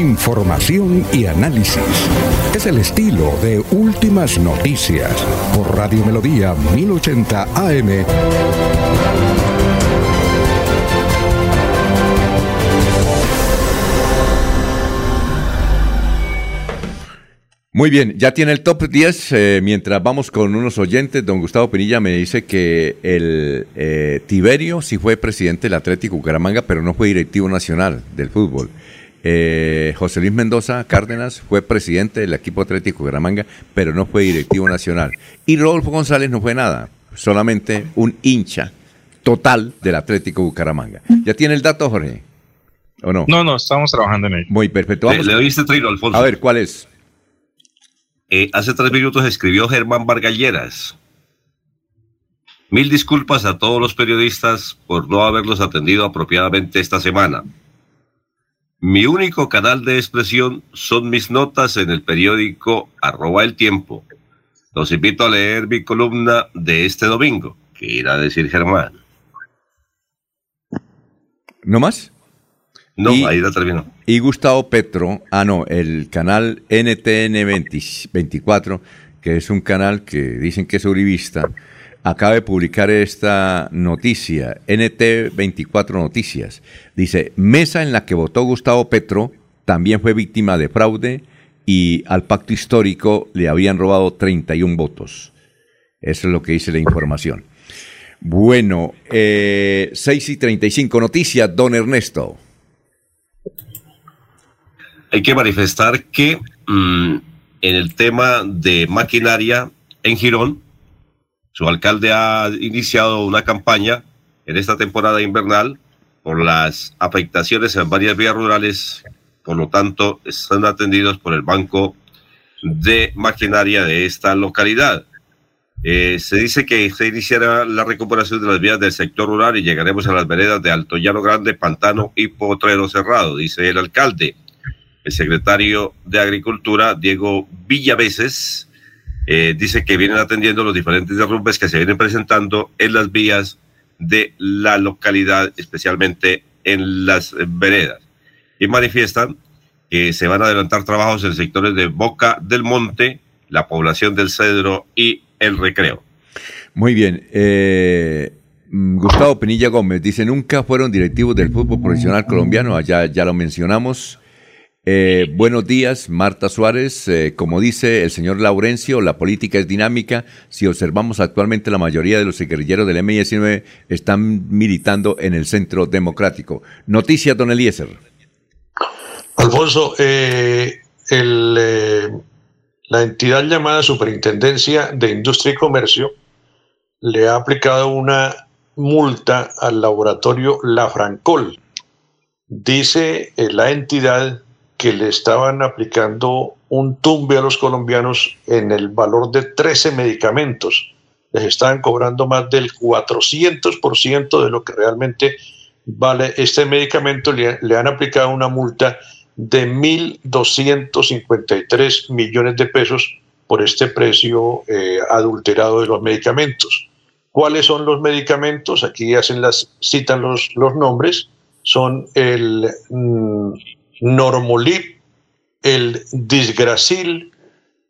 Información y análisis. Es el estilo de Últimas Noticias por Radio Melodía 1080 AM. Muy bien, ya tiene el top 10. eh, mientras vamos con unos oyentes, don Gustavo Pinilla me dice que el eh, Tiberio sí fue presidente del Atlético Bucaramanga, pero no fue directivo nacional del fútbol. Eh, José Luis Mendoza Cárdenas fue presidente del equipo Atlético Bucaramanga, pero no fue directivo nacional. Y Rodolfo González no fue nada, solamente un hincha total del Atlético Bucaramanga. ¿Ya tiene el dato, Jorge? ¿O no? No, no, estamos trabajando en ello. Muy perfecto. Le, Vamos. le doy este trino, Alfonso. A ver, ¿cuál es? Eh, hace tres minutos escribió Germán Vargalleras. Mil disculpas a todos los periodistas por no haberlos atendido apropiadamente esta semana. Mi único canal de expresión son mis notas en el periódico arroba el tiempo. Los invito a leer mi columna de este domingo. ¿Qué irá a decir Germán? ¿No más? No, Y- ahí la terminó. Y Gustavo Petro, ah no, el canal NTN 20 24, que es un canal que dicen que es uribista, acaba de publicar esta noticia, NT 24 Noticias. Dice, mesa en la que votó Gustavo Petro también fue víctima de fraude y al pacto histórico le habían robado 31 votos. Eso es lo que dice la información. Bueno, eh, 6 y 35 noticias, don Ernesto. Hay que manifestar que mm, en el tema de maquinaria en Girón, su alcalde ha iniciado una campaña en esta temporada invernal por las afectaciones en varias vías rurales, por lo tanto, están atendidos por el Banco de Maquinaria de esta localidad. Eh, se dice que se iniciará la recuperación de las vías del sector rural y llegaremos a las veredas de Alto Llano Grande, Pantano y Potrero Cerrado, dice el alcalde. El secretario de Agricultura, Diego Villaveses, eh, dice que vienen atendiendo los diferentes derrumbes que se vienen presentando en las vías de la localidad, especialmente en las veredas. Y manifiestan que se van a adelantar trabajos en sectores de Boca del Monte, la población del Cedro y el Recreo. Muy bien. eh, mm, Gustavo Penilla Gómez dice, nunca fueron directivos del fútbol profesional colombiano, allá ya lo mencionamos. Eh, buenos días, Marta Suárez. Eh, como dice el señor Laurencio, la política es dinámica. Si observamos actualmente, la mayoría de los guerrilleros del M-19 están militando en el centro democrático. Noticias, don Eliezer. Alfonso, eh, la entidad llamada Superintendencia de Industria y Comercio le ha aplicado una multa al laboratorio La Francol. Dice la entidad que le estaban aplicando un tumbe a los colombianos en el valor de 13 medicamentos. Les estaban cobrando más del 400% de lo que realmente vale este medicamento. Le, han aplicado una multa de 1.253 millones de pesos por este precio eh, adulterado de los medicamentos. ¿Cuáles son los medicamentos? Aquí hacen las, citan los, los nombres. Son el mm, Normolip, el Disgracil,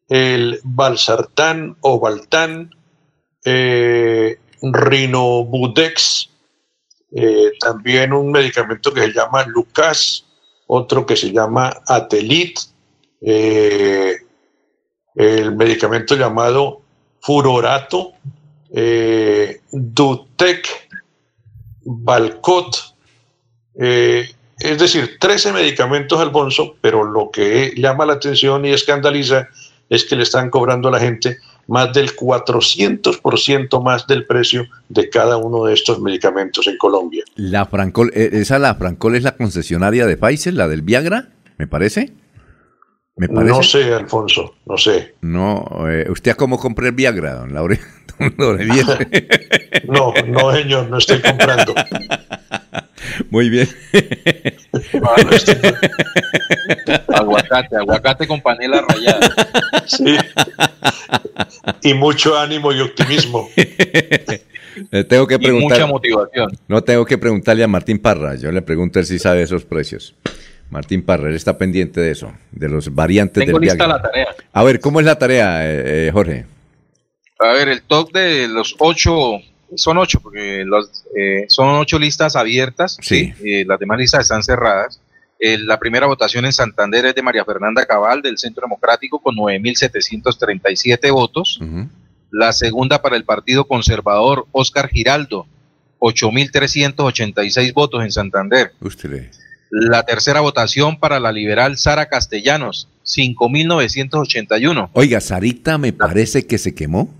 el Valsartán o Baltán, eh, Rinobudex, eh, también un medicamento que se llama Lucas, otro que se llama Atelit, eh, el medicamento llamado Furorato, Dutec, Balcot, es decir, 13 medicamentos, Alfonso, pero lo que llama la atención y escandaliza es que le están cobrando a la gente más del 400% más del precio de cada uno de estos medicamentos en Colombia. La Francol, eh, esa la Francol es la concesionaria de Pfizer, la del Viagra, me parece. ¿Me parece? No sé, Alfonso, no sé. No, eh, ¿usted cómo compró el Viagra, don Laure? no, no, señor, no estoy comprando. Muy bien. aguacate, aguacate con panela rallada. Sí. Y mucho ánimo y optimismo. tengo que preguntar. mucha motivación. No tengo que preguntarle a Martín Parra. Yo le pregunto si sabe esos precios. Martín Parra, él está pendiente de eso, de los variantes tengo del lista la tarea. A ver, ¿cómo es la tarea, eh, eh, Jorge? A ver, el top de los ocho son ocho, porque los, eh, son ocho listas abiertas. Sí. Eh, las demás listas están cerradas. Eh, la primera votación en Santander es de María Fernanda Cabal, del Centro Democrático, con 9.737 votos. La segunda para el Partido Conservador, Oscar Giraldo, 8.386 votos en Santander. Usted. La tercera votación para la liberal Sara Castellanos, 5.981. Oiga, Sarita me parece que se quemó.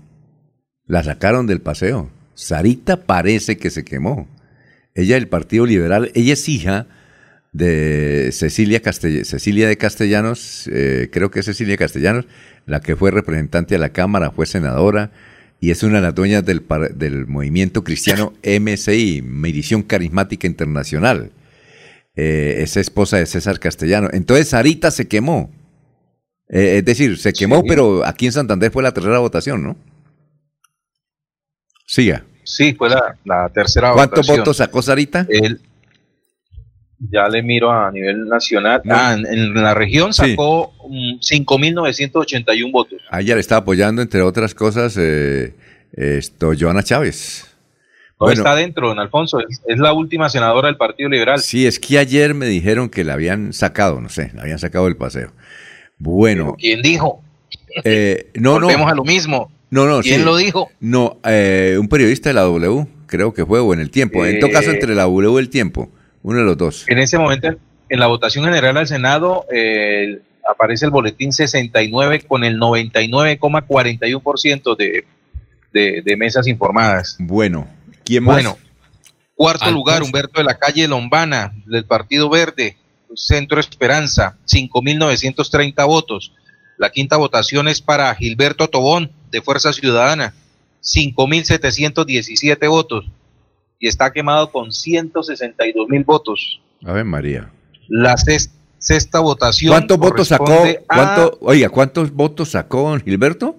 La sacaron del paseo. Sarita parece que se quemó. Ella del Partido Liberal, ella es hija de Cecilia, Cecilia de Castellanos, eh, creo que es Cecilia Castellanos, la que fue representante de la Cámara, fue senadora y es una de las dueñas del, del movimiento cristiano MCI, Medición Carismática Internacional. Eh, es esposa de César Castellano. Entonces Sarita se quemó. Eh, es decir, se quemó, pero aquí en Santander fue la tercera votación, ¿no? Siga. Sí, fue la, tercera ¿Cuántos votos sacó Sarita? ya le miro a nivel nacional. Ah, en, la región sacó 5.981 mm, votos. Ayer le está apoyando, entre otras cosas, eh, esto, Joana Chávez. No está dentro, don Alfonso. Es, la última senadora del Partido Liberal. Sí, es que ayer me dijeron que la habían sacado, no sé, la habían sacado del paseo. Bueno. ¿Quién dijo? Eh, no, Volvemos a lo mismo. No, no, ¿Quién lo dijo? No, eh, un periodista de la W, creo que fue, o en el tiempo. en todo caso, eh, entre la W y el tiempo, uno de los dos. En ese momento, en la votación general al Senado, eh, aparece el boletín 69 con el 99,41% de, de, de mesas informadas. Bueno, ¿quién más? Bueno, cuarto lugar, Humberto de la Calle Lombana, del Partido Verde, Centro Esperanza, 5.930 votos. La quinta votación es para Gilberto Tobón, de Fuerza Ciudadana, 5.717 votos y está quemado con 162 mil votos. A ver, María. La sexta, votación. ¿Cuántos votos sacó? ¿cuánto, oiga, ¿cuántos votos sacó Gilberto?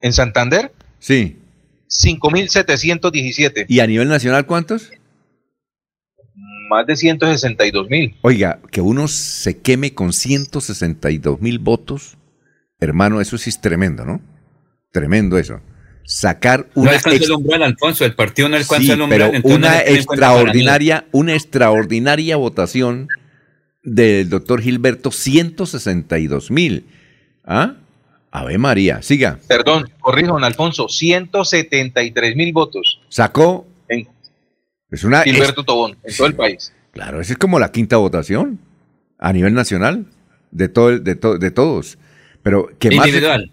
¿En Santander? Sí. 5.717. ¿Y a nivel nacional cuántos? Más de 162 mil. Oiga, que uno se queme con 162 mil votos Hermano, eso sí es tremendo, ¿no? Tremendo eso. Sacar una. No alcanza el umbral, Alfonso, el partido no alcanza el umbral. Pero una extraordinaria, una extraordinaria votación del doctor Gilberto 162 mil. ¿Ah? Ave María, siga. Perdón, corrijo, don Alfonso, 173 mil votos. Sacó. En es una, Gilberto Tobón, en todo el país. Claro, esa es como la quinta votación a nivel nacional de, todo, el- de, to- de todos. Pero quemarse, Individual.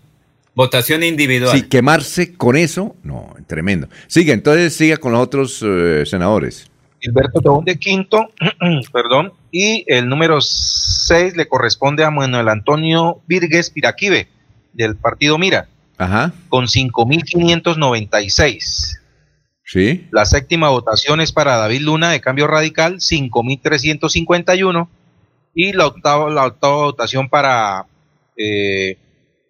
Votación individual. Sí, quemarse con eso, no, tremendo. Sigue, entonces siga con los otros eh, senadores. Gilberto Tobón de quinto, perdón, y el número 6 le corresponde a Manuel Antonio Virgues Piraquive, del partido Mira, Ajá, con 5.596. sí. La séptima votación es para David Luna de Cambio Radical, 5.351. Y la octava, la octava votación para eh,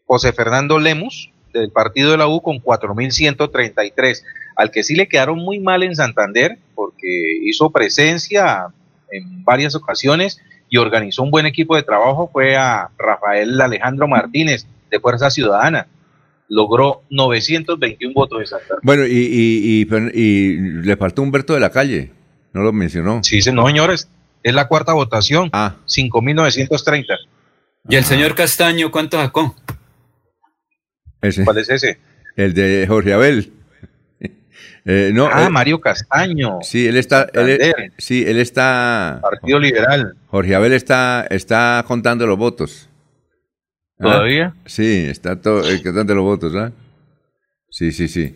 José Fernando Lemus, del partido de la U, con 4.133. Al que sí le quedaron muy mal en Santander, porque hizo presencia en varias ocasiones y organizó un buen equipo de trabajo, fue a Rafael Alejandro Martínez, de Fuerza Ciudadana. Logró 921 votos en Santander. Bueno, y, y, y, le faltó Humberto de la Calle, no lo mencionó. Sí, sí, no, señores. Es la cuarta votación. Ah. 5.930. ¿Y el señor Castaño cuánto sacó? Ese, ¿Cuál es ese? el de Jorge Abel. Eh, no, ah, eh, Mario Castaño. sí, él está, él, sí, él está, Partido Liberal. Jorge Abel está, está contando los votos. ¿Ah? ¿Todavía? Sí, está todo, eh, contando los votos, ¿ah? Sí, sí, sí.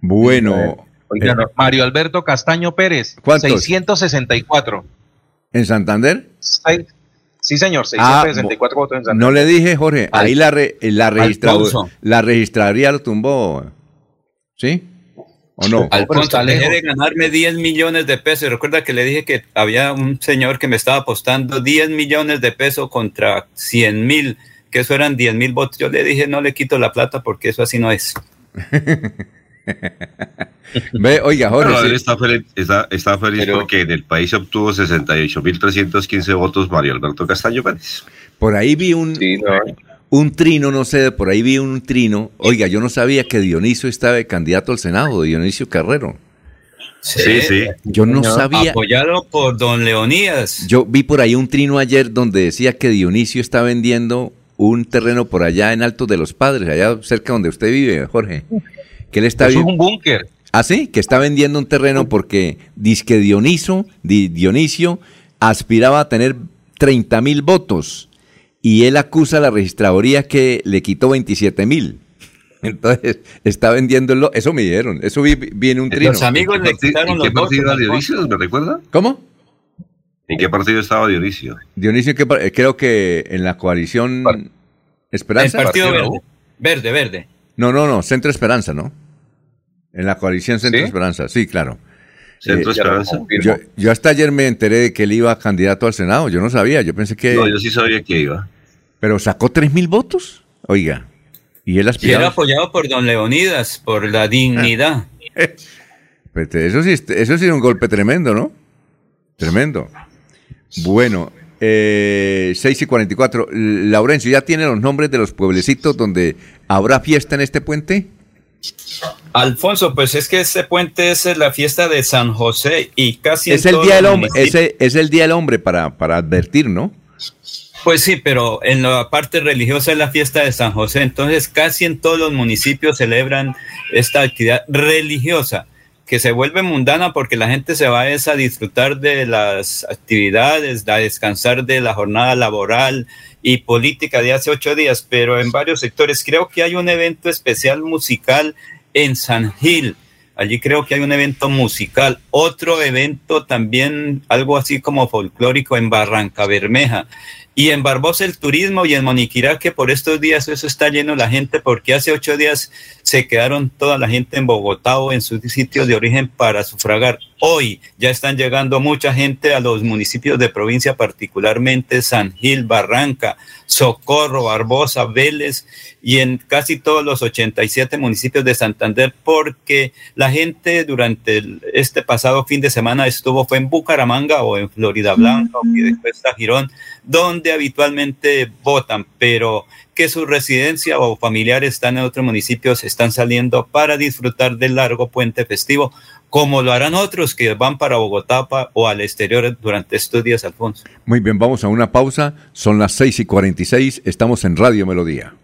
Bueno, Oiga, eh, no, Mario Alberto Castaño Pérez. ¿Cuántos? 664. ¿en Santander? Seis- Sí, señor, Ah, 664 votos en Santander. No le dije, Jorge, ahí la, re- la, registra- la registraría lo tumbó. ¿Sí? ¿O no? Alfonso, lejos. de ganarme 10 millones de pesos. Recuerda que le dije que había un señor que me estaba apostando 10 millones de pesos contra 100 mil, que eso eran 10 mil votos. Yo le dije, no le quito la plata porque eso así no es. Ve, oiga, Jorge, Bueno, sí. él está feliz, está, está feliz Pero- porque en el país obtuvo 68.315 votos Mario Alberto Castaño Pérez. por ahí vi un, Sí, no. un trino, no sé, por ahí vi un trino. Oiga, yo no sabía que Dionisio estaba de candidato al Senado, Dionisio Carrero. Sí, sí. Yo no sabía. Apoyado por don Leonidas. Yo vi por ahí un trino ayer donde decía que Dionisio está vendiendo un terreno por allá en Altos de los Padres, allá cerca donde usted vive, Jorge. Que él está Eso es un búnker. Ah, sí, que está vendiendo un terreno porque dice que Dioniso, Di- Dionisio aspiraba a tener 30 mil votos y él acusa a la registraduría que le quitó 27 mil. Entonces, está vendiéndolo, eso me dieron, eso vi, vi en un trino. Los amigos ¿En le qué parti- quitaron ¿En los qué partido era. Dionisio? ¿Me recuerda? ¿Cómo? ¿En qué partido estaba Dionisio? Dionisio, creo que en la coalición El Esperanza. partido Partido verde. Verde, verde. No, no, no, Centro Esperanza, ¿no? En la coalición Centro ¿Sí? Esperanza, sí, claro. ¿Centro Eh, Esperanza? Yo, yo hasta ayer me enteré de que él iba candidato al Senado, yo no sabía, yo pensé que... No, yo sí sabía que iba. Pero sacó tres mil votos, oiga. Y él Y era aspiraba... apoyado por don Leonidas, por la dignidad. Pues, eso sí, eso sí es un golpe tremendo, ¿no? Tremendo. Bueno, eh, 6 y 44. Laurencio, ¿ya tiene los nombres de los pueblecitos donde habrá fiesta en este puente? Alfonso, pues es que este puente es la fiesta de San José y casi en Es el todos día del hombre, municipios- ese es el día del hombre para, para advertir, ¿no? Pues sí, pero en la parte religiosa es la fiesta de San José, entonces casi en todos los municipios celebran esta actividad religiosa que se vuelve mundana porque la gente se va a disfrutar de las actividades, a descansar de la jornada laboral y política de hace ocho días, pero en varios sectores creo que hay un evento especial musical en San Gil. Allí creo que hay un evento musical, otro evento también, algo así como folclórico en Barranca Bermeja. Y en Barbosa el turismo y en Moniquirá, que por estos días eso está lleno la gente, porque hace ocho días se quedaron toda la gente en Bogotá o en sus sitios de origen para sufragar. Hoy ya están llegando mucha gente a los municipios de provincia, particularmente San Gil, Barranca, Socorro, Barbosa, Vélez y en casi todos los 87 municipios de Santander, porque la gente durante el- este pasado fin de semana estuvo, fue en Bucaramanga o en Florida Blanca o Piedecuesta, Girón, donde habitualmente votan, pero que su residencia o familiares están en otros municipios, están saliendo para disfrutar del largo puente festivo, como lo harán otros que van para Bogotá o al exterior durante estos días, Alfonso. Muy bien, vamos a una pausa. Son las 6 y 46. Estamos en Radio Melodía.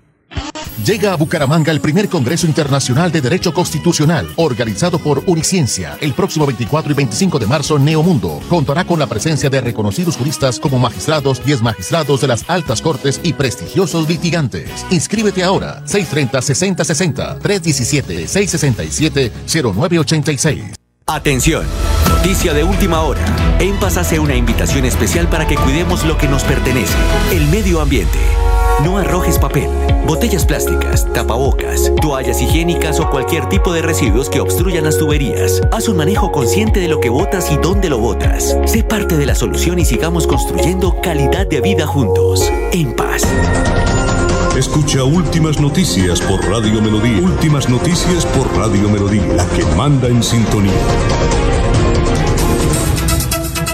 Llega a Bucaramanga el primer Congreso Internacional de Derecho Constitucional, organizado por Uniciencia. El próximo 24 y 25 de marzo, Neomundo contará con la presencia de reconocidos juristas como magistrados y exmagistrados de las altas cortes y prestigiosos litigantes. Inscríbete ahora, 630-6060, 317-667-0986. Atención, noticia de última hora. En Paz hace una invitación especial para que cuidemos lo que nos pertenece, el medio ambiente. No arrojes papel, botellas plásticas, tapabocas, toallas higiénicas o cualquier tipo de residuos que obstruyan las tuberías. Haz un manejo consciente de lo que botas y dónde lo botas. Sé parte de la solución y sigamos construyendo calidad de vida juntos. En paz. Escucha Últimas Noticias por Radio Melodía. Últimas Noticias por Radio Melodía, la que manda en sintonía.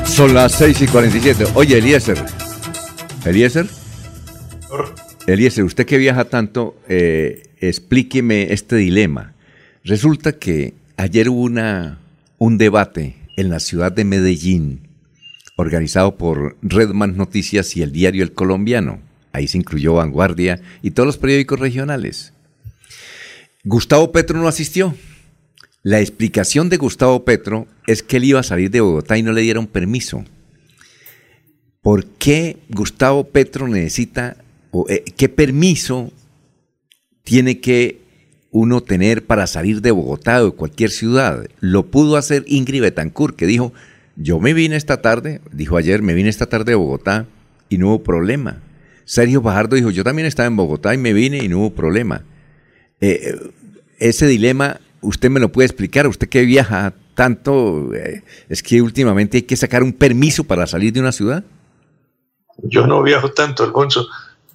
Son las 6 y 47. Oye, Eliezer. ¿Eliezer? Eliezer, usted que viaja tanto, eh, explíqueme este dilema. Resulta que ayer hubo una, un debate en la ciudad de Medellín, organizado por Redman Noticias y el diario El Colombiano. Ahí se incluyó Vanguardia y todos los periódicos regionales. Gustavo Petro no asistió. La explicación de Gustavo Petro es que él iba a salir de Bogotá y no le dieron permiso. ¿Por qué Gustavo Petro necesita eh, qué permiso tiene que uno tener para salir de Bogotá o de cualquier ciudad. Lo pudo hacer Ingrid Betancourt, que dijo, yo me vine esta tarde, dijo ayer, me vine esta tarde de Bogotá y no hubo problema. Sergio Bajardo dijo, yo también estaba en Bogotá y me vine y no hubo problema. Eh, ese dilema, usted me lo puede explicar, usted que viaja tanto, eh, es que últimamente hay que sacar un permiso para salir de una ciudad. Yo no viajo tanto, Alfonso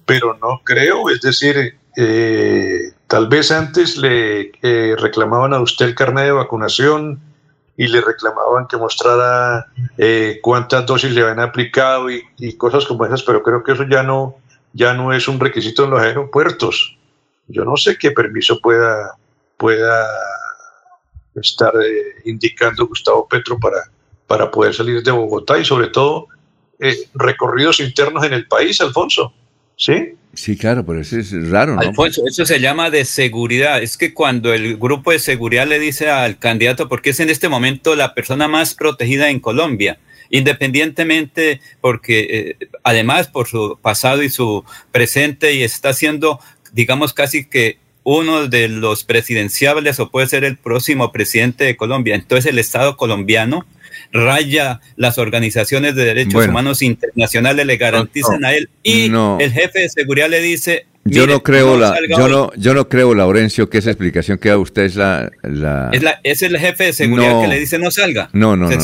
pero no creo, es decir, eh, tal vez antes le eh, reclamaban a usted el carnet de vacunación y le reclamaban que mostrara eh, cuántas dosis le habían aplicado y, cosas como esas, pero creo que eso ya no, ya no es un requisito en los aeropuertos. Yo no sé qué permiso pueda, pueda estar indicando Gustavo Petro para, para poder salir de Bogotá y sobre todo recorridos internos en el país, Alfonso. ¿Sí? Sí, claro, pero eso es raro, ¿no? Alfonso, eso se llama de seguridad. Es que cuando el grupo de seguridad le dice al candidato, porque es en este momento la persona más protegida en Colombia, independientemente, porque eh, además por su pasado y su presente, y está siendo, digamos, casi que uno de los presidenciables o puede ser el próximo presidente de Colombia. Entonces el Estado colombiano raya las organizaciones de derechos humanos internacionales, le garantizan a él. Y el jefe de seguridad le dice, yo no creo la, yo no, yo no creo, Laurencio, que esa explicación que da usted es la, la... Es, el jefe de seguridad que le dice no salga. No, no, no,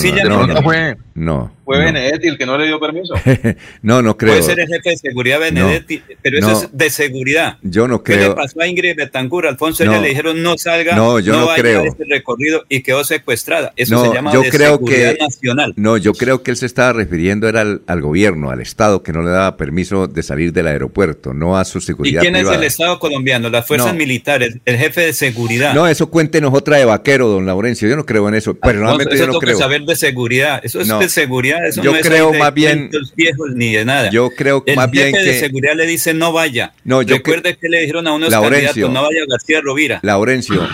no, fue, no, Benedetti el que no le dio permiso. no, no creo. Puede ser el jefe de seguridad Benedetti, pero eso es de seguridad. Yo no creo. ¿Qué le pasó a Ingrid Betancur? Alfonso ella le dijeron no salga, no, yo no, creo. a este recorrido y quedó secuestrada. Eso se llama yo de creo seguridad que, nacional. No, yo creo que él se estaba refiriendo era al, al, gobierno, al Estado que no le daba permiso de salir del aeropuerto, no a su seguridad ¿Y quién privada. es el Estado colombiano? Las fuerzas militares, el jefe de seguridad. No, eso cuéntenos otra de vaquero, don Laurencio. Yo no creo en eso. Personalmente eso yo no creo. saber de seguridad. Eso es de seguridad. Eso yo no creo es más bien viejos ni de nada. Yo creo el más bien jefe que de seguridad le dice no vaya. No, yo Recuerde que, le dijeron a unos Laurencio, candidatos no vaya García Rovira. Laurencio,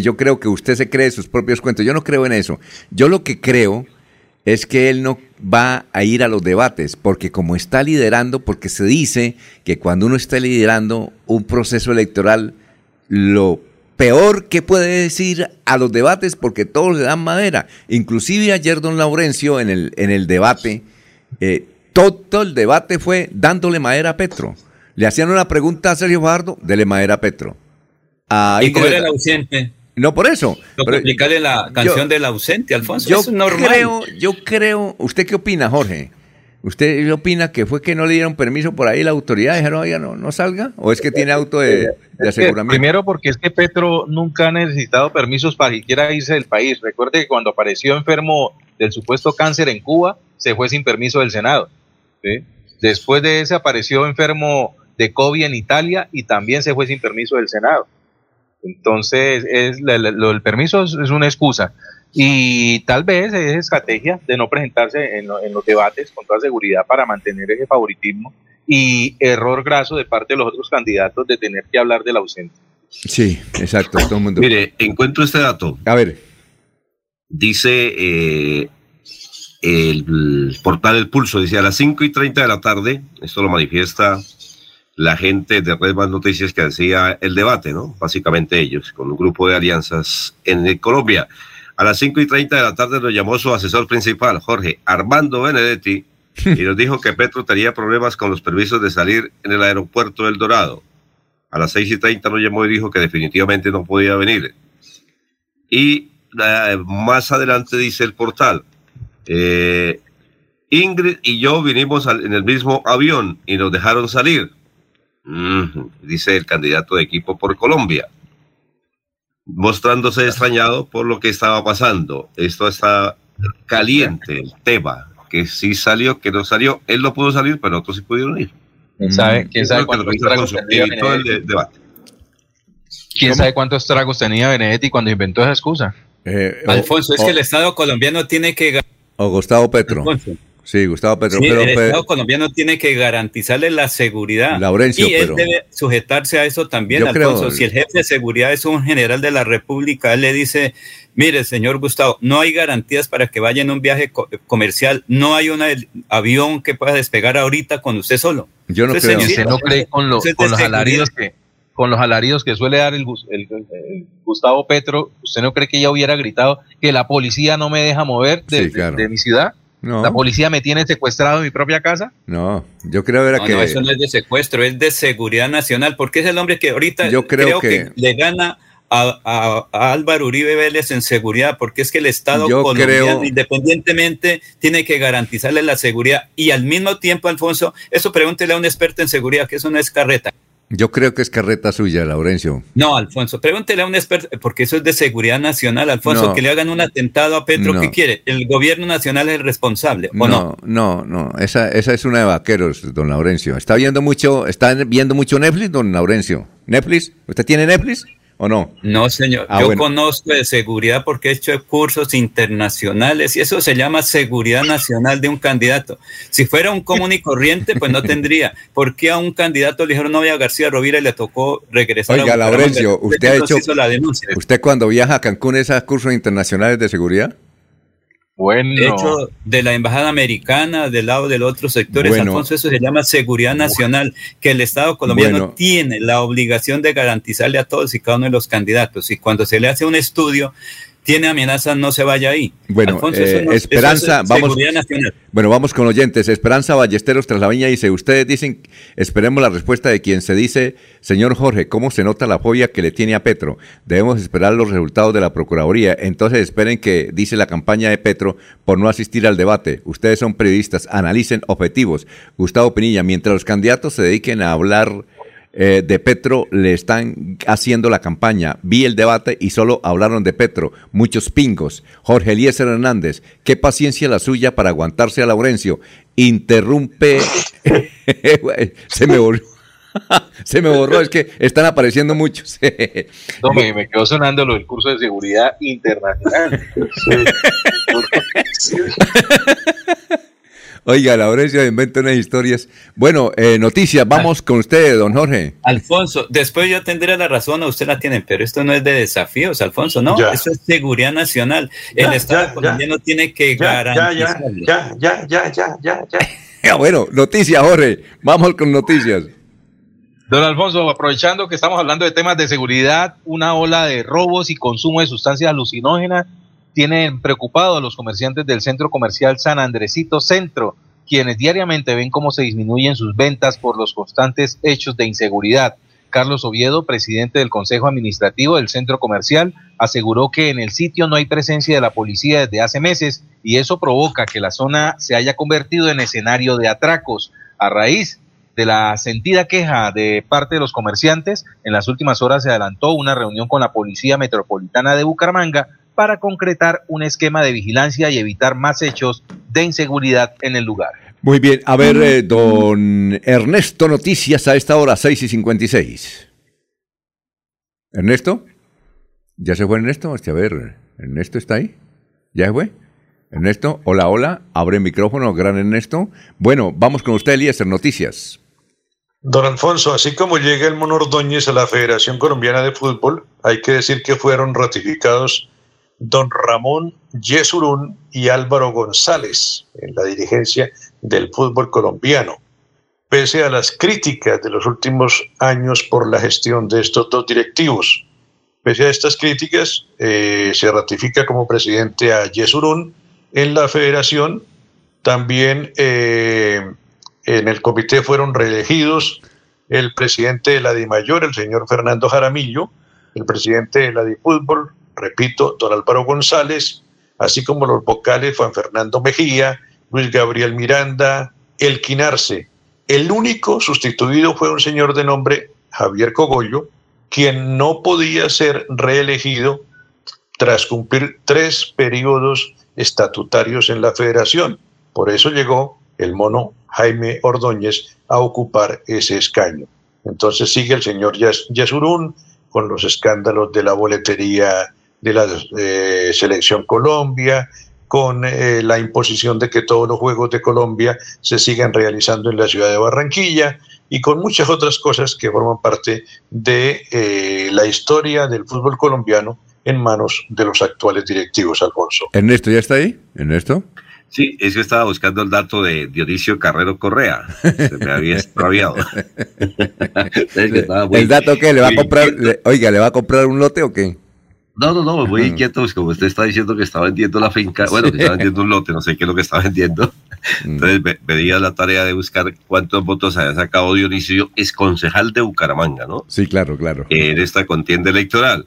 yo creo que usted se cree sus propios cuentos. Yo no creo en eso. Yo lo que creo es que él no va a ir a los debates, porque como está liderando, porque se dice que cuando uno está liderando un proceso electoral, lo peor que puede decir a los debates, porque todos le dan madera. Inclusive ayer don Laurencio en el, en el debate, eh, todo el debate fue dándole madera a Petro. Le hacían una pregunta a Sergio Fajardo, dele madera a Petro. A ¿Y cómo era el ausente? No por eso. Lo pero explicarle la canción del ausente, Alfonso. Yo es normal. creo, yo creo. ¿Usted qué opina, Jorge? ¿Usted opina que fue que no le dieron permiso por ahí la autoridad? Dijeron, oiga, no, no salga. ¿O es que tiene auto de, de aseguramiento? Primero, porque es que Petro nunca ha necesitado permisos para siquiera irse del país. Recuerde que cuando apareció enfermo del supuesto cáncer en Cuba, se fue sin permiso del Senado. ¿sí? Después de ese apareció enfermo de COVID en Italia y también se fue sin permiso del Senado. Entonces, es, lo del permiso es, una excusa. Y tal vez es estrategia de no presentarse en, en los debates con toda seguridad para mantener ese favoritismo y error graso de parte de los otros candidatos de tener que hablar del ausente. Sí, exacto. Todo el mundo. Mire, encuentro este dato. A ver. Dice eh, el portal El Pulso, dice a las 5 y 30 de la tarde, esto lo manifiesta la gente de Red Más Noticias que hacía el debate, ¿no? Básicamente ellos, con un grupo de alianzas en Colombia. A las 5 y 30 de la tarde nos llamó su asesor principal, Jorge Armando Benedetti, y nos dijo que Petro tenía problemas con los permisos de salir en el aeropuerto del Dorado. A las 6 y 30 nos llamó y dijo que definitivamente no podía venir. Y eh, más adelante dice el portal, eh, Ingrid y yo vinimos en el mismo avión y nos dejaron salir, dice el candidato de equipo por Colombia, mostrándose extrañado por lo que estaba pasando. Esto está caliente, el tema, que sí salió, que no salió. Él no pudo salir, pero otros sí pudieron ir. ¿Quién sabe, quién sabe cuántos tragos tenía Benedetti? ¿Quién sabe cuántos tragos tenía Benedetti cuando inventó esa excusa? Eh, Alfonso, es que el Estado colombiano tiene que... O Gustavo Petro. Sí, Gustavo Petro. Sí, el Estado colombiano tiene que garantizarle la seguridad. Laurencio, y él debe sujetarse a eso también, Alfonso. si el jefe de seguridad es un general de la República, él le dice, mire, señor Gustavo, no hay garantías para que vaya en un viaje comercial, no hay un avión que pueda despegar ahorita con usted solo. Yo no creo. ¿Usted no cree con, los alaridos que con los alaridos que suele dar el, Gustavo Petro, ¿usted no cree que ella hubiera gritado que la policía no me deja mover de, mi ciudad? ¿La policía me tiene secuestrado en mi propia casa? No, yo creo era que... No, eso no es de secuestro, es de seguridad nacional, porque es el hombre que ahorita yo creo, que... le gana a, Álvaro Uribe Vélez en seguridad, porque es que el Estado colombiano, independientemente, tiene que garantizarle la seguridad. Y al mismo tiempo, Alfonso, eso pregúntele a un experto en seguridad, que eso no es carreta. Yo creo que es carreta suya, Laurencio. No, Alfonso, pregúntele a un experto, porque eso es de seguridad nacional, Alfonso, que le hagan un atentado a Petro, ¿qué quiere? ¿El gobierno nacional es el responsable o no? No, no, no, esa, esa es una de vaqueros, don Laurencio. ¿Está viendo mucho, está viendo mucho Netflix, don Laurencio? ¿Netflix? ¿Usted tiene Netflix? ¿O no? No, señor. Ah, Yo conozco de seguridad porque he hecho cursos internacionales y eso se llama seguridad nacional de un candidato. Si fuera un común y corriente, pues no tendría. ¿Por qué a un candidato le dijeron no a García Rovira y le tocó regresar Oiga, a Laurencio, ¿usted ha hecho. La? ¿Usted cuando viaja a Cancún esos cursos internacionales de seguridad? Bueno. hecho de la embajada americana, del lado de los otros sectores, Alfonso, eso se llama seguridad nacional, que el Estado colombiano tiene la obligación de garantizarle a todos y cada uno de los candidatos. Y cuando se le hace un estudio, tiene amenazas, no se vaya ahí. Bueno, eh, Esperanza, vamos. Bueno, vamos con oyentes. Esperanza Ballesteros tras la viña dice: Ustedes dicen, esperemos la respuesta de quien se dice, señor Jorge, ¿cómo se nota la fobia que le tiene a Petro? Debemos esperar los resultados de la Procuraduría. Entonces esperen que dice la campaña de Petro por no asistir al debate. Ustedes son periodistas, analicen objetivos. Gustavo Pinilla, mientras los candidatos se dediquen a hablar eh, de Petro le están haciendo la campaña. Vi el debate y solo hablaron de Petro. Muchos pingos. Jorge Eliezer Hernández, qué paciencia la suya para aguantarse a Laurencio. Interrumpe. Se me volvió. Se me borró, es que están apareciendo muchos. no, me, quedó sonando lo del curso de seguridad internacional. Oiga, Laurencio inventa unas historias. Bueno, eh, noticias, vamos con usted, don Jorge. Alfonso, después yo tendré la razón, a usted la tienen, pero esto no es de desafíos, Alfonso, no, eso es seguridad nacional. El Estado colombiano tiene que garantizar. Ya, ya, ya, ya, ya, ya. bueno, noticias, Jorge, vamos con noticias. Don Alfonso, aprovechando que estamos hablando de temas de seguridad, una ola de robos y consumo de sustancias alucinógenas tienen preocupados a los comerciantes del centro comercial San Andresito Centro, quienes diariamente ven cómo se disminuyen sus ventas por los constantes hechos de inseguridad. Carlos Oviedo, presidente del Consejo Administrativo del Centro Comercial, aseguró que en el sitio no hay presencia de la policía desde hace meses y eso provoca que la zona se haya convertido en escenario de atracos. A raíz de la sentida queja de parte de los comerciantes, en las últimas horas se adelantó una reunión con la Policía Metropolitana de Bucaramanga para concretar un esquema de vigilancia y evitar más hechos de inseguridad en el lugar. Muy bien, a ver, eh, don Ernesto, noticias a esta hora, 6 y 56. ¿Ernesto? ¿Ya se fue Ernesto? A ver, ¿Ernesto está ahí? ¿Ya fue? Ernesto, hola, hola, abre el micrófono, gran Ernesto. Bueno, vamos con usted, Eliezer, noticias. Don Alfonso, así como llega el Mono Ordóñez a la Federación Colombiana de Fútbol, hay que decir que fueron ratificados don Ramón Yesurún y Álvaro González en la dirigencia del fútbol colombiano. Pese a las críticas de los últimos años por la gestión de estos dos directivos, pese a estas críticas, eh, se ratifica como presidente a Yesurún en la federación. También eh, en el comité fueron reelegidos el presidente de la DIMAYOR, el señor Fernando Jaramillo, el presidente de la DIFútbol, repito, don Álvaro González, así como los vocales Juan Fernando Mejía, Luis Gabriel Miranda, El Quinarse. El único sustituido fue un señor de nombre Javier Cogollo, quien no podía ser reelegido tras cumplir tres periodos estatutarios en la federación. Por eso llegó el mono Jaime Ordóñez a ocupar ese escaño. Entonces sigue el señor Yasurún con los escándalos de la boletería de la eh, selección Colombia, con eh, la imposición de que todos los Juegos de Colombia se sigan realizando en la ciudad de Barranquilla y con muchas otras cosas que forman parte de eh, la historia del fútbol colombiano en manos de los actuales directivos, Alfonso. Ernesto, ¿ya está ahí? Ernesto. Sí, es que estaba buscando el dato de Dionisio Carrero Correa. Se me había extraviado. ¿El dato qué? ¿Le va a comprar, oiga, ¿le va a comprar un lote o qué? No, no, no, muy inquieto, pues como usted está diciendo que está vendiendo la finca, bueno, que está vendiendo un lote, no sé qué es lo que está vendiendo. Mm. Entonces me, me la tarea de buscar cuántos votos había sacado Dionisio, es concejal de Bucaramanga, ¿no? Sí, claro, claro. En esta contienda electoral.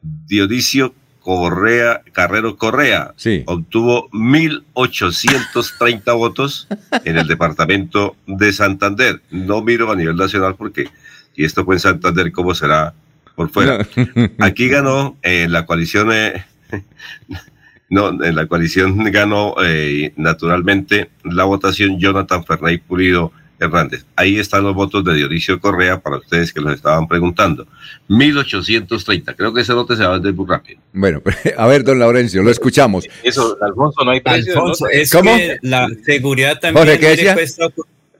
Dionisio Correa, Carrero Correa, sí. obtuvo 1.830 votos en el departamento de Santander. No miro a nivel nacional porque si esto fue en Santander, ¿cómo será por fuera? Aquí ganó en eh, la coalición, eh, no, en la coalición ganó eh, naturalmente la votación Jonathan Fernay Pulido Hernández. Ahí están los votos de Dionisio Correa para ustedes que los estaban preguntando. 1830. Creo que ese lote se va a vender muy rápido. Bueno, a ver, don Laurencio, lo escuchamos. Eso, Alfonso, no hay precio. Alfonso, es ¿Cómo? que la seguridad también Jorge, ¿qué decía?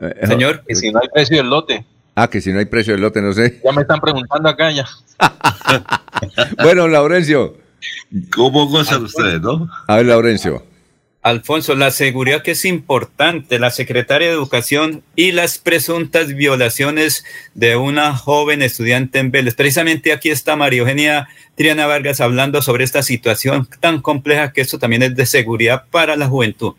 Eh, Señor, que si no hay precio del lote. Ah, que si no hay precio del lote, no sé. Ya me están preguntando acá ya. bueno, Laurencio. ¿Cómo gozan ustedes, no? A ver, Laurencio. Alfonso, la seguridad que es importante, la secretaria de Educación y las presuntas violaciones de una joven estudiante en Vélez. Precisamente aquí está María Eugenia Triana Vargas hablando sobre esta situación tan compleja que esto también es de seguridad para la juventud.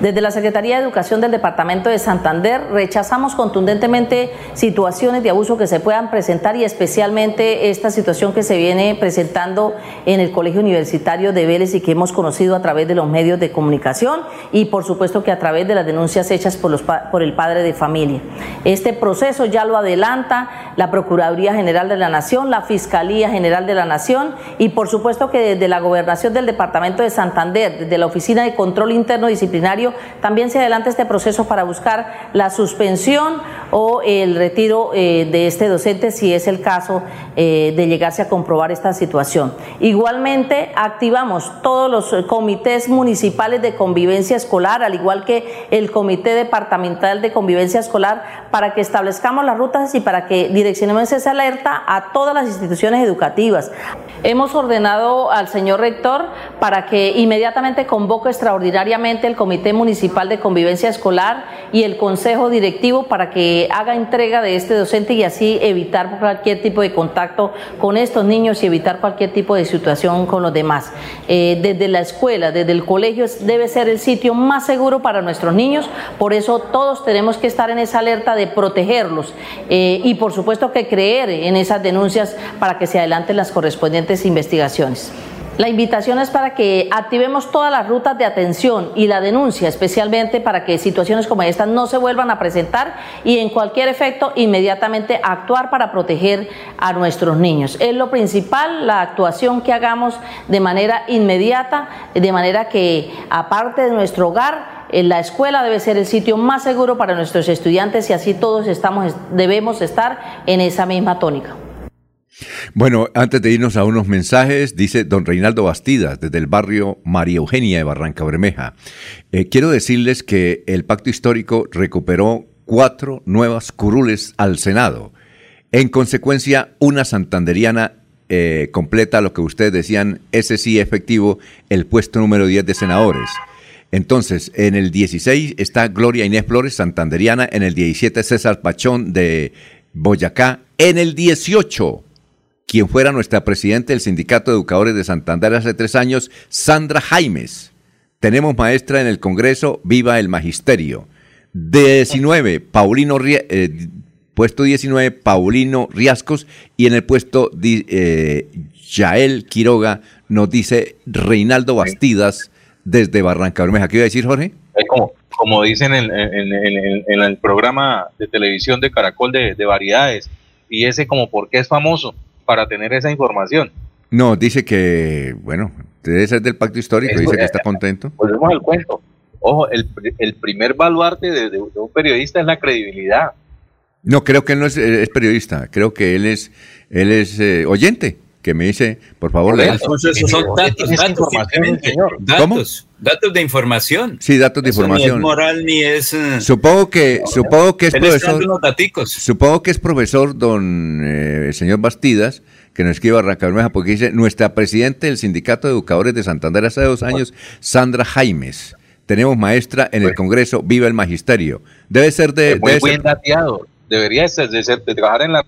Desde la Secretaría de Educación del Departamento de Santander rechazamos contundentemente situaciones de abuso que se puedan presentar y especialmente esta situación que se viene presentando en el Colegio Universitario de Vélez y que hemos conocido a través de los medios de comunicación y por supuesto que a través de las denuncias hechas por, el padre de familia. Este proceso ya lo adelanta la Procuraduría General de la Nación, la Fiscalía General de la Nación y por supuesto que desde la Gobernación del Departamento de Santander, desde la Oficina de Control Interno Disciplinario, también se adelanta este proceso para buscar la suspensión o el retiro eh, de este docente si es el caso eh, de llegarse a comprobar esta situación. Igualmente, activamos todos los comités municipales de convivencia escolar, al igual que el Comité Departamental de Convivencia Escolar, para que establezcamos las rutas y para que direccionemos esa alerta a todas las instituciones educativas. Hemos ordenado al señor rector para que inmediatamente convoque extraordinariamente el Comité Municipal de Convivencia Escolar y el Consejo Directivo para que haga entrega de este docente y así evitar cualquier tipo de contacto con estos niños y evitar cualquier tipo de situación con los demás. Eh, desde la escuela, desde el colegio debe ser el sitio más seguro para nuestros niños, por eso todos tenemos que estar en esa alerta de protegerlos eh, y por supuesto que creer en esas denuncias para que se adelanten las correspondientes investigaciones. La invitación es para que activemos todas las rutas de atención y la denuncia, especialmente para que situaciones como estas no se vuelvan a presentar y en cualquier efecto inmediatamente actuar para proteger a nuestros niños. Es lo principal, la actuación que hagamos de manera inmediata, de manera que aparte de nuestro hogar, la escuela debe ser el sitio más seguro para nuestros estudiantes y así todos estamos, debemos estar en esa misma tónica. Bueno, antes de irnos a unos mensajes, dice don Reinaldo Bastidas, desde el barrio María Eugenia de Barranca Bermeja. Eh, quiero decirles que el pacto histórico recuperó cuatro nuevas curules al Senado. En consecuencia, una santanderiana eh, completa lo que ustedes decían, ese sí efectivo, el puesto número 10 de senadores. Entonces, en el 16 está Gloria Inés Flores, santanderiana, en el 17 César Pachón de Boyacá, en el 18 quien fuera nuestra presidenta del Sindicato de Educadores de Santander hace tres años, Sandra Jaimes. Tenemos maestra en el Congreso, viva el magisterio. 19, Paulino, eh, puesto 19, Paulino Riascos, y en el puesto eh, Yael Quiroga nos dice Reinaldo Bastidas desde Barranca Bermeja. ¿Qué iba a decir, Jorge? Como, como dicen en, el programa de televisión de Caracol de, de variedades, y ese como por qué es famoso para tener esa información. No, dice que, bueno, debe ser del pacto histórico, dice que está contento. Volvemos al cuento. Ojo, el, el primer baluarte de, un periodista es la credibilidad. No, creo que él no es, periodista, creo que él es, él es eh, oyente, que me dice, por favor, lea. son datos, datos, datos, de información. Sí, datos de información. Ni es moral ni es. Eh, supongo que, supongo que es profesor. Supongo que es profesor, don eh, el señor Bastidas, que nos escribe Barranca Bermeja, porque dice nuestra presidenta del Sindicato de Educadores de Santander hace dos años, Sandra Jaimes. Tenemos maestra en el Congreso, viva el magisterio. Debe ser de. Muy bien dateado. Debería ser de, ser, de trabajar en la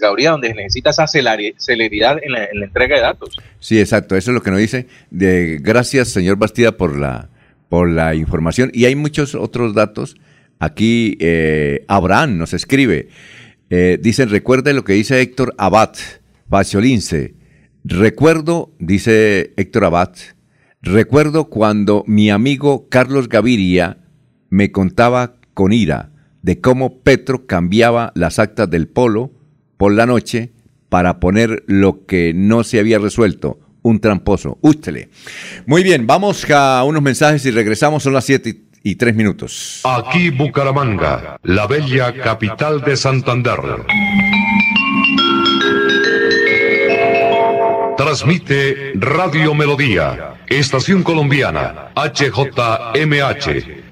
donde necesita esa celeridad en la, entrega de datos. Sí, exacto, eso es lo que nos dice. Gracias, señor Bastida, por la, por la información. Y hay muchos otros datos. Aquí eh, Abraham nos escribe. Eh, dicen, recuerde lo que dice Héctor Abad, Faciolince. Recuerdo, dice Héctor Abad, recuerdo cuando mi amigo Carlos Gaviria me contaba con ira de cómo Petro cambiaba las actas del polo por la noche para poner lo que no se había resuelto. Un tramposo. Ústele. Muy bien, vamos a unos mensajes y regresamos. Son las 7 y 3 minutos. Aquí Bucaramanga, la bella capital de Santander. Transmite Radio Melodía, Estación Colombiana, HJMH.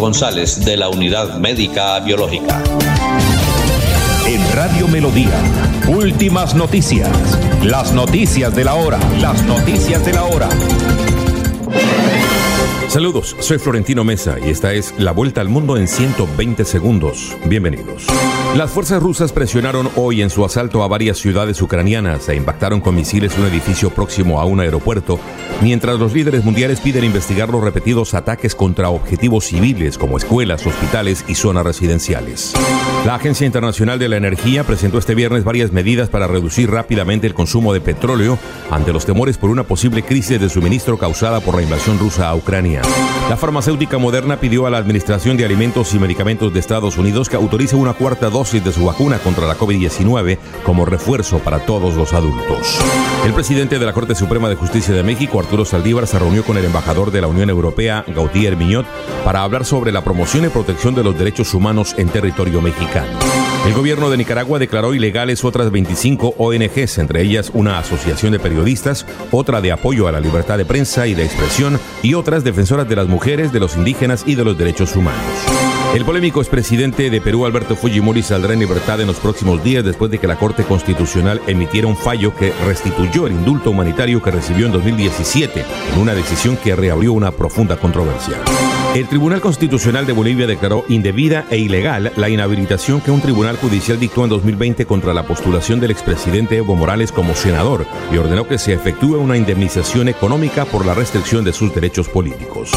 González de la Unidad Médica Biológica. En Radio Melodía, últimas noticias. Las noticias de la hora. Las noticias de la hora. Saludos, soy Florentino Mesa y esta es la vuelta al mundo en 120 segundos. Bienvenidos. Las fuerzas rusas presionaron hoy en su asalto a varias ciudades ucranianas e impactaron con misiles un edificio próximo a un aeropuerto, mientras los líderes mundiales piden investigar los repetidos ataques contra objetivos civiles como escuelas, hospitales y zonas residenciales. La Agencia Internacional de la Energía presentó este viernes varias medidas para reducir rápidamente el consumo de petróleo ante los temores por una posible crisis de suministro causada por la invasión rusa a Ucrania. La farmacéutica moderna pidió a la Administración de Alimentos y Medicamentos de Estados Unidos que autorice una cuarta dosis de su vacuna contra la COVID-19 como refuerzo para todos los adultos. El presidente de la Corte Suprema de Justicia de México, Arturo Saldívar, se reunió con el embajador de la Unión Europea, Gautier Miñot, para hablar sobre la promoción y protección de los derechos humanos en territorio mexicano. El gobierno de Nicaragua declaró ilegales otras 25 ONGs, entre ellas una asociación de periodistas, otra de apoyo a la libertad de prensa y de expresión y otras defensoras de las mujeres, de los indígenas y de los derechos humanos. El polémico expresidente de Perú, Alberto Fujimori, saldrá en libertad en los próximos días después de que la Corte Constitucional emitiera un fallo que restituyó el indulto humanitario que recibió en 2017, en una decisión que reabrió una profunda controversia. El Tribunal Constitucional de Bolivia declaró indebida e ilegal la inhabilitación que un tribunal judicial dictó en 2020 contra la postulación del expresidente Evo Morales como senador y ordenó que se efectúe una indemnización económica por la restricción de sus derechos políticos.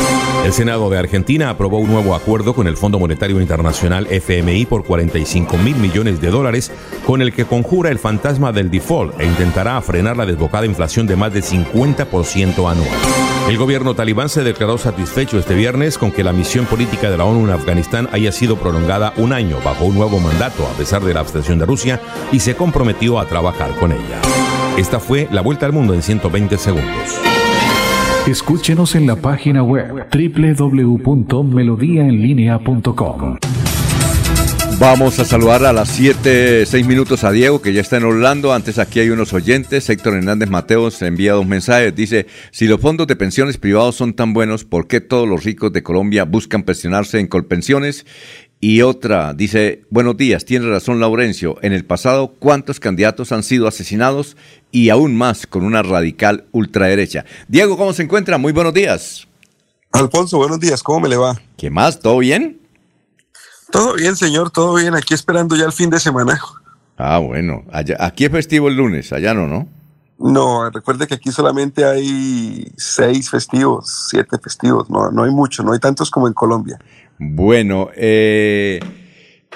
El Senado de Argentina aprobó un nuevo acuerdo con el Fondo Monetario Internacional FMI por 45 mil millones de dólares, con el que conjura el fantasma del default e intentará frenar la desbocada inflación de más de 50% anual. El gobierno talibán se declaró satisfecho este viernes con que la misión política de la ONU en Afganistán haya sido prolongada un año bajo un nuevo mandato a pesar de la abstención de Rusia y se comprometió a trabajar con ella. Esta fue la vuelta al mundo en 120 segundos. Escúchenos en la página web www.melodiaenlinea.com. Vamos a saludar a las 7, 6 minutos a Diego, que ya está en Orlando. Antes aquí hay unos oyentes. Héctor Hernández Mateos envía dos mensajes. Dice, si los fondos de pensiones privados son tan buenos, ¿por qué todos los ricos de Colombia buscan pensionarse en Colpensiones? Y otra, dice, buenos días, tiene razón Laurencio. En el pasado, ¿cuántos candidatos han sido asesinados? Y aún más con una radical ultraderecha. Diego, ¿cómo se encuentra? Muy buenos días. Alfonso, buenos días, ¿cómo me le va? ¿Qué más? ¿Todo bien? Todo bien, señor, todo bien. Aquí esperando ya el fin de semana. Ah, bueno. Allá, aquí es festivo el lunes, allá no, ¿no? No, recuerde que aquí solamente hay seis festivos, siete festivos. No, no hay mucho, no hay tantos como en Colombia. Bueno, eh,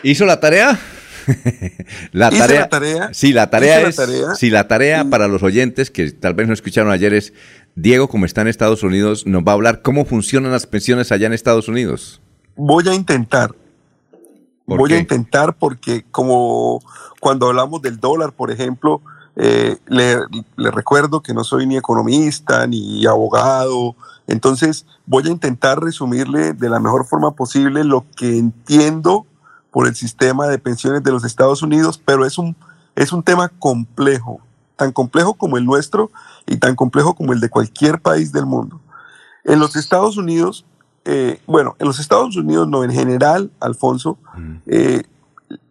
¿hizo la tarea? la, tarea, la tarea. Sí, la tarea la es. tarea. Sí, la tarea para los oyentes que tal vez no escucharon ayer es. Diego, como está en Estados Unidos, nos va a hablar cómo funcionan las pensiones allá en Estados Unidos. Voy a intentar. ¿Por Voy a intentar porque como cuando hablamos del dólar, por ejemplo, eh, le, le recuerdo que no soy ni economista ni abogado, entonces voy a intentar resumirle de la mejor forma posible lo que entiendo por el sistema de pensiones de los Estados Unidos, pero es un, es un tema complejo, tan complejo como el nuestro y tan complejo como el de cualquier país del mundo. En los Estados Unidos, eh, bueno, en los Estados Unidos no, en general, Alfonso, eh,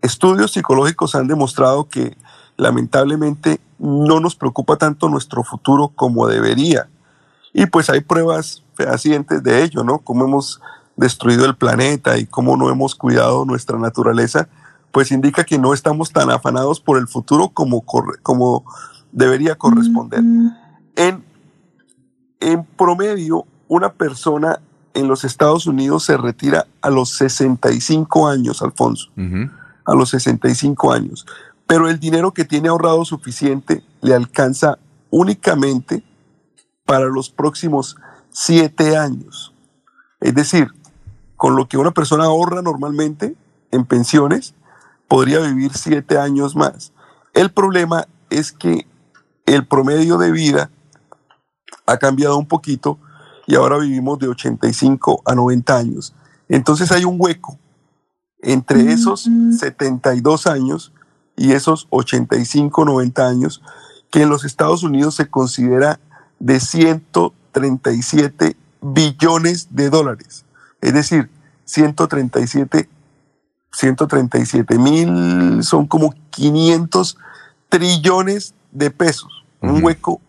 estudios psicológicos han demostrado que lamentablemente no nos preocupa tanto nuestro futuro como debería. Y pues hay pruebas fehacientes de ello, ¿no? Cómo hemos destruido el planeta y cómo no hemos cuidado nuestra naturaleza, pues indica que no estamos tan afanados por el futuro como, corre- como debería corresponder. En, en promedio, una persona en los Estados Unidos se retira a los 65 años, Alfonso, a los 65 años. Pero el dinero que tiene ahorrado suficiente le alcanza únicamente para los próximos siete años. Es decir, con lo que una persona ahorra normalmente en pensiones, podría vivir siete años más. El problema es que el promedio de vida ha cambiado un poquito y ahora vivimos de 85 a 90 años. Entonces hay un hueco entre esos 72 años y esos 85, 90 años que en los Estados Unidos se considera de 137 billones de dólares. Es decir, 137, 137 mil son como 500 trillones de pesos. Un hueco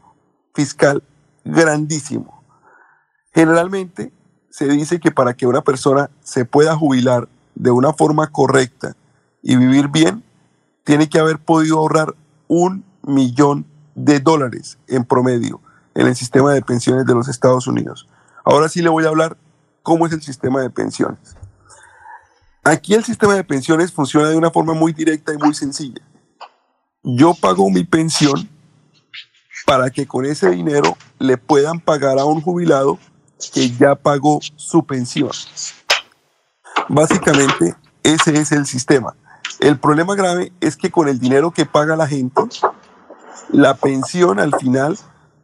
fiscal grandísimo. Generalmente se dice que para que una persona se pueda jubilar de una forma correcta y vivir bien, tiene que haber podido ahorrar un millón de dólares en promedio en el sistema de pensiones de los Estados Unidos. Ahora sí le voy a hablar cómo es el sistema de pensiones. Aquí el sistema de pensiones funciona de una forma muy directa y muy sencilla. Yo pago mi pensión para que con ese dinero le puedan pagar a un jubilado que ya pagó su pensión. Básicamente, ese es el sistema. El problema grave es que con el dinero que paga la gente, la pensión al final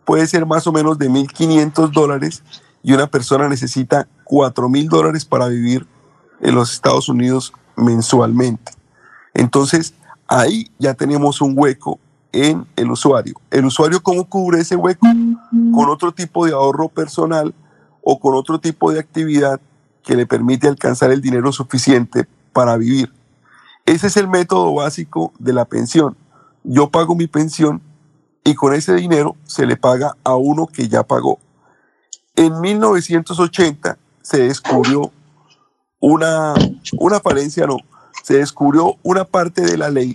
puede ser más o menos de 1.500 dólares y una persona necesita 4.000 dólares para vivir en los Estados Unidos mensualmente. Entonces, ahí ya tenemos un hueco en el usuario. ¿El usuario cómo cubre ese hueco? Con otro tipo de ahorro personal o con otro tipo de actividad que le permite alcanzar el dinero suficiente para vivir. Ese es el método básico de la pensión. Yo pago mi pensión y con ese dinero se le paga a uno que ya pagó. En 1980 se descubrió una, una falencia, no, se descubrió una parte de la ley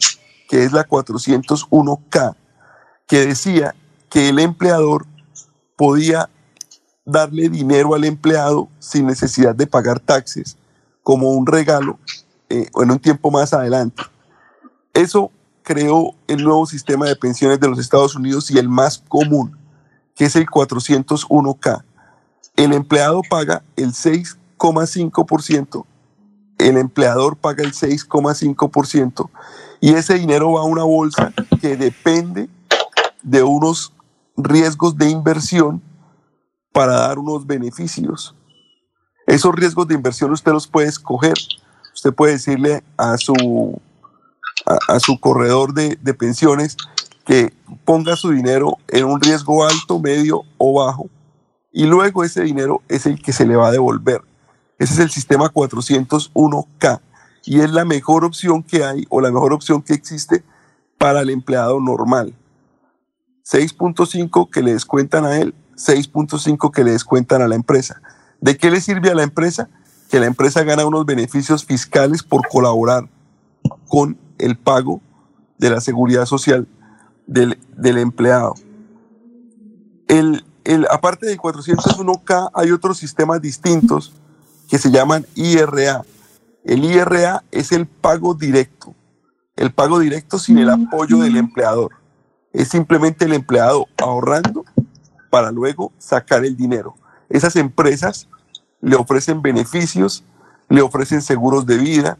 que es la 401K, que decía que el empleador podía darle dinero al empleado sin necesidad de pagar taxes, como un regalo eh, en un tiempo más adelante. Eso creó el nuevo sistema de pensiones de los Estados Unidos y el más común, que es el 401K. El empleado paga el 6,5%, el empleador paga el 6,5% y ese dinero va a una bolsa que depende de unos riesgos de inversión para dar unos beneficios. Esos riesgos de inversión usted los puede escoger. Usted puede decirle a su, a, su corredor de, de pensiones que ponga su dinero en un riesgo alto, medio o bajo y luego ese dinero es el que se le va a devolver. Ese es el sistema 401K y es la mejor opción que hay o la mejor opción que existe para el empleado normal. 6.5 que le descuentan a él, 6.5 que le descuentan a la empresa. ¿De qué le sirve a la empresa? Que la empresa gana unos beneficios fiscales por colaborar con el pago de la seguridad social del, del empleado. El, el, aparte del 401K, hay otros sistemas distintos que se llaman IRA. El IRA es el pago directo. El pago directo sin el apoyo del empleador. Es simplemente el empleado ahorrando para luego sacar el dinero. Esas empresas le ofrecen beneficios, le ofrecen seguros de vida,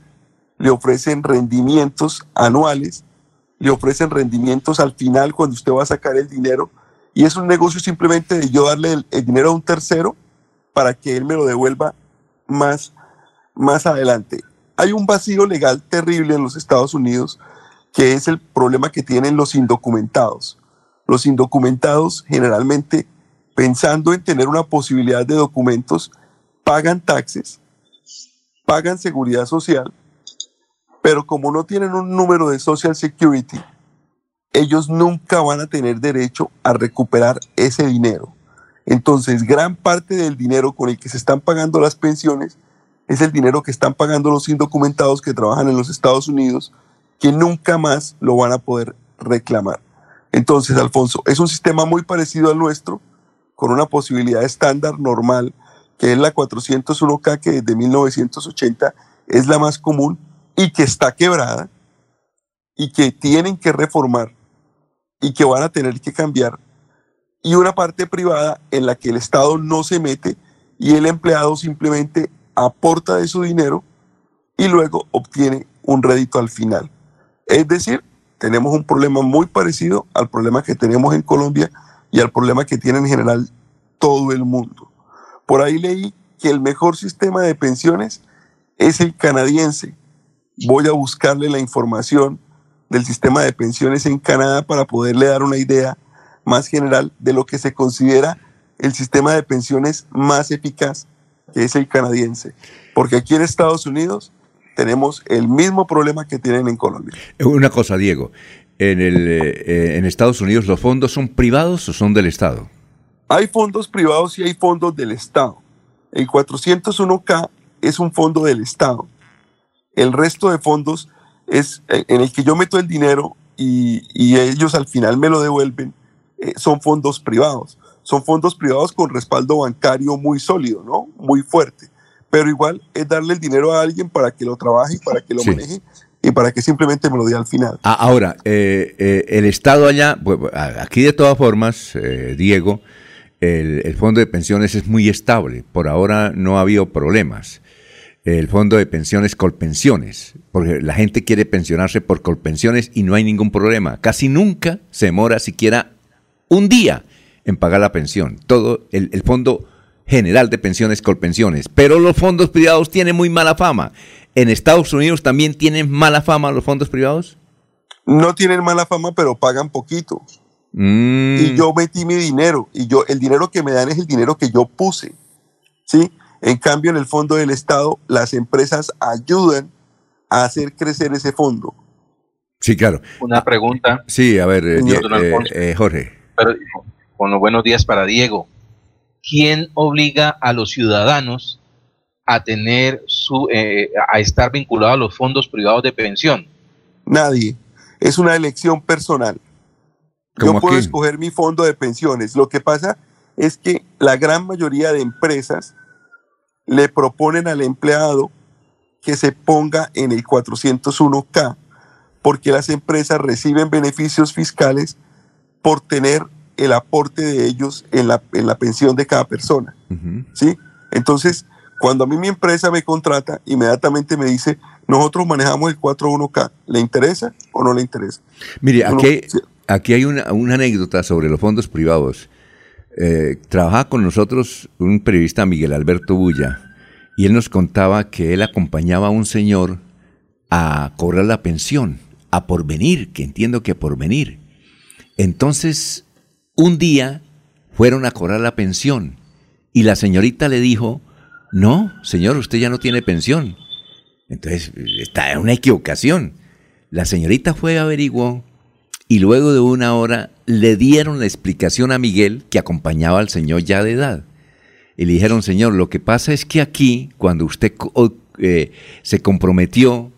le ofrecen rendimientos anuales, le ofrecen rendimientos al final cuando usted va a sacar el dinero. Y es un negocio simplemente de yo darle el, dinero a un tercero para que él me lo devuelva más, más adelante. Hay un vacío legal terrible en los Estados Unidos que es el problema que tienen los indocumentados. Los indocumentados generalmente, pensando en tener una posibilidad de documentos, pagan taxes, pagan seguridad social, pero como no tienen un número de Social Security, ellos nunca van a tener derecho a recuperar ese dinero. Entonces, gran parte del dinero con el que se están pagando las pensiones es el dinero que están pagando los indocumentados que trabajan en los Estados Unidos, que nunca más lo van a poder reclamar. Entonces, Alfonso, es un sistema muy parecido al nuestro, con una posibilidad estándar normal, que es la 401K, que desde 1980 es la más común y que está quebrada y que tienen que reformar y que van a tener que cambiar. Y una parte privada en la que el Estado no se mete y el empleado simplemente aporta de su dinero y luego obtiene un rédito al final. Es decir, tenemos un problema muy parecido al problema que tenemos en Colombia y al problema que tiene en general todo el mundo. Por ahí leí que el mejor sistema de pensiones es el canadiense. Voy a buscarle la información del sistema de pensiones en Canadá para poderle dar una idea más general de lo que se considera el sistema de pensiones más eficaz, que es el canadiense. Porque aquí en Estados Unidos tenemos el mismo problema que tienen en Colombia. Una cosa, Diego, en, el, eh, en Estados Unidos los fondos son privados o son del Estado? Hay fondos privados y hay fondos del Estado. El 401k es un fondo del Estado. El resto de fondos es eh, en el que yo meto el dinero y, y ellos al final me lo devuelven, eh, son fondos privados. Son fondos privados con respaldo bancario muy sólido, ¿no? Muy fuerte pero igual es darle el dinero a alguien para que lo trabaje y para que lo maneje y para que simplemente me lo dé al final. Ah, ahora, eh, eh, el Estado allá, pues, aquí de todas formas, eh, Diego, el, fondo de pensiones es muy estable, por ahora no ha habido problemas. El fondo de pensiones Colpensiones, porque la gente quiere pensionarse por Colpensiones y no hay ningún problema. Casi nunca se demora siquiera un día en pagar la pensión. Todo el, el fondo General de Pensiones Colpensiones. Pero los fondos privados tienen muy mala fama. ¿En Estados Unidos también tienen mala fama los fondos privados? No tienen mala fama, pero pagan poquito. Mm. Y yo metí mi dinero. Y yo, el dinero que me dan es el dinero que yo puse. ¿Sí? En cambio, en el fondo del Estado, las empresas ayudan a hacer crecer ese fondo. Sí, claro. Una pregunta. Sí, a ver, eh, eh, eh, Jorge. Pero, los buenos días para Diego. ¿Quién obliga a los ciudadanos a tener su, eh, a estar vinculado a los fondos privados de pensión? Nadie. Es una elección personal. Yo puedo escoger mi fondo de pensiones. Lo que pasa es que la gran mayoría de empresas le proponen al empleado que se ponga en el 401k, porque las empresas reciben beneficios fiscales por tener el aporte de ellos en la, en la pensión de cada persona. ¿sí? Entonces, cuando a mí mi empresa me contrata, inmediatamente me dice, nosotros manejamos el 41K, ¿le interesa o no le interesa? Mire, aquí, aquí hay una, anécdota sobre los fondos privados. Eh, trabajaba con nosotros un periodista, Miguel Alberto Bulla, y él nos contaba que él acompañaba a un señor a cobrar la pensión, a porvenir, que entiendo que porvenir. Entonces, un día fueron a cobrar la pensión y la señorita le dijo, no, señor, usted ya no tiene pensión. Entonces, está en una equivocación. La señorita fue, averiguó y luego de una hora le dieron la explicación a Miguel que acompañaba al señor ya de edad. Y le dijeron, señor, lo que pasa es que aquí, cuando usted eh, se comprometió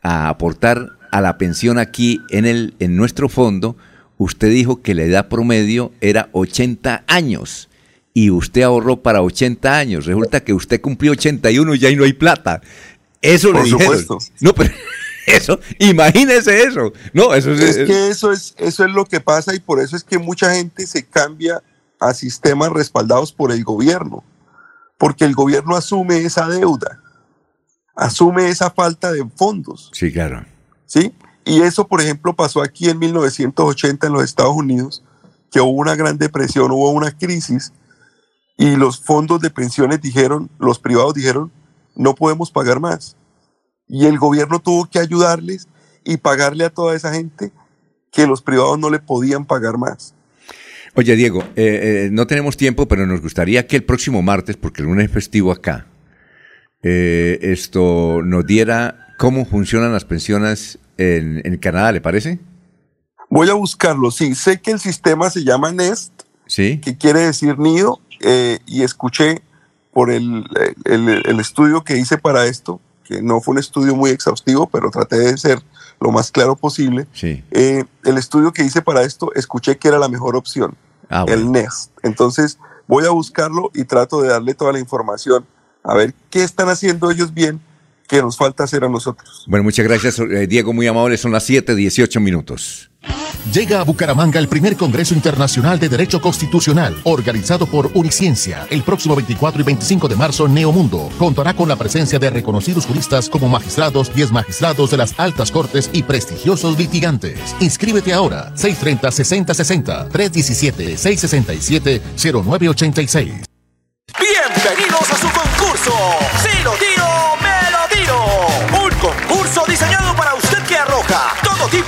a aportar a la pensión aquí en, el, en nuestro fondo, usted dijo que la edad promedio era 80 años y usted ahorró para 80 años. Resulta que usted cumplió 81 y ya no hay plata. Eso Por le dijeron. supuesto. No, pero eso, imagínese eso. No, eso es, es que eso es, eso es lo que pasa y por eso es que mucha gente se cambia a sistemas respaldados por el gobierno, porque el gobierno asume esa deuda, asume esa falta de fondos. Sí, claro. ¿Sí? Y eso, por ejemplo, pasó aquí en 1980 en los Estados Unidos, que hubo una gran depresión, hubo una crisis y los fondos de pensiones dijeron, los privados dijeron, no podemos pagar más. Y el gobierno tuvo que ayudarles y pagarle a toda esa gente que los privados no le podían pagar más. Oye, Diego, eh, eh, no tenemos tiempo, pero nos gustaría que el próximo martes, porque el lunes es festivo acá, eh, esto nos diera cómo funcionan las pensiones en, en, Canadá, ¿le parece? Voy a buscarlo, sí. Sé que el sistema se llama NEST, ¿Sí? que quiere decir nido, eh, y escuché por el, el, el, estudio que hice para esto, que no fue un estudio muy exhaustivo, pero traté de ser lo más claro posible. Sí. Eh, el estudio que hice para esto, escuché que era la mejor opción, Ah, el bueno. NEST. Entonces voy a buscarlo y trato de darle toda la información, a ver qué están haciendo ellos bien, que nos falta hacer a nosotros. Bueno, muchas gracias, eh, Diego, muy amable. Son las 7, 18 minutos. Llega a Bucaramanga el primer Congreso Internacional de Derecho Constitucional, organizado por Uniciencia. El próximo 24 y 25 de marzo, Neomundo contará con la presencia de reconocidos juristas como magistrados y exmagistrados de las altas cortes y prestigiosos litigantes. Inscríbete ahora, 630-6060, 317-667-0986. Bienvenidos a su concurso. Si lo tiro,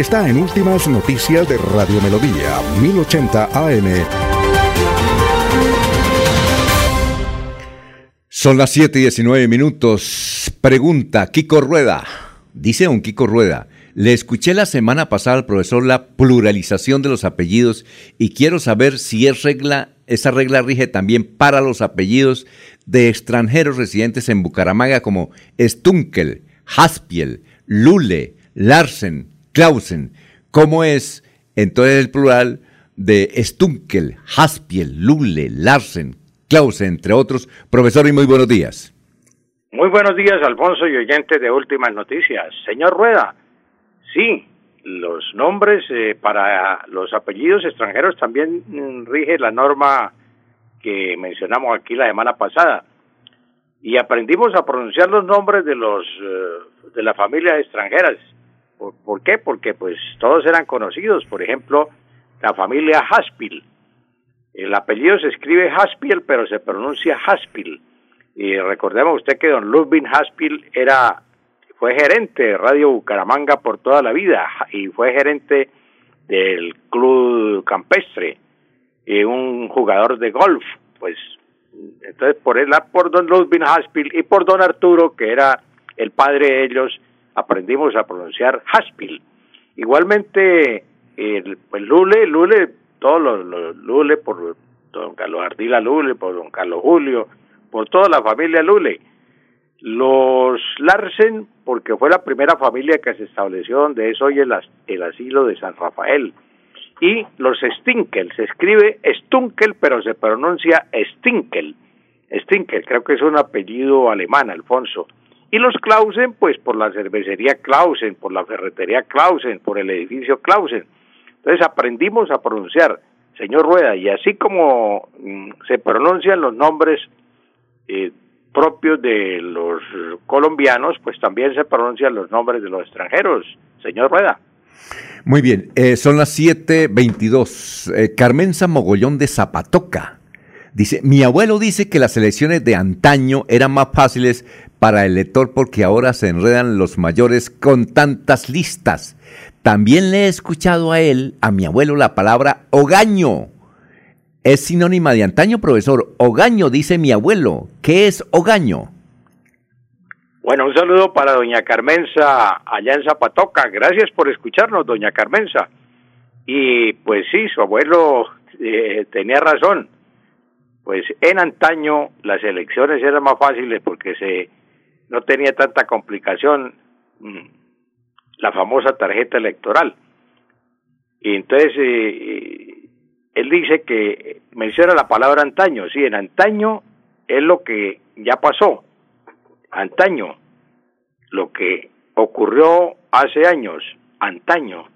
está en Últimas Noticias de Radio Melodía, 1080 AM. Son las 7 y 19 minutos. Pregunta, Kiko Rueda. Dice un Kiko Rueda. Le escuché la semana pasada al profesor la pluralización de los apellidos y quiero saber si es regla, esa regla rige también para los apellidos de extranjeros residentes en Bucaramanga como Stunkel, Haspiel, Lule, Larsen, Clausen. ¿Cómo es entonces el plural de Stunkel, Haspiel, Lule, Larsen, Clausen, entre otros? Profesor, y muy buenos días. Muy buenos días, Alfonso y oyentes de Últimas Noticias. Señor Rueda, sí, los nombres eh, para los apellidos extranjeros también mm, rige la norma que mencionamos aquí la semana pasada. Y aprendimos a pronunciar los nombres de los eh, de las familias extranjeras. ¿Por, qué? Porque pues todos eran conocidos. Por ejemplo, la familia Haspil. El apellido se escribe Haspil, pero se pronuncia Haspil. Y recordemos usted que don Ludwig Haspil era, fue gerente de Radio Bucaramanga por toda la vida y fue gerente del Club Campestre y un jugador de golf, pues entonces por él, por don Ludwig Haspil y por don Arturo, que era el padre de ellos, aprendimos a pronunciar Haspil. Igualmente, el, Lule, Lule, todos los, Lule, por don Carlos Ardila Lule, por don Carlos Julio, por toda la familia Lule. Los Larsen, porque fue la primera familia que se estableció donde es hoy el, el asilo de San Rafael. Y los Stinkel, se escribe Stunkel, pero se pronuncia Stinkel. Stinkel, creo que es un apellido alemán, Alfonso. Y los Clausen, pues por la cervecería Clausen, por la ferretería Clausen, por el edificio Clausen. Entonces aprendimos a pronunciar, señor Rueda, y así como mm, se pronuncian los nombres eh, propios de los colombianos, pues también se pronuncian los nombres de los extranjeros, señor Rueda. Muy bien, eh, son las 7.22. Eh, Carmenza Mogollón de Zapatoca dice, mi abuelo dice que las elecciones de antaño eran más fáciles para el lector porque ahora se enredan los mayores con tantas listas. También le he escuchado a él, a mi abuelo, la palabra hogaño. Es sinónima de antaño, profesor. Hogaño, dice mi abuelo. ¿Qué es hogaño? Bueno, un saludo para doña Carmenza allá en Zapatoca. Gracias por escucharnos, doña Carmenza. Y pues sí, su abuelo eh, tenía razón. Pues en antaño las elecciones eran más fáciles porque se no tenía tanta complicación mm, la famosa tarjeta electoral. Y entonces eh, él dice que menciona la palabra antaño. Sí, en antaño es lo que ya pasó antaño, lo que ocurrió hace años, antaño.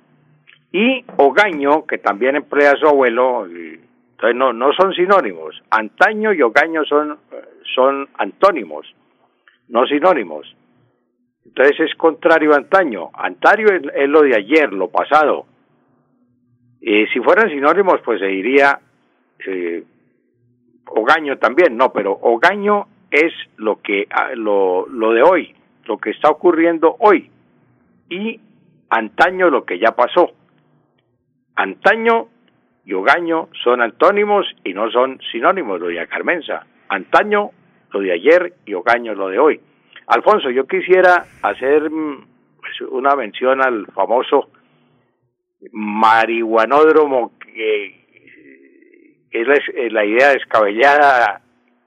Y Ogaño, que también emplea su abuelo, entonces no, no son sinónimos. Antaño y Ogaño son, son antónimos, no sinónimos. Entonces es contrario a antaño. Antario es, lo de ayer, lo pasado. Y si fueran sinónimos, pues se diría eh, Ogaño también, no, pero Ogaño es lo que ah, lo, lo de hoy, lo que está ocurriendo hoy y antaño lo que ya pasó. Antaño y Ogaño son antónimos y no son sinónimos, doña Carmenza. Antaño lo de ayer y Ogaño lo de hoy. Alfonso, yo quisiera hacer mm, pues, una mención al famoso marihuanódromo que, es la idea descabellada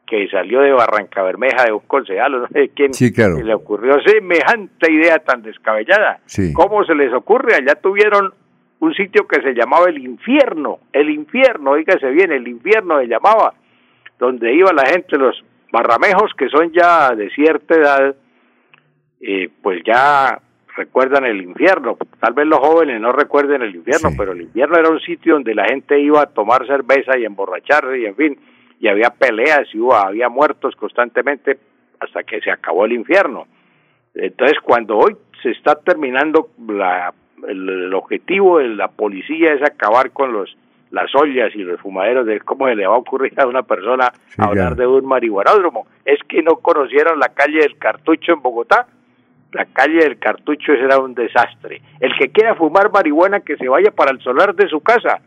que salió de Barranca Bermeja de un concejal, no sé quién le ocurrió semejante idea tan descabellada. ¿Cómo se les ocurre? Allá tuvieron un sitio que se llamaba el infierno, el infierno, oígase bien, el infierno se llamaba, donde iba la gente, los barramejos que son ya de cierta edad, eh, pues ya recuerdan el infierno. Tal vez los jóvenes no recuerden el infierno, pero el infierno era un sitio donde la gente iba a tomar cerveza y emborracharse y en fin y había peleas y hubo, había muertos constantemente hasta que se acabó el infierno. Entonces, cuando hoy se está terminando la, el, objetivo de la policía es acabar con los las ollas y los fumaderos de cómo se le va a ocurrir a una persona hablar de un marihuanódromo. Es que no conocieron la calle del Cartucho en Bogotá. La calle del Cartucho era un desastre. El que quiera fumar marihuana que se vaya para el solar de su casa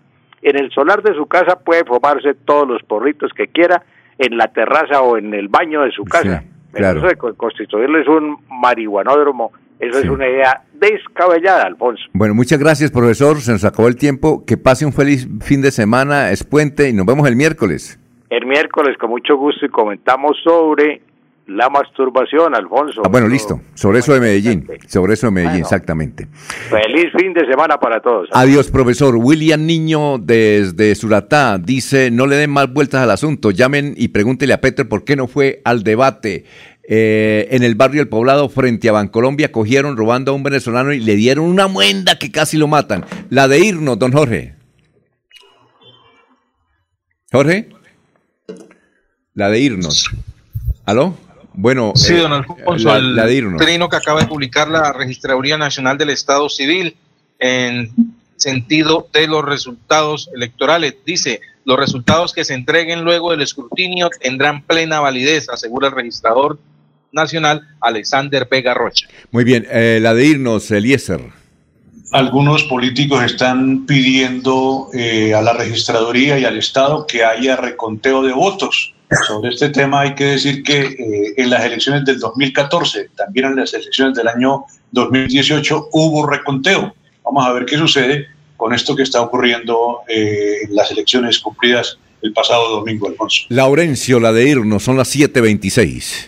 en el solar de su casa puede fumarse todos los porritos que quiera en la terraza o en el baño de su casa. claro. Eso de constituirles un marihuanódromo, eso es una idea descabellada, Alfonso. Bueno, muchas gracias, profesor. Se nos acabó el tiempo. Que pase un feliz fin de semana, es puente y nos vemos el miércoles. El miércoles, con mucho gusto, y comentamos sobre la masturbación, Alfonso. Ah, bueno, listo. Sobre eso de Medellín. Sobre eso de Medellín, exactamente. Feliz fin de semana para todos. Adiós, profesor. William Niño desde Suratá dice, no le den más vueltas al asunto. Llamen y pregúntele a Petro por qué no fue al debate. Eh, en el barrio El Poblado, frente a Bancolombia, cogieron robando a un venezolano y le dieron una muenda que casi lo matan. La de irnos, don Jorge. Jorge. La de irnos. ¿Aló? Bueno, sí, don eh, Alfonso, el trino que acaba de publicar la Registraduría Nacional del Estado Civil en sentido de los resultados electorales. Dice, los resultados que se entreguen luego del escrutinio tendrán plena validez, asegura el registrador nacional, Alexander Vega Rocha. Muy bien, eh, la de irnos, Eliezer. Algunos políticos están pidiendo eh, a la registraduría y al Estado que haya reconteo de votos. Sobre este tema hay que decir que eh, en las elecciones del 2014, también en las elecciones del año 2018, hubo reconteo. Vamos a ver qué sucede con esto que está ocurriendo en las elecciones cumplidas el pasado domingo, Alfonso. Laurencio, la de irnos, son las 7.26.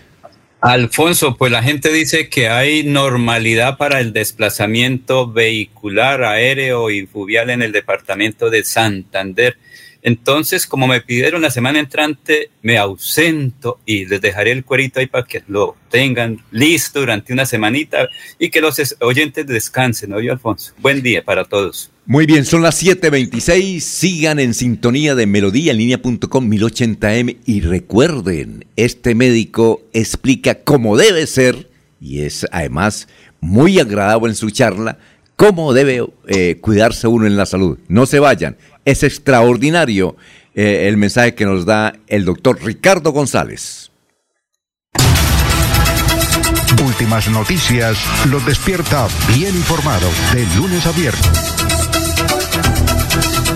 Alfonso, pues la gente dice que hay normalidad para el desplazamiento vehicular, aéreo y fluvial en el departamento de Santander. Entonces, como me pidieron la semana entrante, me ausento y les dejaré el cuerito ahí para que lo tengan listo durante una semanita y que los oyentes descansen, ¿no, Alfonso? Buen día para todos. Muy bien, son las 7:26. Sigan en sintonía de melodía en línea.com 1080m y recuerden, este médico explica cómo debe ser y es además muy agradable en su charla cómo debe eh, cuidarse uno en la salud. No se vayan, es extraordinario eh, el mensaje que nos da el doctor Ricardo González. Últimas noticias los despierta bien informado de lunes a viernes.